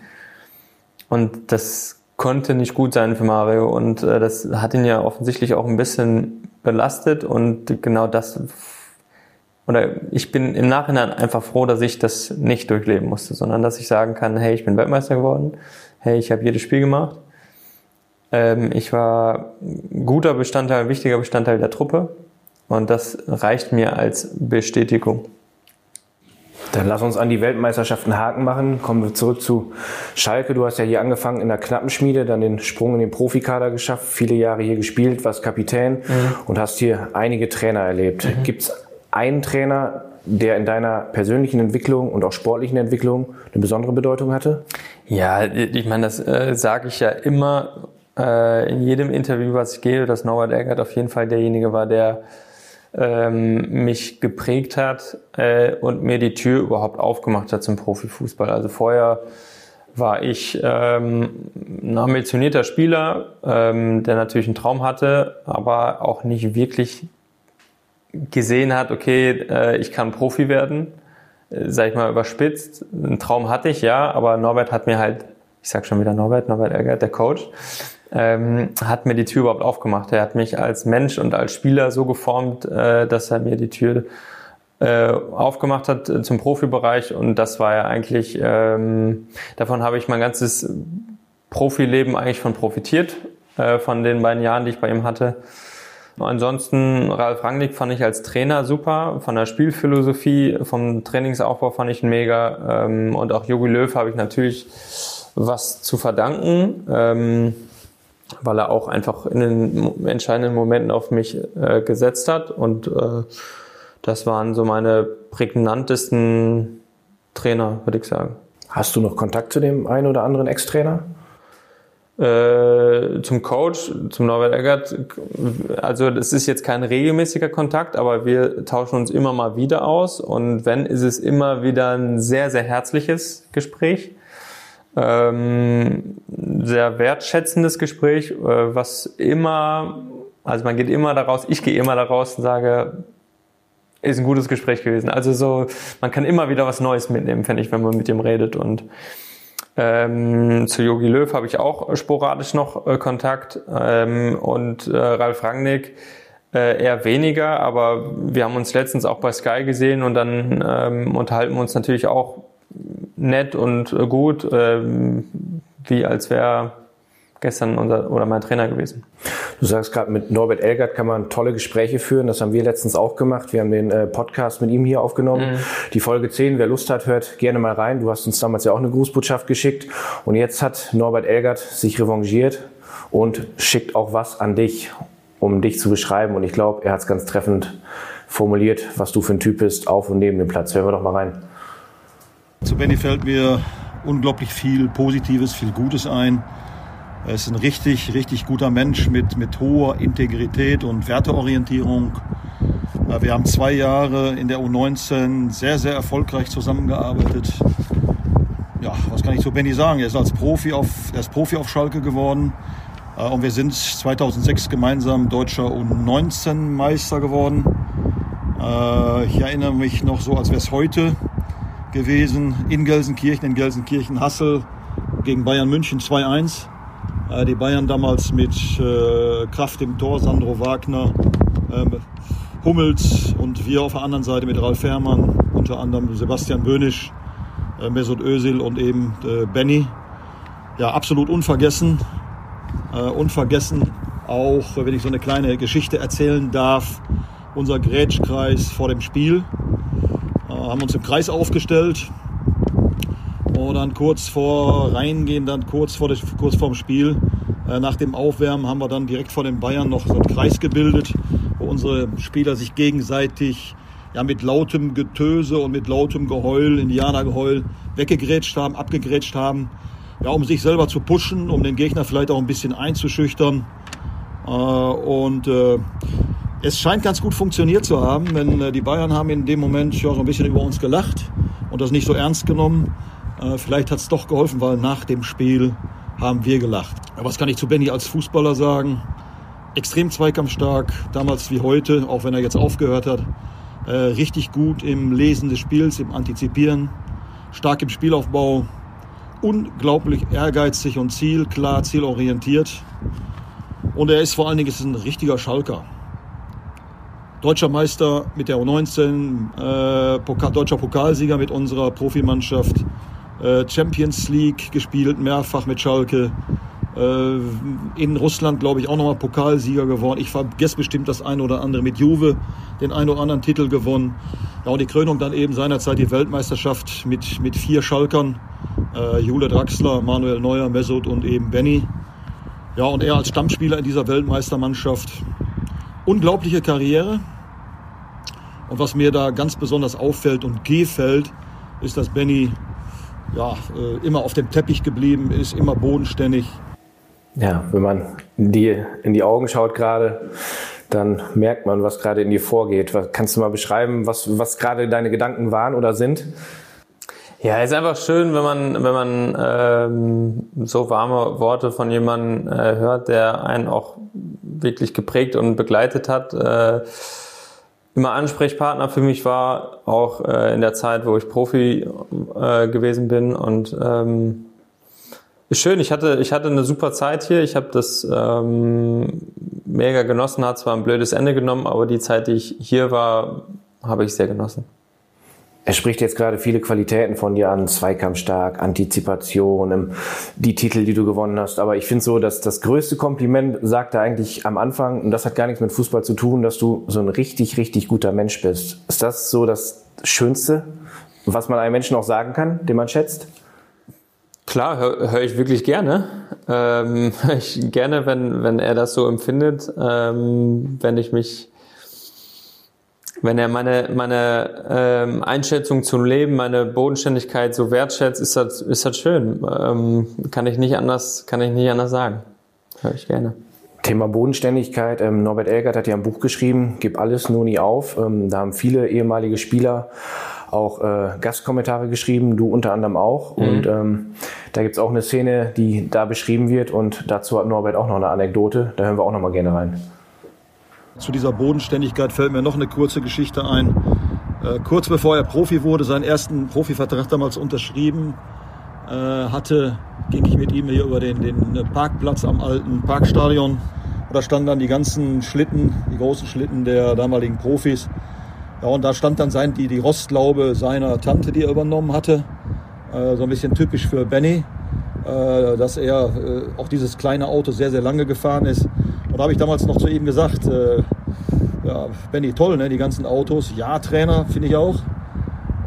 Und das konnte nicht gut sein für Mario und äh, das hat ihn ja offensichtlich auch ein bisschen belastet und genau das oder ich bin im Nachhinein einfach froh, dass ich das nicht durchleben musste, sondern dass ich sagen kann, hey, ich bin Weltmeister geworden, hey, ich habe jedes Spiel gemacht, ähm, ich war guter Bestandteil, wichtiger Bestandteil der Truppe und das reicht mir als Bestätigung. Dann lass uns an die Weltmeisterschaft einen Haken machen. Kommen wir zurück zu Schalke. Du hast ja hier angefangen in der Knappenschmiede, dann den Sprung in den Profikader geschafft, viele Jahre hier gespielt, warst Kapitän und hast hier einige Trainer erlebt. Gibt's einen Trainer, der in deiner persönlichen Entwicklung und auch sportlichen Entwicklung eine besondere Bedeutung hatte? Ja, ich meine, das äh, sage ich ja immer äh, in jedem Interview, was ich gebe, dass Norbert Eggert auf jeden Fall derjenige war, der ähm, mich geprägt hat äh, und mir die Tür überhaupt aufgemacht hat zum Profifußball. Also vorher war ich ähm, ein ambitionierter Spieler, ähm, der natürlich einen Traum hatte, aber auch nicht wirklich gesehen hat, okay, äh, ich kann Profi werden, äh, sag ich mal überspitzt. Einen Traum hatte ich, ja, aber Norbert hat mir halt, ich sag schon wieder Norbert, Norbert Ergert, der Coach, ähm, hat mir die Tür überhaupt aufgemacht. Er hat mich als Mensch und als Spieler so geformt, äh, dass er mir die Tür äh, aufgemacht hat äh, zum Profibereich und das war ja eigentlich, ähm, davon habe ich mein ganzes Profileben eigentlich von profitiert, äh, von den beiden Jahren, die ich bei ihm hatte. Ansonsten, Ralf Rangnick fand ich als Trainer super, von der Spielphilosophie, vom Trainingsaufbau fand ich mega ähm, und auch Jogi Löw habe ich natürlich was zu verdanken. Ähm, weil er auch einfach in den entscheidenden Momenten auf mich äh, gesetzt hat. Und äh, das waren so meine prägnantesten Trainer, würde ich sagen. Hast du noch Kontakt zu dem einen oder anderen Ex-Trainer? Äh, zum Coach, zum Norbert Eggert, also das ist jetzt kein regelmäßiger Kontakt, aber wir tauschen uns immer mal wieder aus und wenn, ist es immer wieder ein sehr, sehr herzliches Gespräch ähm, sehr wertschätzendes Gespräch, äh, was immer, also man geht immer daraus, ich gehe immer daraus und sage, ist ein gutes Gespräch gewesen. Also so, man kann immer wieder was Neues mitnehmen, finde ich, wenn man mit ihm redet. Und ähm, zu Yogi Löw habe ich auch sporadisch noch äh, Kontakt ähm, und äh, Ralf Rangnick äh, eher weniger, aber wir haben uns letztens auch bei Sky gesehen und dann ähm, unterhalten wir uns natürlich auch nett und äh, gut, ähm, wie als wäre gestern unser oder mein Trainer gewesen. Du sagst gerade, mit Norbert Elgert kann man tolle Gespräche führen. Das haben wir letztens auch gemacht. Wir haben den äh, Podcast mit ihm hier aufgenommen. Mhm. Die Folge 10, wer Lust hat, hört gerne mal rein. Du hast uns damals ja auch eine Grußbotschaft geschickt. Und jetzt hat Norbert Elgert sich revanchiert und schickt auch was an dich, um dich zu beschreiben. Und ich glaube, er hat es ganz treffend formuliert, was du für ein Typ bist, auf und neben dem Platz. Hören wir doch mal rein. Zu Benny fällt mir unglaublich viel Positives, viel Gutes ein. Er ist ein richtig, richtig guter Mensch mit, mit hoher Integrität und Werteorientierung. Wir haben zwei Jahre in der U19 sehr, sehr erfolgreich zusammengearbeitet. Ja, was kann ich zu Benny sagen? Er ist als Profi auf, er ist Profi auf Schalke geworden. Äh, und wir sind 2006 gemeinsam deutscher U19-Meister geworden. Äh, ich erinnere mich noch so, als wäre es heute gewesen in Gelsenkirchen, in Gelsenkirchen-Hassel gegen Bayern München 2-1. Äh, die Bayern damals mit äh, Kraft im Tor, Sandro Wagner, äh, Hummels und wir auf der anderen Seite mit Ralf Fährmann, unter anderem Sebastian Bönisch, äh, Mesut Özil und eben Benny. Ja, absolut unvergessen. Unvergessen auch, wenn ich so eine kleine Geschichte erzählen darf, unser Grätschkreis vor dem Spiel haben uns im Kreis aufgestellt und dann kurz vor Reingehen, dann kurz vor, das, kurz Spiel, äh, nach dem Aufwärmen haben wir dann direkt vor den Bayern noch so einen Kreis gebildet, wo unsere Spieler sich gegenseitig ja, mit lautem Getöse und mit lautem Geheul, Indianergeheul, weggegrätscht haben, abgegrätscht haben, ja, um sich selber zu pushen, um den Gegner vielleicht auch ein bisschen einzuschüchtern. Äh, und äh, es scheint ganz gut funktioniert zu haben, denn äh, die Bayern haben in dem Moment ja so ein bisschen über uns gelacht und das nicht so ernst genommen. Äh, vielleicht hat es doch geholfen, weil nach dem Spiel haben wir gelacht. Aber was kann ich zu Benny als Fußballer sagen? Extrem zweikampfstark, damals wie heute, auch wenn er jetzt aufgehört hat. Äh, richtig gut im Lesen des Spiels, im Antizipieren, stark im Spielaufbau, unglaublich ehrgeizig und zielklar, zielorientiert. Und er ist vor allen Dingen ist ein richtiger Schalker. Deutscher Meister mit der U19, äh, Pokal, deutscher Pokalsieger mit unserer Profimannschaft, äh, Champions League gespielt, mehrfach mit Schalke. Äh, in Russland, glaube ich, auch nochmal Pokalsieger geworden. Ich vergesse bestimmt das eine oder andere mit Juve, den einen oder anderen Titel gewonnen. Ja, und die Krönung dann eben seinerzeit die Weltmeisterschaft mit, mit vier Schalkern. Äh, Jule Draxler, Manuel Neuer, Mesut und eben Benny. Ja, und er als Stammspieler in dieser Weltmeistermannschaft unglaubliche Karriere. Und was mir da ganz besonders auffällt und gefällt, ist, dass Benny ja, äh, immer auf dem Teppich geblieben ist, immer bodenständig. Ja, wenn man die, in die Augen schaut gerade, dann merkt man, was gerade in dir vorgeht. Kannst du mal beschreiben, was, was gerade deine Gedanken waren oder sind? Ja, ist einfach schön, wenn man, wenn man ähm, so warme Worte von jemandem äh, hört, der einen auch wirklich geprägt und begleitet hat. Äh, immer Ansprechpartner für mich war, auch äh, in der Zeit, wo ich Profi äh, gewesen bin. Und ähm, ist schön, ich hatte, ich hatte eine super Zeit hier. Ich habe das ähm, mega genossen, hat zwar ein blödes Ende genommen, aber die Zeit, die ich hier war, habe ich sehr genossen. Er spricht jetzt gerade viele Qualitäten von dir an, Zweikampfstark, Antizipation, ähm, die Titel, die du gewonnen hast. Aber ich finde so, dass das größte Kompliment sagt er eigentlich am Anfang, und das hat gar nichts mit Fußball zu tun, dass du so ein richtig, richtig guter Mensch bist. Ist das so das Schönste, was man einem Menschen auch sagen kann, den man schätzt? Klar, höre hör ich wirklich gerne. Ähm, ich gerne, wenn, wenn er das so empfindet, ähm, wenn ich mich wenn er meine, meine ähm, Einschätzung zum Leben, meine Bodenständigkeit so wertschätzt, ist das, ist das schön. Ähm, kann ich nicht anders, kann ich nicht anders sagen. Hör ich gerne. Thema Bodenständigkeit. Ähm, Norbert Elgert hat ja ein Buch geschrieben, Gib alles nur nie auf. Ähm, da haben viele ehemalige Spieler auch äh, Gastkommentare geschrieben, du unter anderem auch. Mhm. Und ähm, da gibt's auch eine Szene, die da beschrieben wird und dazu hat Norbert auch noch eine Anekdote. Da hören wir auch noch mal gerne rein. Zu dieser Bodenständigkeit fällt mir noch eine kurze Geschichte ein. Äh, kurz bevor er Profi wurde, seinen ersten Profivertrag damals unterschrieben äh, hatte, ging ich mit ihm hier über den, den Parkplatz am alten Parkstadion. Da standen dann die ganzen Schlitten, die großen Schlitten der damaligen Profis. Ja, und da stand dann sein, die, die Rostlaube seiner Tante, die er übernommen hatte. Äh, so ein bisschen typisch für Benny, äh, dass er äh, auch dieses kleine Auto sehr, sehr lange gefahren ist. Da habe ich damals noch zu ihm gesagt, äh, ja, Benny, toll, ne, die ganzen Autos. Ja, Trainer, finde ich auch.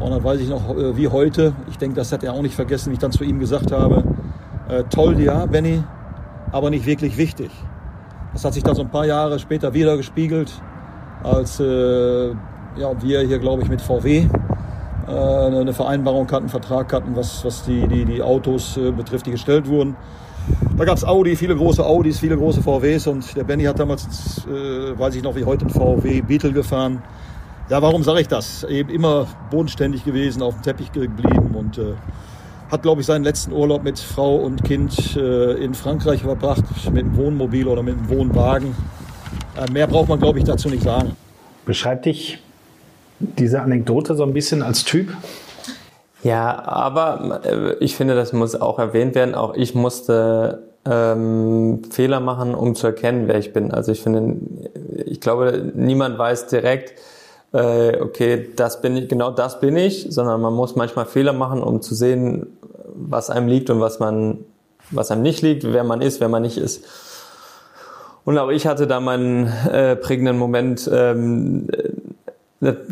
Und dann weiß ich noch, äh, wie heute, ich denke, das hat er auch nicht vergessen, wie ich dann zu ihm gesagt habe, äh, toll, ja, Benny, aber nicht wirklich wichtig. Das hat sich dann so ein paar Jahre später wieder gespiegelt, als äh, ja, wir hier, glaube ich, mit VW äh, eine Vereinbarung hatten, einen Vertrag hatten, was, was die, die, die Autos äh, betrifft, die gestellt wurden. Da gab es Audi, viele große Audis, viele große VWs und der Benny hat damals, äh, weiß ich noch wie heute, ein VW Beetle gefahren. Ja, warum sage ich das? Eben immer bodenständig gewesen, auf dem Teppich geblieben und äh, hat, glaube ich, seinen letzten Urlaub mit Frau und Kind äh, in Frankreich verbracht, mit einem Wohnmobil oder mit einem Wohnwagen. Äh, mehr braucht man, glaube ich, dazu nicht sagen. Beschreib dich diese Anekdote so ein bisschen als Typ? Ja, aber äh, ich finde, das muss auch erwähnt werden. Auch ich musste ähm, Fehler machen, um zu erkennen, wer ich bin. Also ich finde, ich glaube, niemand weiß direkt, äh, okay, das bin ich, genau das bin ich, sondern man muss manchmal Fehler machen, um zu sehen, was einem liegt und was man, was einem nicht liegt, wer man ist, wer man nicht ist. Und auch ich hatte da meinen äh, prägenden Moment, ähm,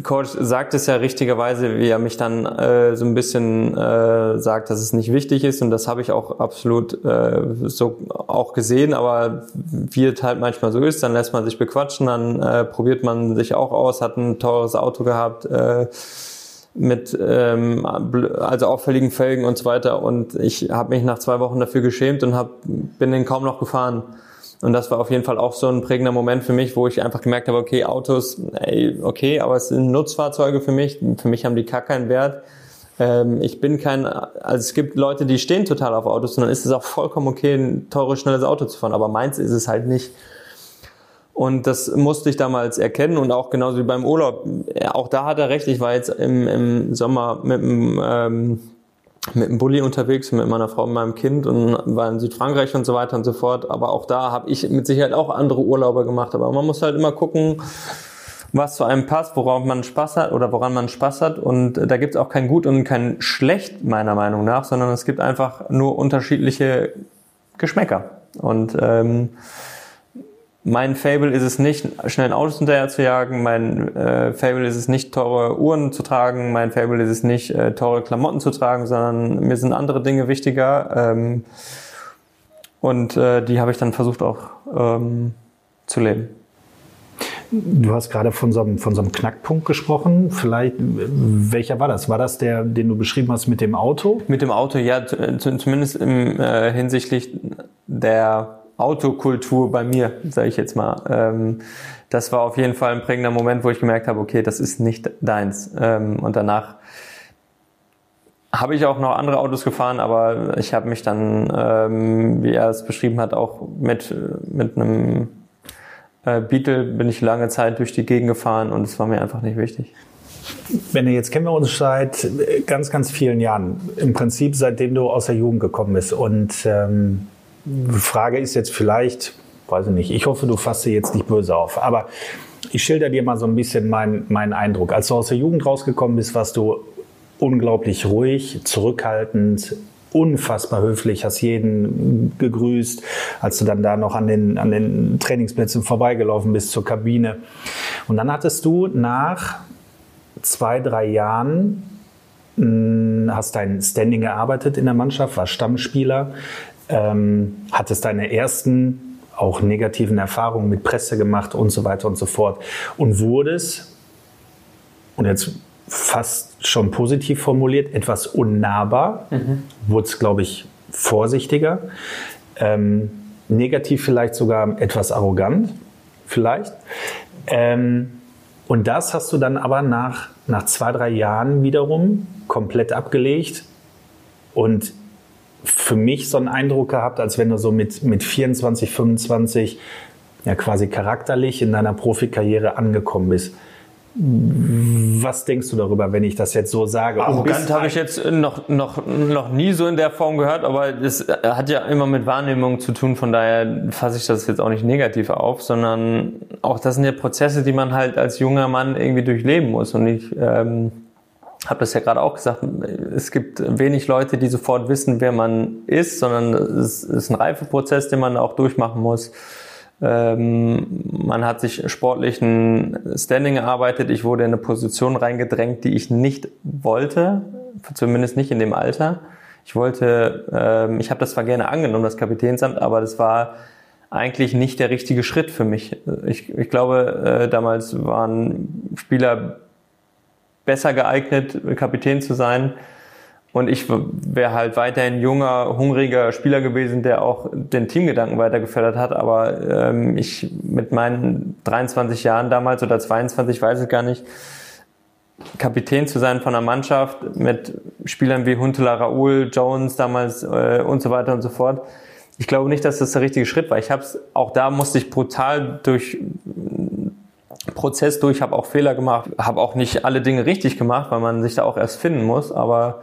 Coach sagt es ja richtigerweise, wie er mich dann äh, so ein bisschen äh, sagt, dass es nicht wichtig ist. Und das habe ich auch absolut äh, so auch gesehen, aber wie es halt manchmal so ist, dann lässt man sich bequatschen, dann äh, probiert man sich auch aus, hat ein teures Auto gehabt, äh, mit ähm, also auffälligen Felgen und so weiter. Und ich habe mich nach zwei Wochen dafür geschämt und hab, bin den kaum noch gefahren. Und das war auf jeden Fall auch so ein prägender Moment für mich, wo ich einfach gemerkt habe, okay, Autos, ey, okay, aber es sind Nutzfahrzeuge für mich. Für mich haben die gar keinen Wert. Ähm, ich bin kein, also es gibt Leute, die stehen total auf Autos und dann ist es auch vollkommen okay, ein teures, schnelles Auto zu fahren. Aber meins ist es halt nicht. Und das musste ich damals erkennen und auch genauso wie beim Urlaub. Auch da hat er recht. Ich war jetzt im, im Sommer mit einem ähm, mit dem Bulli unterwegs, mit meiner Frau und meinem Kind und war in Südfrankreich und so weiter und so fort. Aber auch da habe ich mit Sicherheit auch andere Urlaube gemacht. Aber man muss halt immer gucken, was zu einem passt, worauf man Spaß hat oder woran man Spaß hat. Und da gibt es auch kein Gut und kein Schlecht, meiner Meinung nach, sondern es gibt einfach nur unterschiedliche Geschmäcker. Und ähm, mein Fable ist es nicht, schnellen Autos hinterher zu jagen. Mein äh, Fable ist es nicht, teure Uhren zu tragen. Mein Fable ist es nicht, äh, teure Klamotten zu tragen, sondern mir sind andere Dinge wichtiger. Ähm, und äh, die habe ich dann versucht auch ähm, zu leben. Du hast gerade von so, einem, von so einem Knackpunkt gesprochen. Vielleicht, welcher war das? War das der, den du beschrieben hast mit dem Auto? Mit dem Auto, ja, zumindest im, äh, hinsichtlich der Autokultur bei mir, sage ich jetzt mal. Ähm, das war auf jeden Fall ein prägender Moment, wo ich gemerkt habe, okay, das ist nicht deins. Ähm, und danach habe ich auch noch andere Autos gefahren, aber ich habe mich dann, ähm, wie er es beschrieben hat, auch mit, mit einem äh, Beetle bin ich lange Zeit durch die Gegend gefahren und es war mir einfach nicht wichtig. Wenn jetzt kennen wir uns seit ganz, ganz vielen Jahren. Im Prinzip seitdem du aus der Jugend gekommen bist. Und ähm, Frage ist jetzt vielleicht, weiß ich nicht, ich hoffe, du fasst dir jetzt nicht böse auf. Aber ich schilder dir mal so ein bisschen meinen mein Eindruck. Als du aus der Jugend rausgekommen bist, warst du unglaublich ruhig, zurückhaltend, unfassbar höflich, hast jeden gegrüßt, als du dann da noch an den, an den Trainingsplätzen vorbeigelaufen bist zur Kabine. Und dann hattest du nach zwei, drei Jahren, hm, hast dein Standing erarbeitet in der Mannschaft, war Stammspieler, ähm, hattest deine ersten auch negativen Erfahrungen mit Presse gemacht und so weiter und so fort und wurdest, und jetzt fast schon positiv formuliert, etwas unnahbar, mhm. wurde es, glaube ich, vorsichtiger, ähm, negativ vielleicht sogar etwas arrogant, vielleicht. Ähm, und das hast du dann aber nach, nach zwei, drei Jahren wiederum komplett abgelegt und für mich so einen Eindruck gehabt, als wenn du so mit, mit 24, 25 ja quasi charakterlich in deiner Profikarriere angekommen bist. Was denkst du darüber, wenn ich das jetzt so sage? Arrogant habe ich jetzt noch, noch, noch nie so in der Form gehört, aber es hat ja immer mit Wahrnehmung zu tun, von daher fasse ich das jetzt auch nicht negativ auf, sondern auch das sind ja Prozesse, die man halt als junger Mann irgendwie durchleben muss. Und ich ähm, habe das ja gerade auch gesagt, es gibt wenig Leute, die sofort wissen, wer man ist, sondern es ist ein Reifeprozess, den man auch durchmachen muss. Ähm, man hat sich sportlich ein Standing erarbeitet. Ich wurde in eine Position reingedrängt, die ich nicht wollte, zumindest nicht in dem Alter. Ich wollte, ähm, ich habe das zwar gerne angenommen, das Kapitänsamt, aber das war eigentlich nicht der richtige Schritt für mich. Ich, ich glaube, äh, damals waren Spieler besser geeignet, Kapitän zu sein und ich wäre halt weiterhin junger, hungriger Spieler gewesen, der auch den Teamgedanken weiter gefördert hat. Aber ähm, ich mit meinen 23 Jahren damals oder 22, weiß ich gar nicht, Kapitän zu sein von einer Mannschaft mit Spielern wie Huntela, Raoul, Jones damals äh, und so weiter und so fort. Ich glaube nicht, dass das der richtige Schritt war. Ich habe es auch da musste ich brutal durch Prozess durch, habe auch Fehler gemacht, habe auch nicht alle Dinge richtig gemacht, weil man sich da auch erst finden muss. Aber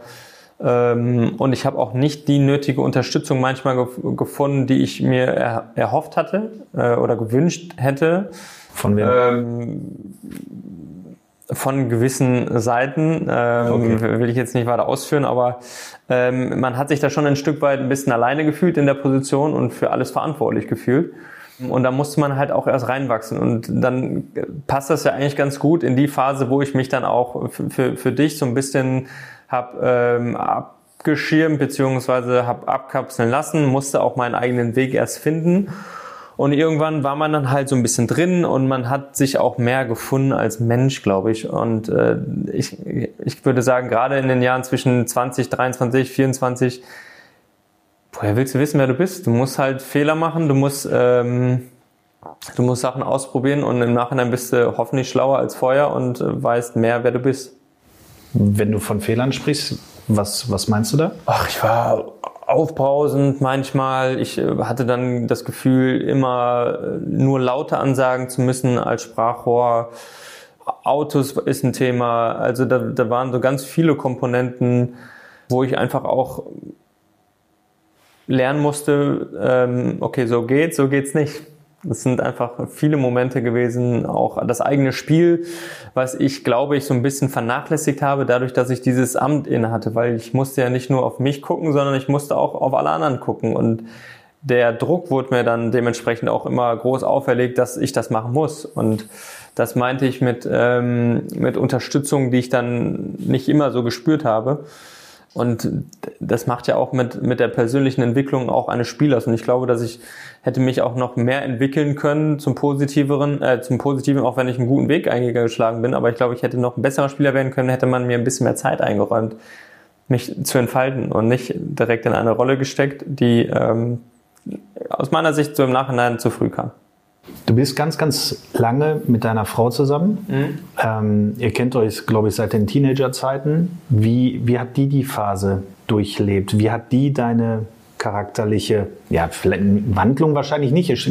ähm, und ich habe auch nicht die nötige Unterstützung manchmal gef gefunden, die ich mir er erhofft hatte äh, oder gewünscht hätte. Von wem? Ähm, von gewissen Seiten, ähm, okay. will ich jetzt nicht weiter ausführen, aber ähm, man hat sich da schon ein Stück weit ein bisschen alleine gefühlt in der Position und für alles verantwortlich gefühlt. Und da musste man halt auch erst reinwachsen. Und dann passt das ja eigentlich ganz gut in die Phase, wo ich mich dann auch für, für, für dich so ein bisschen habe ähm, abgeschirmt beziehungsweise habe abkapseln lassen, musste auch meinen eigenen Weg erst finden. Und irgendwann war man dann halt so ein bisschen drin und man hat sich auch mehr gefunden als Mensch, glaube ich. Und äh, ich, ich würde sagen, gerade in den Jahren zwischen 20, 23, 24, woher willst du wissen, wer du bist? Du musst halt Fehler machen, du musst, ähm, du musst Sachen ausprobieren und im Nachhinein bist du hoffentlich schlauer als vorher und äh, weißt mehr, wer du bist. Wenn du von Fehlern sprichst, was, was meinst du da? Ach, ich war aufbrausend manchmal. Ich äh, hatte dann das Gefühl, immer äh, nur Laute ansagen zu müssen als Sprachrohr. Autos ist ein Thema. Also da, da waren so ganz viele Komponenten, wo ich einfach auch lernen musste, ähm, okay, so geht's, so geht's nicht. Es sind einfach viele Momente gewesen, auch das eigene Spiel, was ich glaube ich so ein bisschen vernachlässigt habe, dadurch, dass ich dieses Amt inne hatte, weil ich musste ja nicht nur auf mich gucken, sondern ich musste auch auf alle anderen gucken und der Druck wurde mir dann dementsprechend auch immer groß auferlegt, dass ich das machen muss und das meinte ich mit, ähm, mit Unterstützung, die ich dann nicht immer so gespürt habe. Und das macht ja auch mit, mit der persönlichen Entwicklung auch eines Spielers. Und ich glaube, dass ich hätte mich auch noch mehr entwickeln können zum Positiveren, äh, zum Positiven, auch wenn ich einen guten Weg eingeschlagen bin. Aber ich glaube, ich hätte noch ein besserer Spieler werden können, hätte man mir ein bisschen mehr Zeit eingeräumt, mich zu entfalten und nicht direkt in eine Rolle gesteckt, die, ähm, aus meiner Sicht so im Nachhinein zu früh kam. Du bist ganz, ganz lange mit deiner Frau zusammen. Mhm. Ähm, ihr kennt euch, glaube ich, seit den Teenagerzeiten. Wie, wie hat die die Phase durchlebt? Wie hat die deine charakterliche, ja, vielleicht Wandlung wahrscheinlich nicht. Es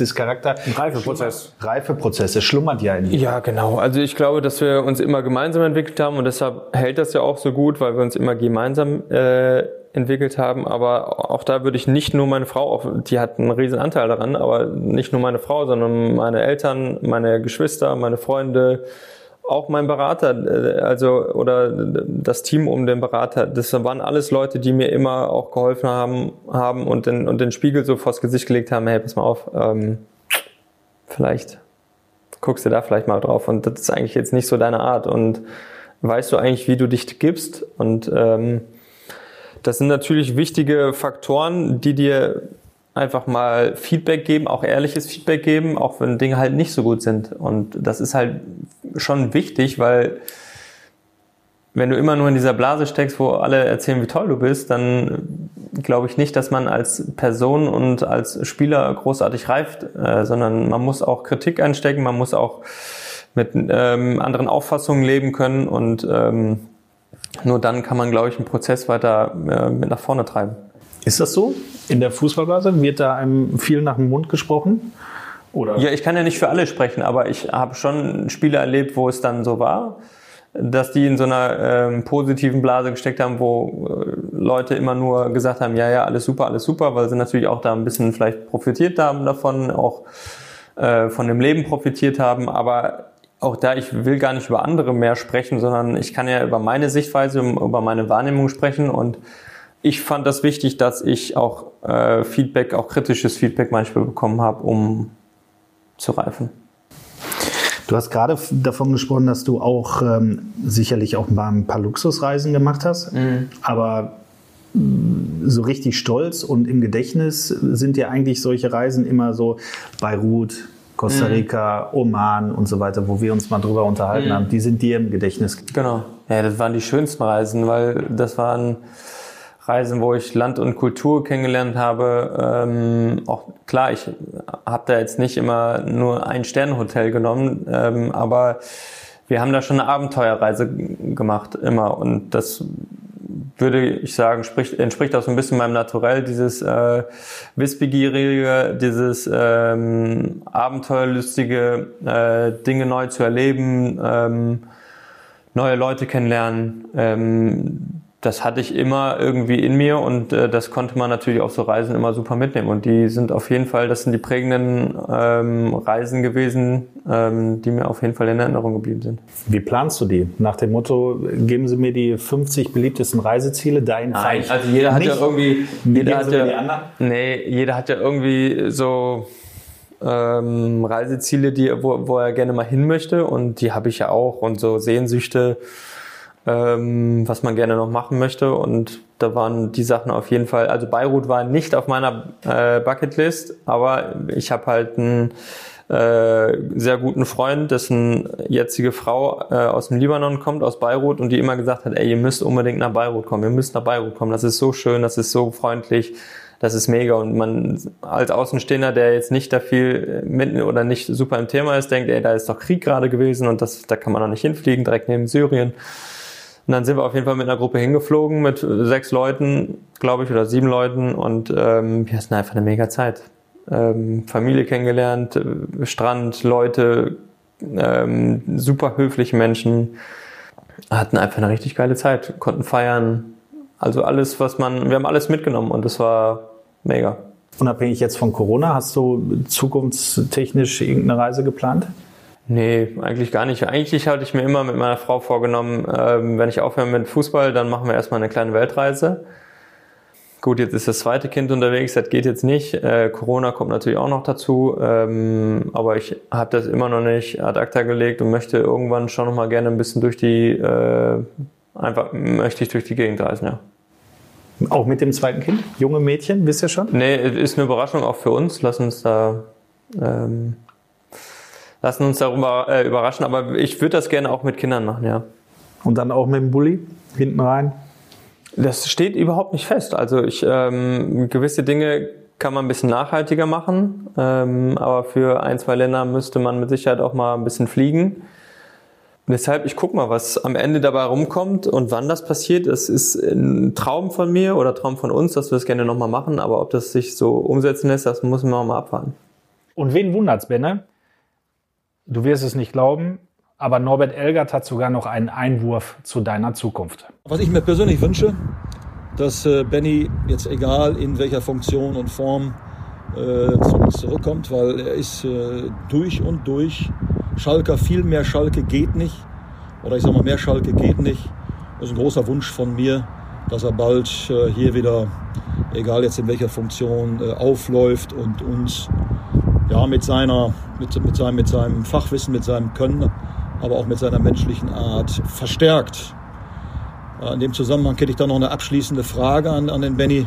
ist Charakter. Ein Reifeprozess. Reifeprozess. Es schlummert ja in dir. Ja, genau. Also ich glaube, dass wir uns immer gemeinsam entwickelt haben und deshalb hält das ja auch so gut, weil wir uns immer gemeinsam äh, entwickelt haben. Aber auch da würde ich nicht nur meine Frau, die hat einen riesen Anteil daran, aber nicht nur meine Frau, sondern meine Eltern, meine Geschwister, meine Freunde, auch mein Berater, äh, also oder das Team um den Berater, das waren alles Leute, die mir immer auch geholfen haben, haben und den, und den Spiegel so vors Gesicht gelegt haben, hey, pass mal auf, ähm, vielleicht guckst du da vielleicht mal drauf und das ist eigentlich jetzt nicht so deine Art und weißt du eigentlich, wie du dich gibst und ähm, das sind natürlich wichtige Faktoren, die dir einfach mal Feedback geben, auch ehrliches Feedback geben, auch wenn Dinge halt nicht so gut sind. Und das ist halt schon wichtig, weil wenn du immer nur in dieser Blase steckst, wo alle erzählen, wie toll du bist, dann glaube ich nicht, dass man als Person und als Spieler großartig reift, äh, sondern man muss auch Kritik einstecken, man muss auch mit ähm, anderen Auffassungen leben können und ähm, nur dann kann man, glaube ich, einen Prozess weiter äh, mit nach vorne treiben. Ist das so? In der Fußballblase wird da einem viel nach dem Mund gesprochen? Oder? Ja, ich kann ja nicht für alle sprechen, aber ich habe schon Spiele erlebt, wo es dann so war, dass die in so einer ähm, positiven Blase gesteckt haben, wo äh, Leute immer nur gesagt haben, ja, ja, alles super, alles super, weil sie natürlich auch da ein bisschen vielleicht profitiert haben davon, auch äh, von dem Leben profitiert haben, aber auch da, ich will gar nicht über andere mehr sprechen, sondern ich kann ja über meine Sichtweise, über meine Wahrnehmung sprechen und ich fand das wichtig, dass ich auch äh, Feedback, auch kritisches Feedback manchmal bekommen habe, um zu reifen. Du hast gerade davon gesprochen, dass du auch ähm, sicherlich auch mal ein paar Luxusreisen gemacht hast, mhm. aber mm, so richtig stolz und im Gedächtnis sind ja eigentlich solche Reisen immer so Beirut, Costa mhm. Rica. Oman und so weiter, wo wir uns mal drüber unterhalten mhm. haben. Die sind dir im Gedächtnis. Genau. Ja, das waren die schönsten Reisen, weil das waren Reisen, wo ich Land und Kultur kennengelernt habe. Ähm, auch klar, ich habe da jetzt nicht immer nur ein Sternenhotel genommen, ähm, aber wir haben da schon eine Abenteuerreise gemacht immer und das würde ich sagen, spricht, entspricht auch so ein bisschen meinem Naturell, dieses äh, Wissbegierige, dieses ähm, Abenteuerlustige, äh, Dinge neu zu erleben, ähm, neue Leute kennenlernen. Ähm, das hatte ich immer irgendwie in mir und äh, das konnte man natürlich auf so Reisen immer super mitnehmen. Und die sind auf jeden Fall, das sind die prägenden ähm, Reisen gewesen, ähm, die mir auf jeden Fall in Erinnerung geblieben sind. Wie planst du die? Nach dem Motto, geben Sie mir die 50 beliebtesten Reiseziele, dein Nein, also jeder hat Nicht. ja irgendwie, jeder hat ja, nee, jeder hat ja irgendwie so ähm, Reiseziele, die, wo, wo er gerne mal hin möchte und die habe ich ja auch und so Sehnsüchte ähm, was man gerne noch machen möchte. Und da waren die Sachen auf jeden Fall, also Beirut war nicht auf meiner äh, Bucketlist, aber ich habe halt einen äh, sehr guten Freund, dessen jetzige Frau äh, aus dem Libanon kommt, aus Beirut, und die immer gesagt hat, ey, ihr müsst unbedingt nach Beirut kommen, ihr müsst nach Beirut kommen, das ist so schön, das ist so freundlich, das ist mega. Und man als Außenstehender, der jetzt nicht da viel mitten oder nicht super im Thema ist, denkt, ey, da ist doch Krieg gerade gewesen und das, da kann man doch nicht hinfliegen, direkt neben Syrien. Und dann sind wir auf jeden Fall mit einer Gruppe hingeflogen, mit sechs Leuten, glaube ich, oder sieben Leuten. Und ähm, wir hatten einfach eine mega Zeit. Ähm, Familie kennengelernt, äh, Strand, Leute, ähm, super höfliche Menschen. Hatten einfach eine richtig geile Zeit, konnten feiern. Also alles, was man, wir haben alles mitgenommen und es war mega. Unabhängig jetzt von Corona, hast du zukunftstechnisch irgendeine Reise geplant? Nee, eigentlich gar nicht. Eigentlich hatte ich mir immer mit meiner Frau vorgenommen, ähm, wenn ich aufhöre mit Fußball, dann machen wir erstmal eine kleine Weltreise. Gut, jetzt ist das zweite Kind unterwegs, das geht jetzt nicht. Äh, Corona kommt natürlich auch noch dazu, ähm, aber ich habe das immer noch nicht ad acta gelegt und möchte irgendwann schon noch mal gerne ein bisschen durch die, äh, einfach möchte ich durch die Gegend reisen, ja. Auch mit dem zweiten Kind? Junge Mädchen, wisst ihr schon? Nee, ist eine Überraschung auch für uns. Lass uns da ähm, lassen uns darüber äh, überraschen. Aber ich würde das gerne auch mit Kindern machen, ja. Und dann auch mit dem Bulli hinten rein? Das steht überhaupt nicht fest. Also ich ähm, gewisse Dinge kann man ein bisschen nachhaltiger machen. Ähm, aber für ein, zwei Länder müsste man mit Sicherheit auch mal ein bisschen fliegen. Deshalb, ich guck mal, was am Ende dabei rumkommt und wann das passiert. Das ist ein Traum von mir oder Traum von uns, dass wir das gerne nochmal machen. Aber ob das sich so umsetzen lässt, das müssen wir mal abwarten. Und wen wundert's, Benne? Du wirst es nicht glauben, aber Norbert Elgert hat sogar noch einen Einwurf zu deiner Zukunft. Was ich mir persönlich wünsche, dass äh, Benny jetzt egal in welcher Funktion und Form äh, zu uns zurückkommt, weil er ist äh, durch und durch Schalker. Viel mehr Schalke geht nicht. Oder ich sage mal, mehr Schalke geht nicht. Das ist ein großer Wunsch von mir, dass er bald äh, hier wieder, egal jetzt in welcher Funktion, äh, aufläuft und uns ja, mit, seiner, mit, mit, seinem, mit seinem Fachwissen, mit seinem Können, aber auch mit seiner menschlichen Art verstärkt. In dem Zusammenhang hätte ich da noch eine abschließende Frage an, an den Benny.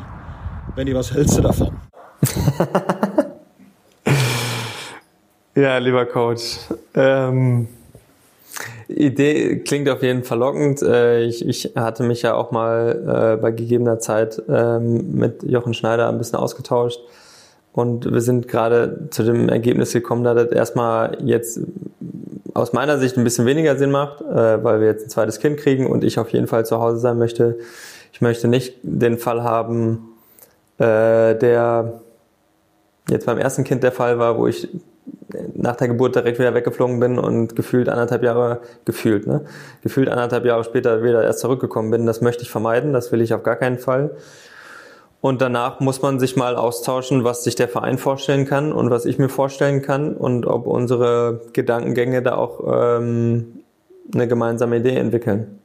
Benny, was hältst du davon? ja, lieber Coach. Ähm, Idee klingt auf jeden Fall lockend. Äh, ich, ich hatte mich ja auch mal äh, bei gegebener Zeit ähm, mit Jochen Schneider ein bisschen ausgetauscht. Und wir sind gerade zu dem Ergebnis gekommen, dass das erstmal jetzt aus meiner Sicht ein bisschen weniger Sinn macht, äh, weil wir jetzt ein zweites Kind kriegen und ich auf jeden Fall zu Hause sein möchte. Ich möchte nicht den Fall haben, äh, der jetzt beim ersten Kind der Fall war, wo ich nach der Geburt direkt wieder weggeflogen bin und gefühlt anderthalb Jahre, gefühlt, ne? Gefühlt anderthalb Jahre später wieder erst zurückgekommen bin. Das möchte ich vermeiden, das will ich auf gar keinen Fall. Und danach muss man sich mal austauschen, was sich der Verein vorstellen kann und was ich mir vorstellen kann und ob unsere Gedankengänge da auch ähm, eine gemeinsame Idee entwickeln.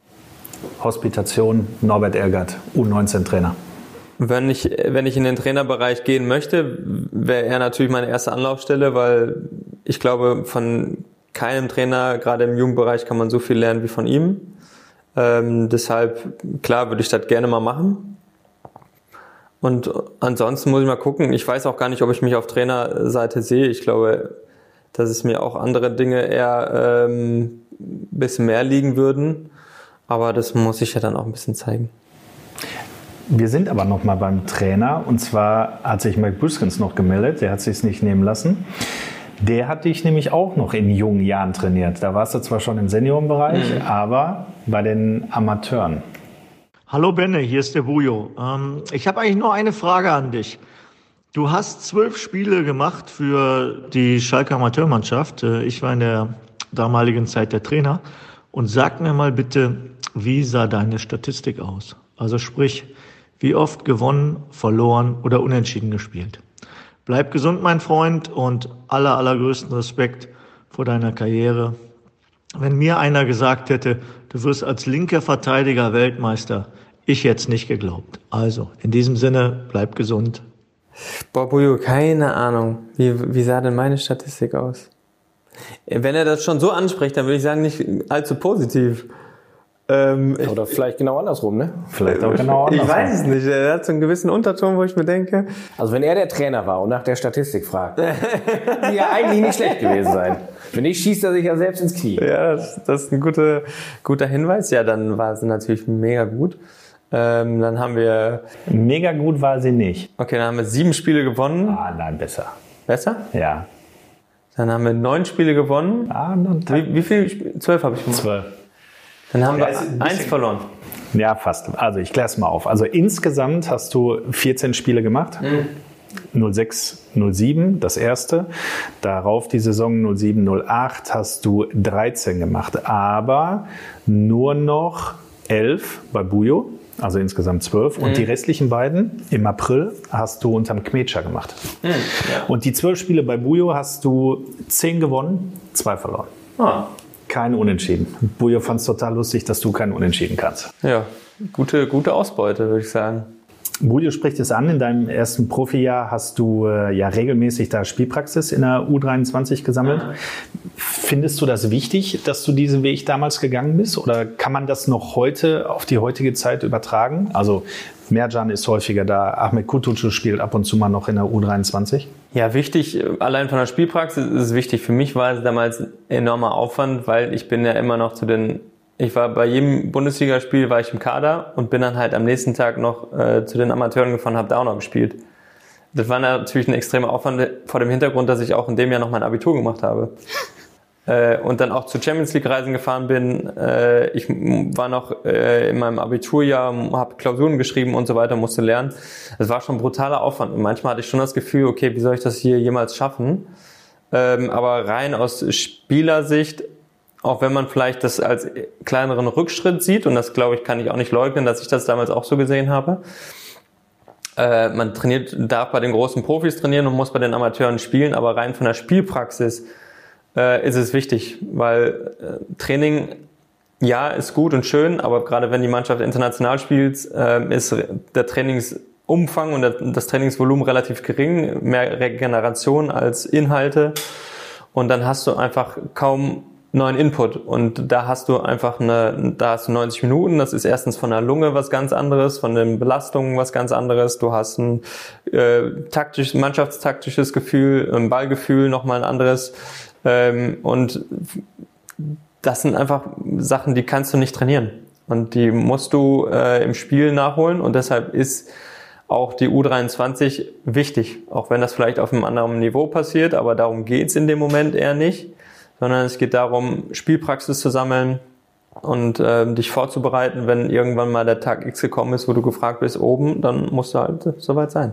Hospitation Norbert Ergert, U19-Trainer. Wenn ich, wenn ich in den Trainerbereich gehen möchte, wäre er natürlich meine erste Anlaufstelle, weil ich glaube, von keinem Trainer, gerade im Jugendbereich, kann man so viel lernen wie von ihm. Ähm, deshalb, klar, würde ich das gerne mal machen. Und ansonsten muss ich mal gucken. Ich weiß auch gar nicht, ob ich mich auf Trainerseite sehe. Ich glaube, dass es mir auch andere Dinge eher ähm, bisschen mehr liegen würden. Aber das muss ich ja dann auch ein bisschen zeigen. Wir sind aber noch mal beim Trainer. Und zwar hat sich Mike Buskins noch gemeldet. Der hat sich nicht nehmen lassen. Der hat dich nämlich auch noch in jungen Jahren trainiert. Da warst du zwar schon im Seniorenbereich, mhm. aber bei den Amateuren. Hallo Benne, hier ist der Bujo. Ähm, ich habe eigentlich nur eine Frage an dich. Du hast zwölf Spiele gemacht für die Schalke Amateurmannschaft. Äh, ich war in der damaligen Zeit der Trainer. Und sag mir mal bitte, wie sah deine Statistik aus? Also sprich, wie oft gewonnen, verloren oder unentschieden gespielt? Bleib gesund, mein Freund, und aller, allergrößten Respekt vor deiner Karriere. Wenn mir einer gesagt hätte, du wirst als linker Verteidiger Weltmeister, ich jetzt nicht geglaubt. Also, in diesem Sinne, bleib gesund. Bobuyo, keine Ahnung. Wie, wie sah denn meine Statistik aus? Wenn er das schon so anspricht, dann würde ich sagen, nicht allzu positiv. Ähm, Oder vielleicht genau andersrum, ne? Vielleicht auch genau andersrum. Ich weiß es nicht. Er hat so einen gewissen Unterton, wo ich mir denke. Also wenn er der Trainer war und nach der Statistik fragt, die ja eigentlich nicht schlecht gewesen sein. Wenn nicht, schießt er sich ja selbst ins Knie. Ja, das, das ist ein guter, guter Hinweis. Ja, dann war es natürlich mega gut. Ähm, dann haben wir. Mega gut war sie nicht. Okay, dann haben wir sieben Spiele gewonnen. Ah, nein, besser. Besser? Ja. Dann haben wir neun Spiele gewonnen. Ah, wie, wie viel? Zwölf habe ich gemacht. Zwölf. Dann haben ja, wir eins verloren. Ja, fast. Also ich kläre es mal auf. Also insgesamt hast du 14 Spiele gemacht. Mhm. 06, 07, das erste. Darauf die Saison 07, 08 hast du 13 gemacht. Aber nur noch 11 bei Bujo also insgesamt zwölf. Mhm. Und die restlichen beiden im April hast du unterm Kmetscher gemacht. Mhm, ja. Und die zwölf Spiele bei Bujo hast du zehn gewonnen, zwei verloren. Ah. Kein Unentschieden. Bujo fand es total lustig, dass du keinen Unentschieden kannst. Ja, gute, gute Ausbeute, würde ich sagen. Bulio spricht es an, in deinem ersten Profijahr hast du äh, ja regelmäßig da Spielpraxis in der U23 gesammelt. Findest du das wichtig, dass du diesen Weg damals gegangen bist? Oder kann man das noch heute auf die heutige Zeit übertragen? Also Merjan ist häufiger da, Ahmed Kutucu spielt ab und zu mal noch in der U23. Ja, wichtig, allein von der Spielpraxis ist es wichtig. Für mich war es damals enormer Aufwand, weil ich bin ja immer noch zu den ich war bei jedem Bundesligaspiel war ich im Kader und bin dann halt am nächsten Tag noch äh, zu den Amateuren gefahren, habe da auch noch gespielt. Das war natürlich ein extremer Aufwand vor dem Hintergrund, dass ich auch in dem Jahr noch mein Abitur gemacht habe. Äh, und dann auch zu Champions League Reisen gefahren bin. Äh, ich war noch äh, in meinem Abiturjahr, habe Klausuren geschrieben und so weiter, musste lernen. Es war schon brutaler Aufwand. Und manchmal hatte ich schon das Gefühl, okay, wie soll ich das hier jemals schaffen? Ähm, aber rein aus Spielersicht, auch wenn man vielleicht das als kleineren Rückschritt sieht, und das glaube ich, kann ich auch nicht leugnen, dass ich das damals auch so gesehen habe, äh, man trainiert, darf bei den großen Profis trainieren und muss bei den Amateuren spielen, aber rein von der Spielpraxis äh, ist es wichtig, weil äh, Training ja ist gut und schön, aber gerade wenn die Mannschaft international spielt, äh, ist der Trainingsumfang und der, das Trainingsvolumen relativ gering, mehr Regeneration als Inhalte. Und dann hast du einfach kaum neuen Input. Und da hast du einfach eine, da hast du 90 Minuten, das ist erstens von der Lunge was ganz anderes, von den Belastungen was ganz anderes, du hast ein äh, taktisch, mannschaftstaktisches Gefühl, ein Ballgefühl nochmal ein anderes. Ähm, und das sind einfach Sachen, die kannst du nicht trainieren. Und die musst du äh, im Spiel nachholen. Und deshalb ist auch die U23 wichtig, auch wenn das vielleicht auf einem anderen Niveau passiert, aber darum geht's in dem Moment eher nicht sondern es geht darum, Spielpraxis zu sammeln und äh, dich vorzubereiten, wenn irgendwann mal der Tag X gekommen ist, wo du gefragt bist oben, dann musst du halt soweit sein.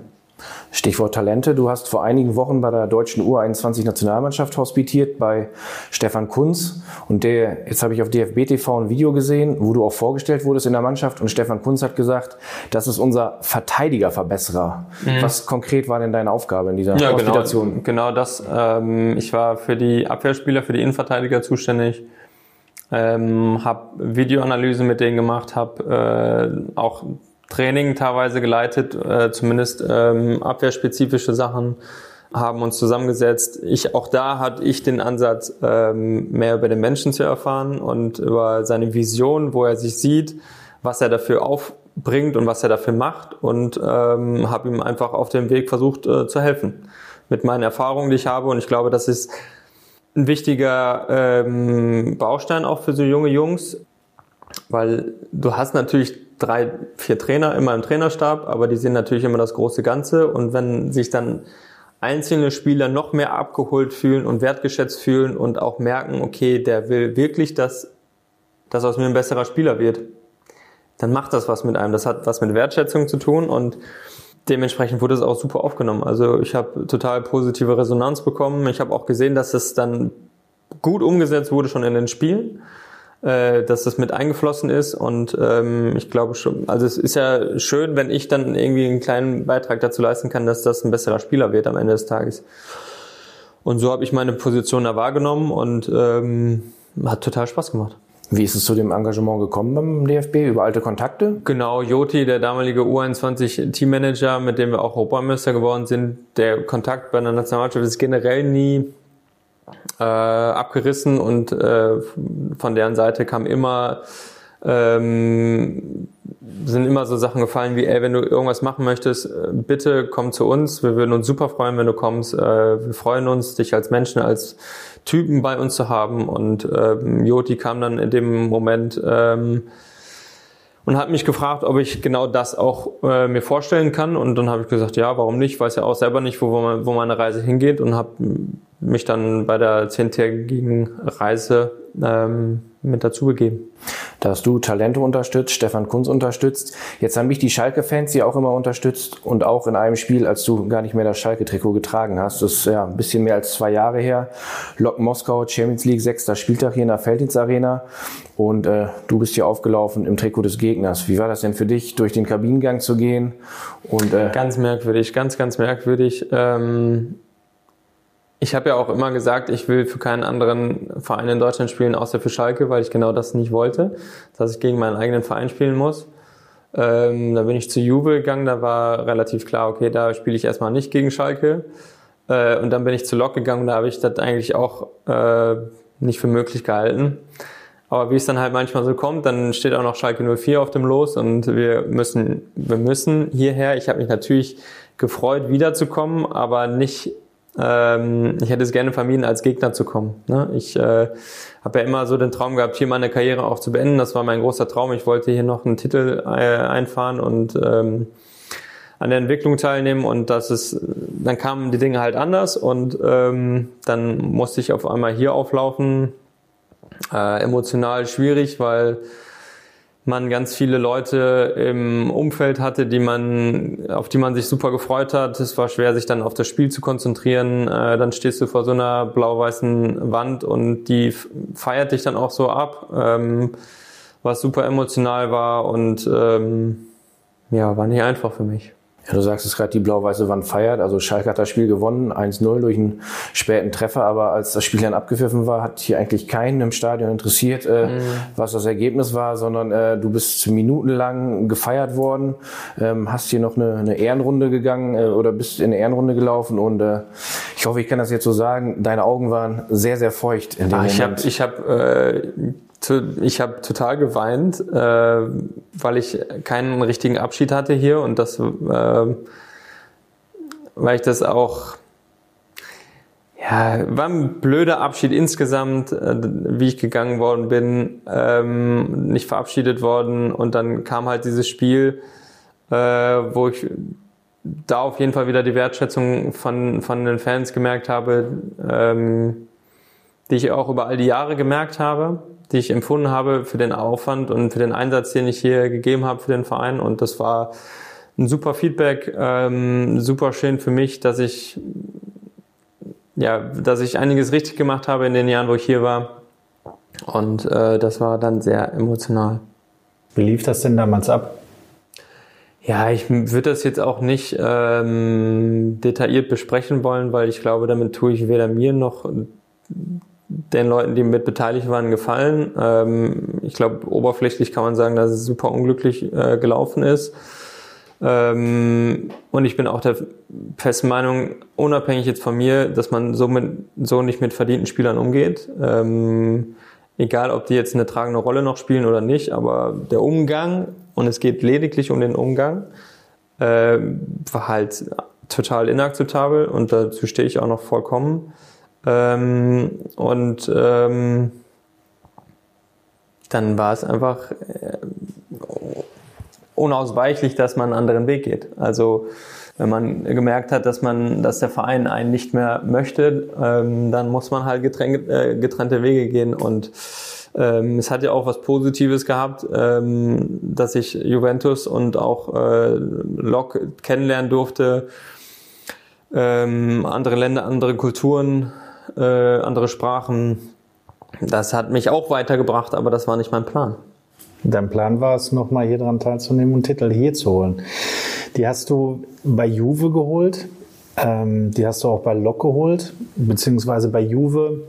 Stichwort Talente. Du hast vor einigen Wochen bei der deutschen U21-Nationalmannschaft hospitiert bei Stefan Kunz. Und der, jetzt habe ich auf DFB TV ein Video gesehen, wo du auch vorgestellt wurdest in der Mannschaft. Und Stefan Kunz hat gesagt, das ist unser Verteidigerverbesserer. Mhm. Was konkret war denn deine Aufgabe in dieser ja, genau, Hospitation? Genau, genau das. Ähm, ich war für die Abwehrspieler, für die Innenverteidiger zuständig. Ähm, habe Videoanalyse mit denen gemacht, habe äh, auch Training teilweise geleitet, äh, zumindest ähm, abwehrspezifische Sachen haben uns zusammengesetzt. Ich auch da hatte ich den Ansatz, ähm, mehr über den Menschen zu erfahren und über seine Vision, wo er sich sieht, was er dafür aufbringt und was er dafür macht und ähm, habe ihm einfach auf dem Weg versucht äh, zu helfen mit meinen Erfahrungen, die ich habe und ich glaube, das ist ein wichtiger ähm, Baustein auch für so junge Jungs, weil du hast natürlich drei, vier Trainer immer im Trainerstab, aber die sehen natürlich immer das große Ganze. Und wenn sich dann einzelne Spieler noch mehr abgeholt fühlen und wertgeschätzt fühlen und auch merken, okay, der will wirklich, dass, dass aus mir ein besserer Spieler wird, dann macht das was mit einem. Das hat was mit Wertschätzung zu tun und dementsprechend wurde es auch super aufgenommen. Also ich habe total positive Resonanz bekommen. Ich habe auch gesehen, dass es dann gut umgesetzt wurde schon in den Spielen äh, dass das mit eingeflossen ist und ähm, ich glaube schon, also es ist ja schön, wenn ich dann irgendwie einen kleinen Beitrag dazu leisten kann, dass das ein besserer Spieler wird am Ende des Tages. Und so habe ich meine Position da wahrgenommen und ähm, hat total Spaß gemacht. Wie ist es zu dem Engagement gekommen beim DFB? Über alte Kontakte? Genau, Joti, der damalige U21-Teammanager, mit dem wir auch Europameister geworden sind, der Kontakt bei einer Nationalmannschaft ist generell nie äh, abgerissen und äh, von deren Seite kam immer ähm, sind immer so Sachen gefallen wie, ey, wenn du irgendwas machen möchtest, äh, bitte komm zu uns. Wir würden uns super freuen, wenn du kommst. Äh, wir freuen uns, dich als Menschen, als Typen bei uns zu haben. Und ähm, Joti kam dann in dem Moment ähm, und hat mich gefragt, ob ich genau das auch äh, mir vorstellen kann. Und dann habe ich gesagt, ja, warum nicht? Ich weiß ja auch selber nicht, wo, wo meine Reise hingeht und habe mich dann bei der zehntägigen Reise ähm, mit dazugegeben. Da hast du Talente unterstützt, Stefan Kunz unterstützt. Jetzt haben mich die Schalke-Fans ja auch immer unterstützt und auch in einem Spiel, als du gar nicht mehr das Schalke-Trikot getragen hast. Das ist ja ein bisschen mehr als zwei Jahre her. Lok Moskau, Champions League, sechster Spieltag hier in der Felddienst Arena. Und äh, du bist hier aufgelaufen im Trikot des Gegners. Wie war das denn für dich, durch den Kabinengang zu gehen? Und, äh, ganz merkwürdig, ganz, ganz merkwürdig. Ähm ich habe ja auch immer gesagt, ich will für keinen anderen Verein in Deutschland spielen, außer für Schalke, weil ich genau das nicht wollte, dass ich gegen meinen eigenen Verein spielen muss. Ähm, da bin ich zu Juve gegangen, da war relativ klar, okay, da spiele ich erstmal nicht gegen Schalke. Äh, und dann bin ich zu Lok gegangen, da habe ich das eigentlich auch äh, nicht für möglich gehalten. Aber wie es dann halt manchmal so kommt, dann steht auch noch Schalke 04 auf dem Los und wir müssen, wir müssen hierher. Ich habe mich natürlich gefreut, wiederzukommen, aber nicht ähm, ich hätte es gerne vermieden, als Gegner zu kommen. Ne? Ich äh, habe ja immer so den Traum gehabt, hier meine Karriere auch zu beenden. Das war mein großer Traum. Ich wollte hier noch einen Titel äh, einfahren und ähm, an der Entwicklung teilnehmen und das ist, dann kamen die Dinge halt anders und ähm, dann musste ich auf einmal hier auflaufen. Äh, emotional schwierig, weil man ganz viele Leute im Umfeld hatte, die man, auf die man sich super gefreut hat. Es war schwer, sich dann auf das Spiel zu konzentrieren. Äh, dann stehst du vor so einer blau-weißen Wand und die feiert dich dann auch so ab, ähm, was super emotional war und ähm, ja, war nicht einfach für mich. Ja, du sagst es gerade, die blau-weiße Wand feiert. Also Schalke hat das Spiel gewonnen, 1-0 durch einen späten Treffer. Aber als das Spiel dann abgepfiffen war, hat hier eigentlich keinen im Stadion interessiert, äh, mhm. was das Ergebnis war, sondern äh, du bist minutenlang gefeiert worden, ähm, hast hier noch eine, eine Ehrenrunde gegangen äh, oder bist in eine Ehrenrunde gelaufen. Und äh, ich hoffe, ich kann das jetzt so sagen, deine Augen waren sehr, sehr feucht in dem Ach, Moment. Ich habe ich hab, äh, ich habe total geweint, äh, weil ich keinen richtigen Abschied hatte hier und das, äh, weil ich das auch, ja, war ein blöder Abschied insgesamt, äh, wie ich gegangen worden bin, ähm, nicht verabschiedet worden und dann kam halt dieses Spiel, äh, wo ich da auf jeden Fall wieder die Wertschätzung von, von den Fans gemerkt habe, ähm, die ich auch über all die Jahre gemerkt habe die ich empfunden habe für den Aufwand und für den Einsatz, den ich hier gegeben habe für den Verein. Und das war ein super Feedback, ähm, super schön für mich, dass ich ja, dass ich einiges richtig gemacht habe in den Jahren, wo ich hier war. Und äh, das war dann sehr emotional. Wie lief das denn damals ab? Ja, ich würde das jetzt auch nicht ähm, detailliert besprechen wollen, weil ich glaube, damit tue ich weder mir noch den Leuten, die mit beteiligt waren, gefallen. Ähm, ich glaube, oberflächlich kann man sagen, dass es super unglücklich äh, gelaufen ist. Ähm, und ich bin auch der festen Meinung, unabhängig jetzt von mir, dass man so, mit, so nicht mit verdienten Spielern umgeht. Ähm, egal, ob die jetzt eine tragende Rolle noch spielen oder nicht, aber der Umgang, und es geht lediglich um den Umgang, äh, war halt total inakzeptabel und dazu stehe ich auch noch vollkommen. Ähm, und ähm, dann war es einfach äh, unausweichlich, dass man einen anderen Weg geht. Also wenn man gemerkt hat, dass man, dass der Verein einen nicht mehr möchte, ähm, dann muss man halt getrennte, äh, getrennte Wege gehen und ähm, es hat ja auch was Positives gehabt, ähm, dass ich Juventus und auch äh, Lok kennenlernen durfte, ähm, andere Länder, andere Kulturen, äh, andere Sprachen. Das hat mich auch weitergebracht, aber das war nicht mein Plan. Dein Plan war es, nochmal hier dran teilzunehmen und Titel hier zu holen. Die hast du bei Juve geholt, ähm, die hast du auch bei Lok geholt, beziehungsweise bei Juve.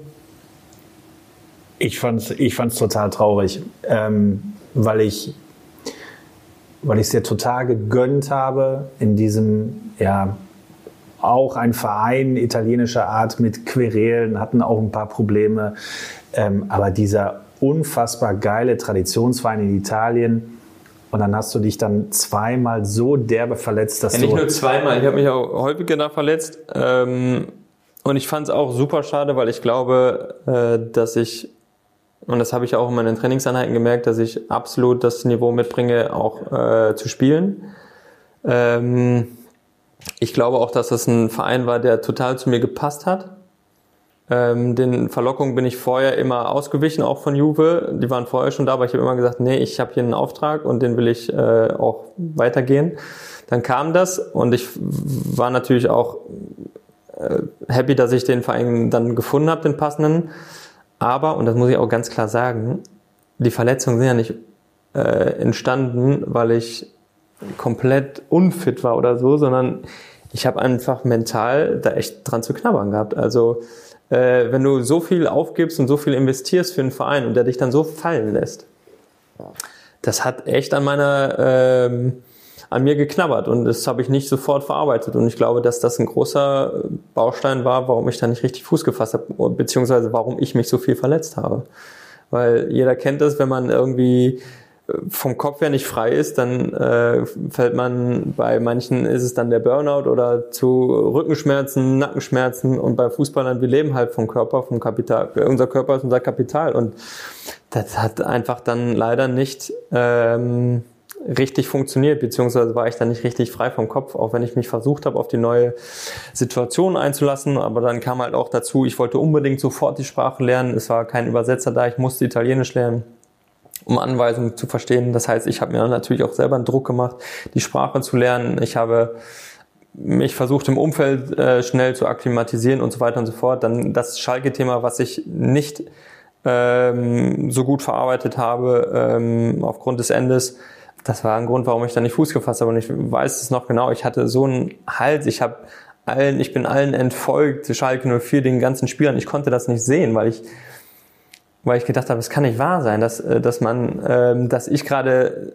Ich fand's, ich fand's total traurig, ähm, weil ich, weil ich es dir total gegönnt habe in diesem, ja, auch ein Verein italienischer Art mit Querelen, hatten auch ein paar Probleme. Ähm, aber dieser unfassbar geile Traditionsverein in Italien. Und dann hast du dich dann zweimal so derbe verletzt, dass ja, du. Nicht nur zweimal, ich habe mich auch häufiger da verletzt. Ähm, und ich fand es auch super schade, weil ich glaube, äh, dass ich, und das habe ich auch in meinen Trainingseinheiten gemerkt, dass ich absolut das Niveau mitbringe, auch äh, zu spielen. Ähm, ich glaube auch, dass das ein Verein war, der total zu mir gepasst hat. Ähm, den Verlockungen bin ich vorher immer ausgewichen, auch von Juve. Die waren vorher schon da, aber ich habe immer gesagt, nee, ich habe hier einen Auftrag und den will ich äh, auch weitergehen. Dann kam das und ich war natürlich auch äh, happy, dass ich den Verein dann gefunden habe, den passenden. Aber, und das muss ich auch ganz klar sagen, die Verletzungen sind ja nicht äh, entstanden, weil ich komplett unfit war oder so, sondern ich habe einfach mental da echt dran zu knabbern gehabt. Also äh, wenn du so viel aufgibst und so viel investierst für einen Verein und der dich dann so fallen lässt, das hat echt an meiner ähm, an mir geknabbert und das habe ich nicht sofort verarbeitet und ich glaube, dass das ein großer Baustein war, warum ich da nicht richtig Fuß gefasst habe, beziehungsweise warum ich mich so viel verletzt habe. Weil jeder kennt das, wenn man irgendwie vom Kopf her nicht frei ist, dann äh, fällt man, bei manchen ist es dann der Burnout oder zu Rückenschmerzen, Nackenschmerzen und bei Fußballern, wir leben halt vom Körper, vom Kapital. Unser Körper ist unser Kapital und das hat einfach dann leider nicht ähm, richtig funktioniert, beziehungsweise war ich da nicht richtig frei vom Kopf, auch wenn ich mich versucht habe, auf die neue Situation einzulassen. Aber dann kam halt auch dazu, ich wollte unbedingt sofort die Sprache lernen. Es war kein Übersetzer da, ich musste Italienisch lernen um Anweisungen zu verstehen. Das heißt, ich habe mir natürlich auch selber einen Druck gemacht, die Sprache zu lernen. Ich habe mich versucht im Umfeld äh, schnell zu akklimatisieren und so weiter und so fort. Dann das Schalke-Thema, was ich nicht ähm, so gut verarbeitet habe ähm, aufgrund des Endes, das war ein Grund, warum ich da nicht Fuß gefasst habe. Und ich weiß es noch genau. Ich hatte so einen Hals. Ich habe allen, ich bin allen entfolgt, Schalke 04, den ganzen Spielern. Ich konnte das nicht sehen, weil ich, weil ich gedacht habe, es kann nicht wahr sein, dass, äh, dass man, ähm, dass ich gerade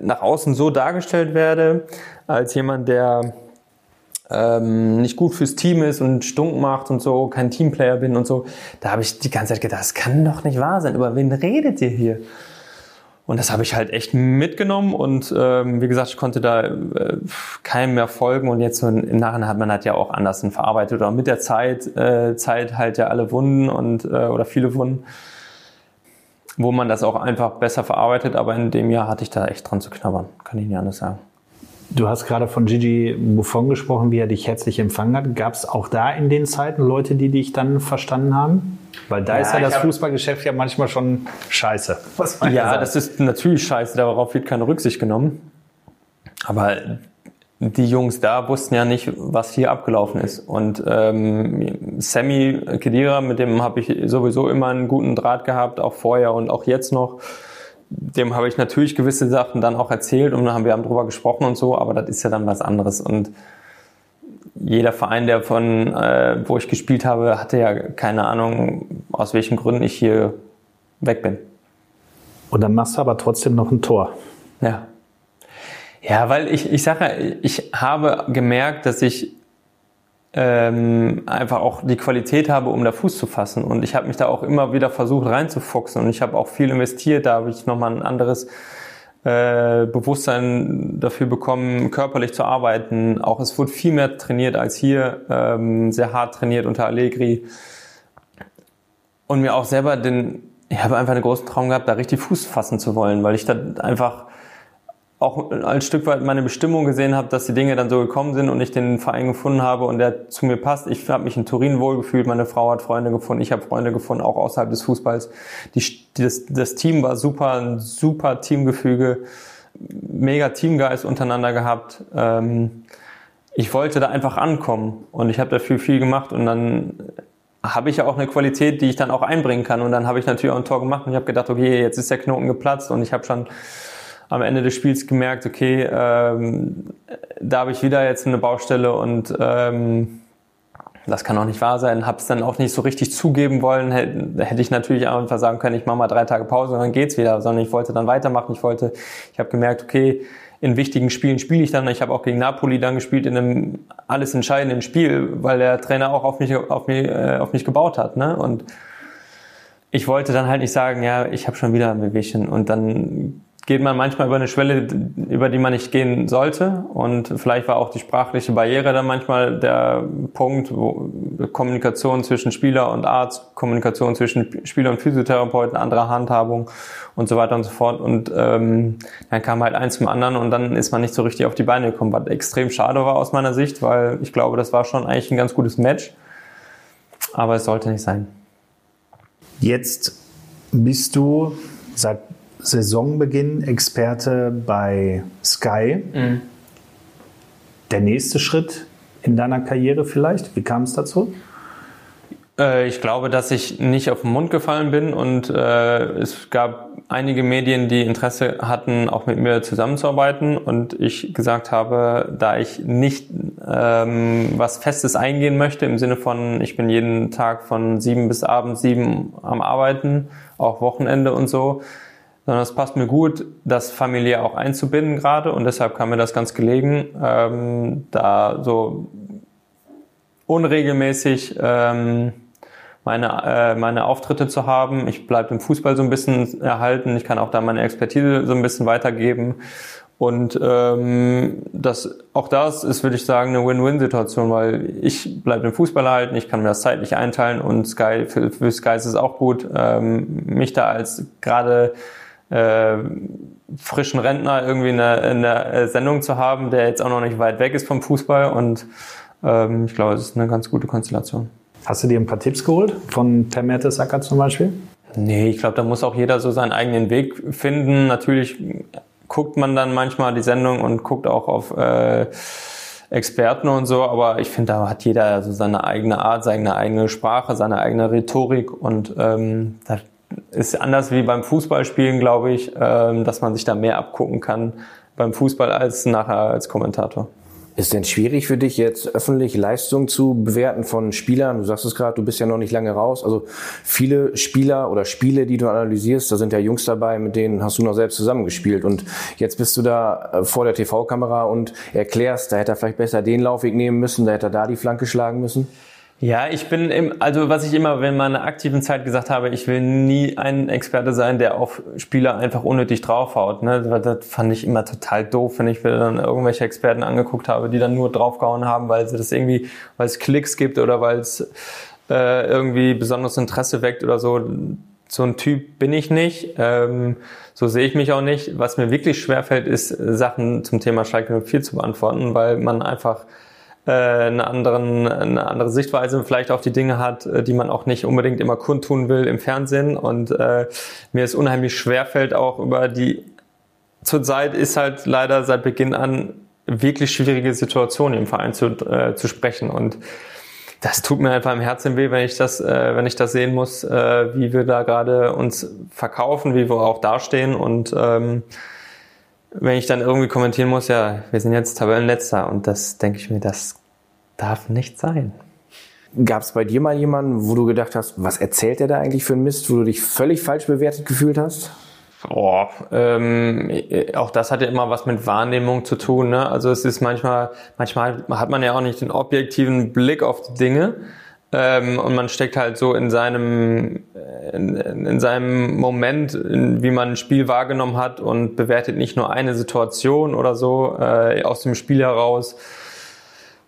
nach außen so dargestellt werde, als jemand, der ähm, nicht gut fürs Team ist und stunk macht und so, kein Teamplayer bin und so. Da habe ich die ganze Zeit gedacht, das kann doch nicht wahr sein. Über wen redet ihr hier? Und das habe ich halt echt mitgenommen und ähm, wie gesagt, ich konnte da äh, keinem mehr folgen und jetzt so im Nachhinein hat man halt ja auch anders verarbeitet oder mit der Zeit, äh, Zeit halt ja alle Wunden und äh, oder viele Wunden, wo man das auch einfach besser verarbeitet, aber in dem Jahr hatte ich da echt dran zu knabbern, kann ich nicht anders sagen. Du hast gerade von Gigi Buffon gesprochen, wie er dich herzlich empfangen hat. Gab es auch da in den Zeiten Leute, die dich dann verstanden haben? Weil da ja, ist ja das Fußballgeschäft ja manchmal schon scheiße. ja, sagen. das ist natürlich scheiße, darauf wird keine Rücksicht genommen. Aber die Jungs da wussten ja nicht, was hier abgelaufen ist. Und ähm, Sammy Kedira, mit dem habe ich sowieso immer einen guten Draht gehabt, auch vorher und auch jetzt noch dem habe ich natürlich gewisse Sachen dann auch erzählt und dann haben wir haben drüber gesprochen und so, aber das ist ja dann was anderes. Und jeder Verein, der von, äh, wo ich gespielt habe, hatte ja keine Ahnung, aus welchen Gründen ich hier weg bin. Und dann machst du aber trotzdem noch ein Tor. Ja. Ja, weil ich, ich sage, ich habe gemerkt, dass ich ähm, einfach auch die Qualität habe, um da Fuß zu fassen. Und ich habe mich da auch immer wieder versucht reinzufuchsen und ich habe auch viel investiert. Da habe ich nochmal ein anderes äh, Bewusstsein dafür bekommen, körperlich zu arbeiten. Auch es wurde viel mehr trainiert als hier, ähm, sehr hart trainiert unter Allegri. Und mir auch selber den, ich habe einfach einen großen Traum gehabt, da richtig Fuß fassen zu wollen, weil ich da einfach auch ein Stück weit meine Bestimmung gesehen habe, dass die Dinge dann so gekommen sind und ich den Verein gefunden habe und der zu mir passt. Ich habe mich in Turin wohlgefühlt, meine Frau hat Freunde gefunden, ich habe Freunde gefunden, auch außerhalb des Fußballs. Die, das, das Team war super, ein super Teamgefüge, mega Teamgeist untereinander gehabt. Ähm, ich wollte da einfach ankommen und ich habe dafür viel gemacht und dann habe ich ja auch eine Qualität, die ich dann auch einbringen kann und dann habe ich natürlich auch ein Tor gemacht und ich habe gedacht, okay, jetzt ist der Knoten geplatzt und ich habe schon am Ende des Spiels gemerkt, okay, ähm, da habe ich wieder jetzt eine Baustelle und ähm, das kann auch nicht wahr sein. Habe es dann auch nicht so richtig zugeben wollen. Hätte ich natürlich einfach sagen können, ich mache mal drei Tage Pause und dann geht's wieder. Sondern ich wollte dann weitermachen. Ich wollte, ich habe gemerkt, okay, in wichtigen Spielen spiele ich dann. Ich habe auch gegen Napoli dann gespielt in einem alles entscheidenden Spiel, weil der Trainer auch auf mich, auf mich, äh, auf mich gebaut hat. Ne? Und ich wollte dann halt nicht sagen, ja, ich habe schon wieder ein Wehwehchen und dann geht man manchmal über eine Schwelle, über die man nicht gehen sollte. Und vielleicht war auch die sprachliche Barriere dann manchmal der Punkt, wo Kommunikation zwischen Spieler und Arzt, Kommunikation zwischen Spieler und Physiotherapeuten, andere Handhabung und so weiter und so fort. Und ähm, dann kam halt eins zum anderen und dann ist man nicht so richtig auf die Beine gekommen, was extrem schade war aus meiner Sicht, weil ich glaube, das war schon eigentlich ein ganz gutes Match. Aber es sollte nicht sein. Jetzt bist du seit Saisonbeginn Experte bei Sky. Mhm. Der nächste Schritt in deiner Karriere vielleicht? Wie kam es dazu? Äh, ich glaube, dass ich nicht auf den Mund gefallen bin und äh, es gab einige Medien, die Interesse hatten, auch mit mir zusammenzuarbeiten und ich gesagt habe, da ich nicht ähm, was Festes eingehen möchte, im Sinne von, ich bin jeden Tag von sieben bis abends sieben am Arbeiten, auch Wochenende und so, sondern es passt mir gut, das familiär auch einzubinden gerade und deshalb kam mir das ganz gelegen, ähm, da so unregelmäßig ähm, meine, äh, meine Auftritte zu haben. Ich bleibe im Fußball so ein bisschen erhalten, ich kann auch da meine Expertise so ein bisschen weitergeben. Und ähm, das, auch das ist, würde ich sagen, eine Win-Win-Situation, weil ich bleibe im Fußball erhalten, ich kann mir das zeitlich einteilen und Sky, für, für Sky ist es auch gut, ähm, mich da als gerade äh, frischen Rentner irgendwie in der, in der Sendung zu haben, der jetzt auch noch nicht weit weg ist vom Fußball. Und ähm, ich glaube, es ist eine ganz gute Konstellation. Hast du dir ein paar Tipps geholt von Per Mertesacker zum Beispiel? Nee, ich glaube, da muss auch jeder so seinen eigenen Weg finden. Natürlich guckt man dann manchmal die Sendung und guckt auch auf äh, Experten und so, aber ich finde, da hat jeder so seine eigene Art, seine eigene Sprache, seine eigene Rhetorik und ähm, da ist anders wie beim Fußballspielen, glaube ich, ähm, dass man sich da mehr abgucken kann beim Fußball als nachher als Kommentator. Ist denn schwierig für dich jetzt öffentlich Leistung zu bewerten von Spielern? Du sagst es gerade, du bist ja noch nicht lange raus. Also viele Spieler oder Spiele, die du analysierst, da sind ja Jungs dabei, mit denen hast du noch selbst zusammengespielt. Und jetzt bist du da äh, vor der TV-Kamera und erklärst, da hätte er vielleicht besser den Laufweg nehmen müssen, da hätte er da die Flanke schlagen müssen. Ja, ich bin im, also was ich immer in meiner aktiven Zeit gesagt habe, ich will nie ein Experte sein, der auf Spieler einfach unnötig draufhaut. Ne? Das fand ich immer total doof, wenn ich mir dann irgendwelche Experten angeguckt habe, die dann nur draufgehauen haben, weil sie das irgendwie, weil es Klicks gibt oder weil es äh, irgendwie besonderes Interesse weckt oder so. So ein Typ bin ich nicht. Ähm, so sehe ich mich auch nicht. Was mir wirklich schwerfällt, ist Sachen zum Thema Schalke 04 zu beantworten, weil man einfach eine, anderen, eine andere Sichtweise vielleicht auf die Dinge hat, äh, die man auch nicht unbedingt immer kundtun will im Fernsehen. Und äh, mir ist unheimlich schwerfällt auch über die zurzeit ist halt leider seit Beginn an wirklich schwierige Situation im Verein zu, äh, zu sprechen. Und das tut mir einfach im Herzen weh, wenn ich das, äh, wenn ich das sehen muss, äh, wie wir da gerade uns verkaufen, wie wir auch dastehen und ähm, wenn ich dann irgendwie kommentieren muss, ja, wir sind jetzt Tabellenletzter und das denke ich mir, das darf nicht sein. Gab es bei dir mal jemanden, wo du gedacht hast, was erzählt er da eigentlich für ein Mist, wo du dich völlig falsch bewertet gefühlt hast? Oh, ähm, auch das hat ja immer was mit Wahrnehmung zu tun. Ne? Also es ist manchmal, manchmal hat man ja auch nicht den objektiven Blick auf die Dinge. Ähm, und man steckt halt so in seinem, in, in seinem Moment, in, wie man ein Spiel wahrgenommen hat und bewertet nicht nur eine Situation oder so äh, aus dem Spiel heraus.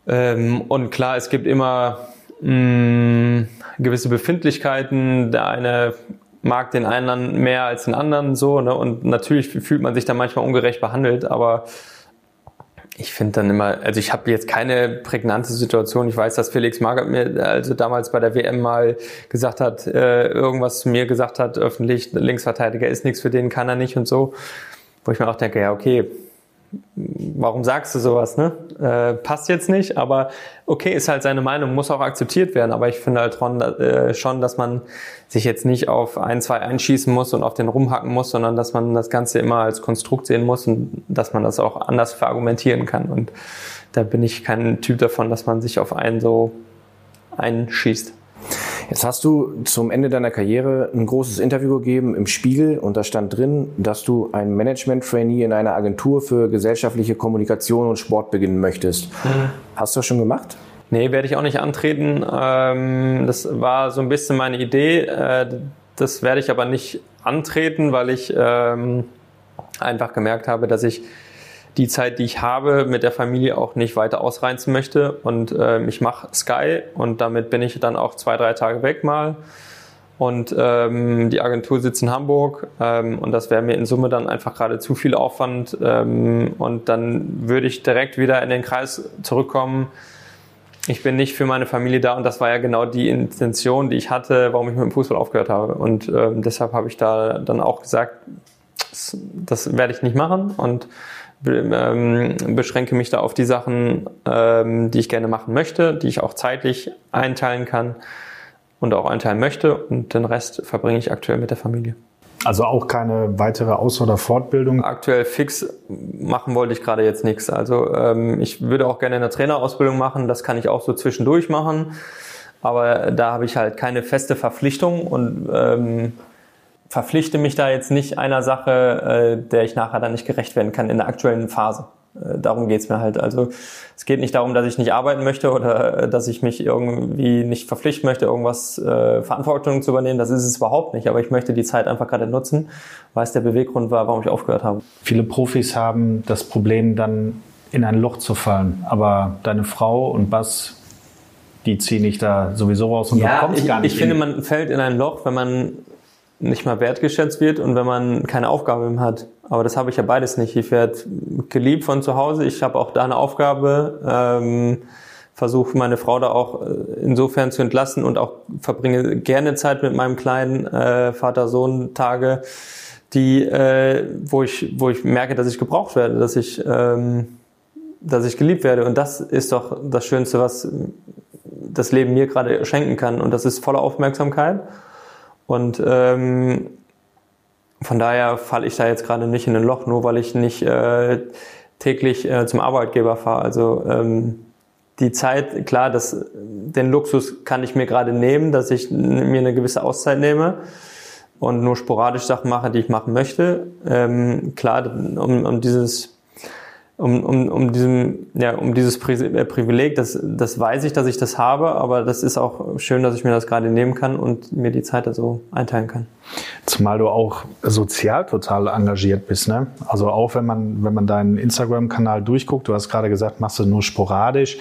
Ähm, und klar, es gibt immer mh, mm, gewisse Befindlichkeiten. Der eine mag den einen mehr als den anderen so, ne? Und natürlich fühlt man sich da manchmal ungerecht behandelt, aber ich finde dann immer, also ich habe jetzt keine prägnante Situation. Ich weiß, dass Felix Magath mir also damals bei der WM mal gesagt hat, äh, irgendwas zu mir gesagt hat, öffentlich, Linksverteidiger ist nichts für den, kann er nicht und so. Wo ich mir auch denke, ja, okay, warum sagst du sowas, ne? Äh, passt jetzt nicht, aber okay, ist halt seine Meinung, muss auch akzeptiert werden. Aber ich finde halt äh, schon, dass man sich jetzt nicht auf ein, zwei einschießen muss und auf den rumhacken muss, sondern dass man das Ganze immer als Konstrukt sehen muss und dass man das auch anders verargumentieren kann. Und da bin ich kein Typ davon, dass man sich auf einen so einschießt. Jetzt hast du zum Ende deiner Karriere ein großes Interview gegeben im Spiegel und da stand drin, dass du ein Management-Trainee in einer Agentur für gesellschaftliche Kommunikation und Sport beginnen möchtest. Mhm. Hast du das schon gemacht? Nee, werde ich auch nicht antreten. Ähm, das war so ein bisschen meine Idee. Äh, das werde ich aber nicht antreten, weil ich ähm, einfach gemerkt habe, dass ich die Zeit, die ich habe, mit der Familie auch nicht weiter ausreizen möchte. Und ähm, ich mache Sky und damit bin ich dann auch zwei, drei Tage weg mal. Und ähm, die Agentur sitzt in Hamburg ähm, und das wäre mir in Summe dann einfach gerade zu viel Aufwand. Ähm, und dann würde ich direkt wieder in den Kreis zurückkommen. Ich bin nicht für meine Familie da und das war ja genau die Intention, die ich hatte, warum ich mit dem Fußball aufgehört habe. Und ähm, deshalb habe ich da dann auch gesagt, das, das werde ich nicht machen. Und ähm, beschränke mich da auf die Sachen, ähm, die ich gerne machen möchte, die ich auch zeitlich einteilen kann und auch einteilen möchte und den Rest verbringe ich aktuell mit der Familie. Also auch keine weitere Aus- oder Fortbildung? Aktuell fix machen wollte ich gerade jetzt nichts. Also ähm, ich würde auch gerne eine Trainerausbildung machen, das kann ich auch so zwischendurch machen, aber da habe ich halt keine feste Verpflichtung und ähm, verpflichte mich da jetzt nicht einer Sache, äh, der ich nachher dann nicht gerecht werden kann in der aktuellen Phase. Äh, darum geht's mir halt. Also es geht nicht darum, dass ich nicht arbeiten möchte oder äh, dass ich mich irgendwie nicht verpflichten möchte, irgendwas äh, Verantwortung zu übernehmen. Das ist es überhaupt nicht. Aber ich möchte die Zeit einfach gerade nutzen, weil es der Beweggrund war, warum ich aufgehört habe. Viele Profis haben das Problem, dann in ein Loch zu fallen. Aber deine Frau und Bass, die ziehen dich da sowieso raus und ja, du kommst ich, gar nicht. Ich finde, man fällt in ein Loch, wenn man nicht mal wertgeschätzt wird und wenn man keine Aufgabe mehr hat. Aber das habe ich ja beides nicht. Ich werde geliebt von zu Hause. Ich habe auch da eine Aufgabe. Ähm, versuche meine Frau da auch äh, insofern zu entlassen und auch verbringe gerne Zeit mit meinem kleinen äh, Vater-Sohn-Tage, die, äh, wo ich, wo ich merke, dass ich gebraucht werde, dass ich, ähm, dass ich geliebt werde. Und das ist doch das Schönste, was das Leben mir gerade schenken kann. Und das ist voller Aufmerksamkeit. Und ähm, von daher falle ich da jetzt gerade nicht in ein Loch, nur weil ich nicht äh, täglich äh, zum Arbeitgeber fahre. Also ähm, die Zeit, klar, das, den Luxus kann ich mir gerade nehmen, dass ich mir eine gewisse Auszeit nehme und nur sporadisch Sachen mache, die ich machen möchte. Ähm, klar, um, um dieses um, um, um, diesem, ja, um dieses äh, Privileg, das, das weiß ich, dass ich das habe, aber das ist auch schön, dass ich mir das gerade nehmen kann und mir die Zeit so einteilen kann. Zumal du auch sozial total engagiert bist, ne? Also auch wenn man, wenn man deinen Instagram-Kanal durchguckt, du hast gerade gesagt, machst du nur sporadisch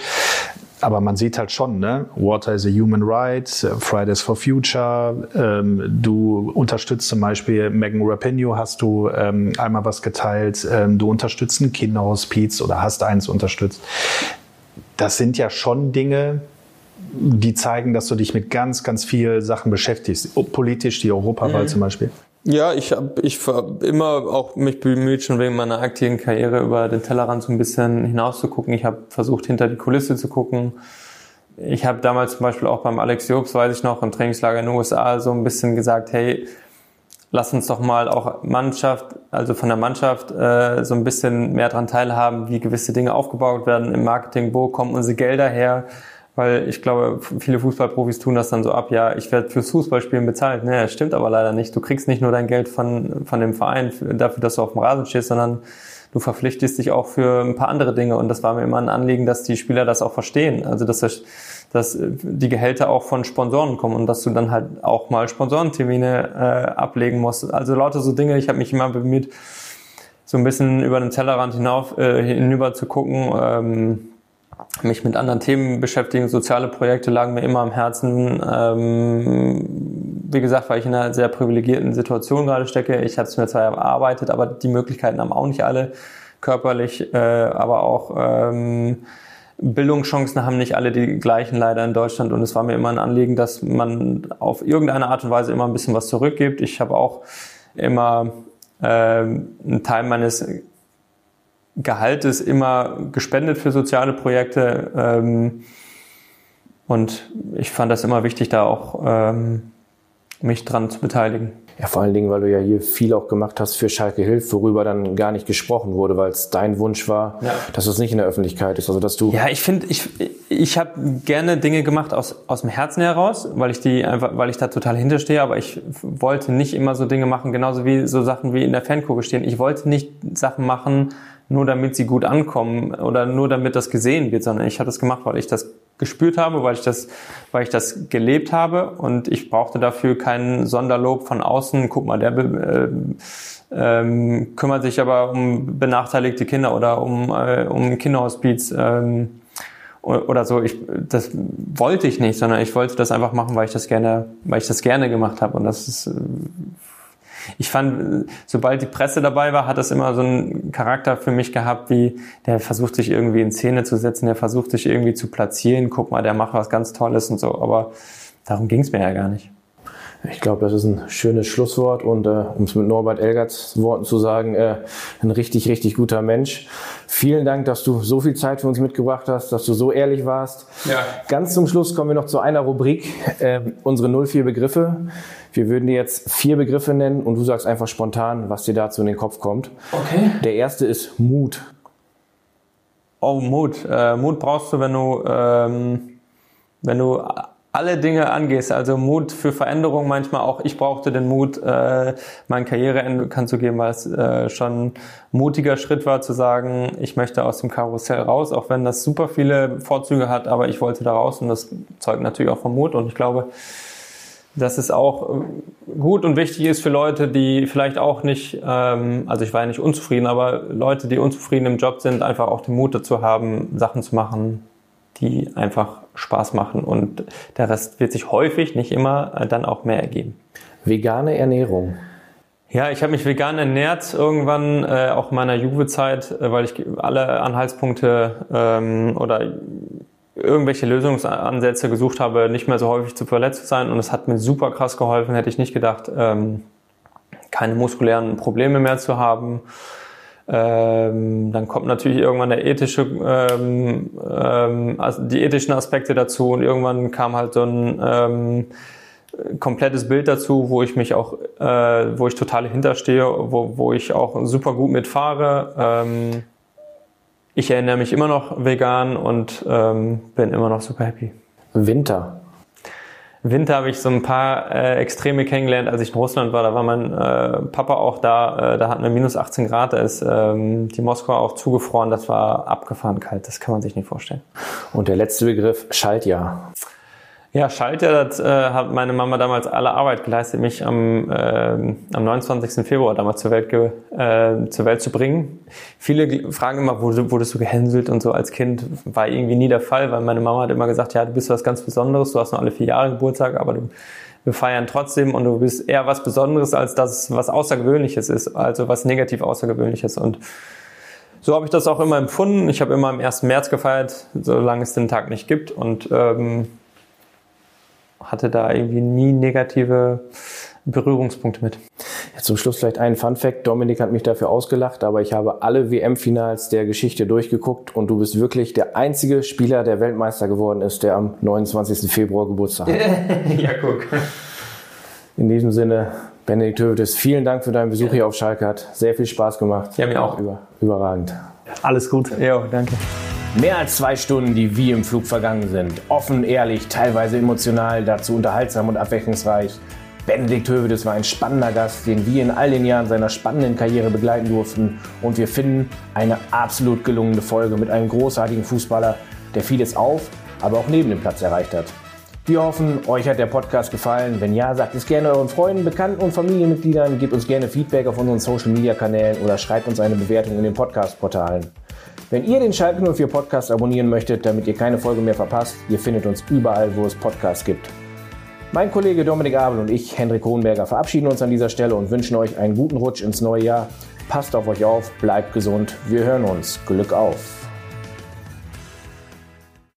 aber man sieht halt schon, ne? Water is a Human Right, Fridays for Future. Ähm, du unterstützt zum Beispiel Megan Rapinoe, hast du ähm, einmal was geteilt. Ähm, du unterstützt ein Kinderhospiz oder hast eins unterstützt. Das sind ja schon Dinge, die zeigen, dass du dich mit ganz, ganz viel Sachen beschäftigst. Politisch, die Europawahl mhm. zum Beispiel. Ja, ich habe ich immer auch mich bemüht, schon wegen meiner aktiven Karriere über den Tellerrand so ein bisschen hinaus zu gucken. Ich habe versucht, hinter die Kulisse zu gucken. Ich habe damals zum Beispiel auch beim Alex Jobs, weiß ich noch, im Trainingslager in den USA so ein bisschen gesagt, hey, lass uns doch mal auch Mannschaft, also von der Mannschaft äh, so ein bisschen mehr dran teilhaben, wie gewisse Dinge aufgebaut werden im Marketing, wo kommen unsere Gelder her, weil ich glaube, viele Fußballprofis tun das dann so ab, ja, ich werde fürs Fußballspielen bezahlt. Nee, das stimmt aber leider nicht. Du kriegst nicht nur dein Geld von, von dem Verein dafür, dass du auf dem Rasen stehst, sondern du verpflichtest dich auch für ein paar andere Dinge. Und das war mir immer ein Anliegen, dass die Spieler das auch verstehen. Also, dass, das, dass die Gehälter auch von Sponsoren kommen und dass du dann halt auch mal Sponsorentermine äh, ablegen musst. Also lauter so Dinge. Ich habe mich immer bemüht, so ein bisschen über den Tellerrand hinauf, äh, hinüber zu gucken. Ähm, mich mit anderen Themen beschäftigen. Soziale Projekte lagen mir immer am Herzen. Ähm, wie gesagt, weil ich in einer sehr privilegierten Situation gerade stecke. Ich habe es mir zwar erarbeitet, aber die Möglichkeiten haben auch nicht alle körperlich, äh, aber auch ähm, Bildungschancen haben nicht alle die gleichen leider in Deutschland. Und es war mir immer ein Anliegen, dass man auf irgendeine Art und Weise immer ein bisschen was zurückgibt. Ich habe auch immer äh, einen Teil meines Gehalt ist immer gespendet für soziale Projekte. Ähm, und ich fand das immer wichtig, da auch ähm, mich dran zu beteiligen. Ja, vor allen Dingen, weil du ja hier viel auch gemacht hast für Schalke Hilf, worüber dann gar nicht gesprochen wurde, weil es dein Wunsch war, ja. dass es nicht in der Öffentlichkeit ist. Also dass du. Ja, ich finde, ich, ich habe gerne Dinge gemacht aus, aus dem Herzen heraus, weil ich die einfach, weil ich da total hinterstehe, aber ich wollte nicht immer so Dinge machen, genauso wie so Sachen wie in der Fankurve stehen. Ich wollte nicht Sachen machen, nur damit sie gut ankommen oder nur damit das gesehen wird, sondern ich habe das gemacht, weil ich das gespürt habe, weil ich das, weil ich das gelebt habe und ich brauchte dafür keinen Sonderlob von außen. Guck mal, der äh, ähm, kümmert sich aber um benachteiligte Kinder oder um, äh, um Kinderhospiz ähm, oder so. Ich, das wollte ich nicht, sondern ich wollte das einfach machen, weil ich das gerne, weil ich das gerne gemacht habe und das ist ich fand, sobald die Presse dabei war, hat das immer so einen Charakter für mich gehabt, wie der versucht sich irgendwie in Szene zu setzen, der versucht sich irgendwie zu platzieren, guck mal, der macht was ganz Tolles und so, aber darum ging es mir ja gar nicht. Ich glaube, das ist ein schönes Schlusswort und äh, um es mit Norbert Elgerts Worten zu sagen, äh, ein richtig, richtig guter Mensch. Vielen Dank, dass du so viel Zeit für uns mitgebracht hast, dass du so ehrlich warst. Ja. Ganz zum Schluss kommen wir noch zu einer Rubrik, äh, unsere 04 Begriffe. Wir würden dir jetzt vier Begriffe nennen und du sagst einfach spontan, was dir dazu in den Kopf kommt. Okay. Der erste ist Mut. Oh, Mut. Äh, Mut brauchst du, wenn du, ähm, wenn du alle Dinge angehst. Also Mut für Veränderung manchmal auch. Ich brauchte den Mut, äh, mein Karriereende bekannt zu geben, weil es äh, schon ein mutiger Schritt war zu sagen, ich möchte aus dem Karussell raus, auch wenn das super viele Vorzüge hat, aber ich wollte da raus und das zeugt natürlich auch vom Mut und ich glaube, dass es auch äh, gut und wichtig ist für Leute, die vielleicht auch nicht, ähm, also ich war ja nicht unzufrieden, aber Leute, die unzufrieden im Job sind, einfach auch den Mut dazu haben, Sachen zu machen, die einfach Spaß machen und der Rest wird sich häufig, nicht immer, äh, dann auch mehr ergeben. Vegane Ernährung. Ja, ich habe mich vegan ernährt irgendwann, äh, auch in meiner Jugendzeit, äh, weil ich alle Anhaltspunkte ähm, oder irgendwelche Lösungsansätze gesucht habe, nicht mehr so häufig zu verletzt zu sein. Und es hat mir super krass geholfen, hätte ich nicht gedacht, ähm, keine muskulären Probleme mehr zu haben. Ähm, dann kommt natürlich irgendwann der ethische, ähm, ähm, also die ethischen Aspekte dazu und irgendwann kam halt so ein ähm, komplettes Bild dazu, wo ich mich auch, äh, wo ich total hinterstehe, wo, wo ich auch super gut mitfahre. Ähm, ich ernähre mich immer noch vegan und ähm, bin immer noch super happy. Winter. Winter habe ich so ein paar äh, Extreme kennengelernt, als ich in Russland war. Da war mein äh, Papa auch da. Äh, da hatten wir minus 18 Grad. Da ist ähm, die Moskau auch zugefroren. Das war abgefahren kalt. Das kann man sich nicht vorstellen. Und der letzte Begriff, Schaltjahr. Ja, Schalter, das äh, hat meine Mama damals alle Arbeit geleistet, mich am, äh, am 29. Februar damals zur Welt, ge, äh, zur Welt zu bringen. Viele fragen immer, wurde, wurdest du gehänselt und so als Kind? War irgendwie nie der Fall, weil meine Mama hat immer gesagt, ja, du bist was ganz Besonderes, du hast noch alle vier Jahre Geburtstag, aber du, wir feiern trotzdem und du bist eher was Besonderes, als das, was Außergewöhnliches ist, also was negativ Außergewöhnliches. Und so habe ich das auch immer empfunden. Ich habe immer am 1. März gefeiert, solange es den Tag nicht gibt. Und ähm, hatte da irgendwie nie negative Berührungspunkte mit. Ja, zum Schluss vielleicht ein Fun Fact. Dominik hat mich dafür ausgelacht, aber ich habe alle WM-Finals der Geschichte durchgeguckt und du bist wirklich der einzige Spieler, der Weltmeister geworden ist, der am 29. Februar Geburtstag hat. ja, guck. In diesem Sinne, Benedikt Hövedes, vielen Dank für deinen Besuch hier auf Schalke. Hat sehr viel Spaß gemacht. Ja, mir auch. Über, überragend. Alles gut. Ja, danke. Mehr als zwei Stunden, die wie im Flug vergangen sind. Offen, ehrlich, teilweise emotional, dazu unterhaltsam und abwechslungsreich. Benedikt Hövedes war ein spannender Gast, den wir in all den Jahren seiner spannenden Karriere begleiten durften. Und wir finden eine absolut gelungene Folge mit einem großartigen Fußballer, der vieles auf, aber auch neben dem Platz erreicht hat. Wir hoffen, euch hat der Podcast gefallen. Wenn ja, sagt es gerne euren Freunden, Bekannten und Familienmitgliedern. Gebt uns gerne Feedback auf unseren Social Media Kanälen oder schreibt uns eine Bewertung in den Podcast-Portalen. Wenn ihr den Schalke 04 Podcast abonnieren möchtet, damit ihr keine Folge mehr verpasst, ihr findet uns überall, wo es Podcasts gibt. Mein Kollege Dominik Abel und ich, Hendrik Hohenberger, verabschieden uns an dieser Stelle und wünschen euch einen guten Rutsch ins neue Jahr. Passt auf euch auf, bleibt gesund. Wir hören uns. Glück auf.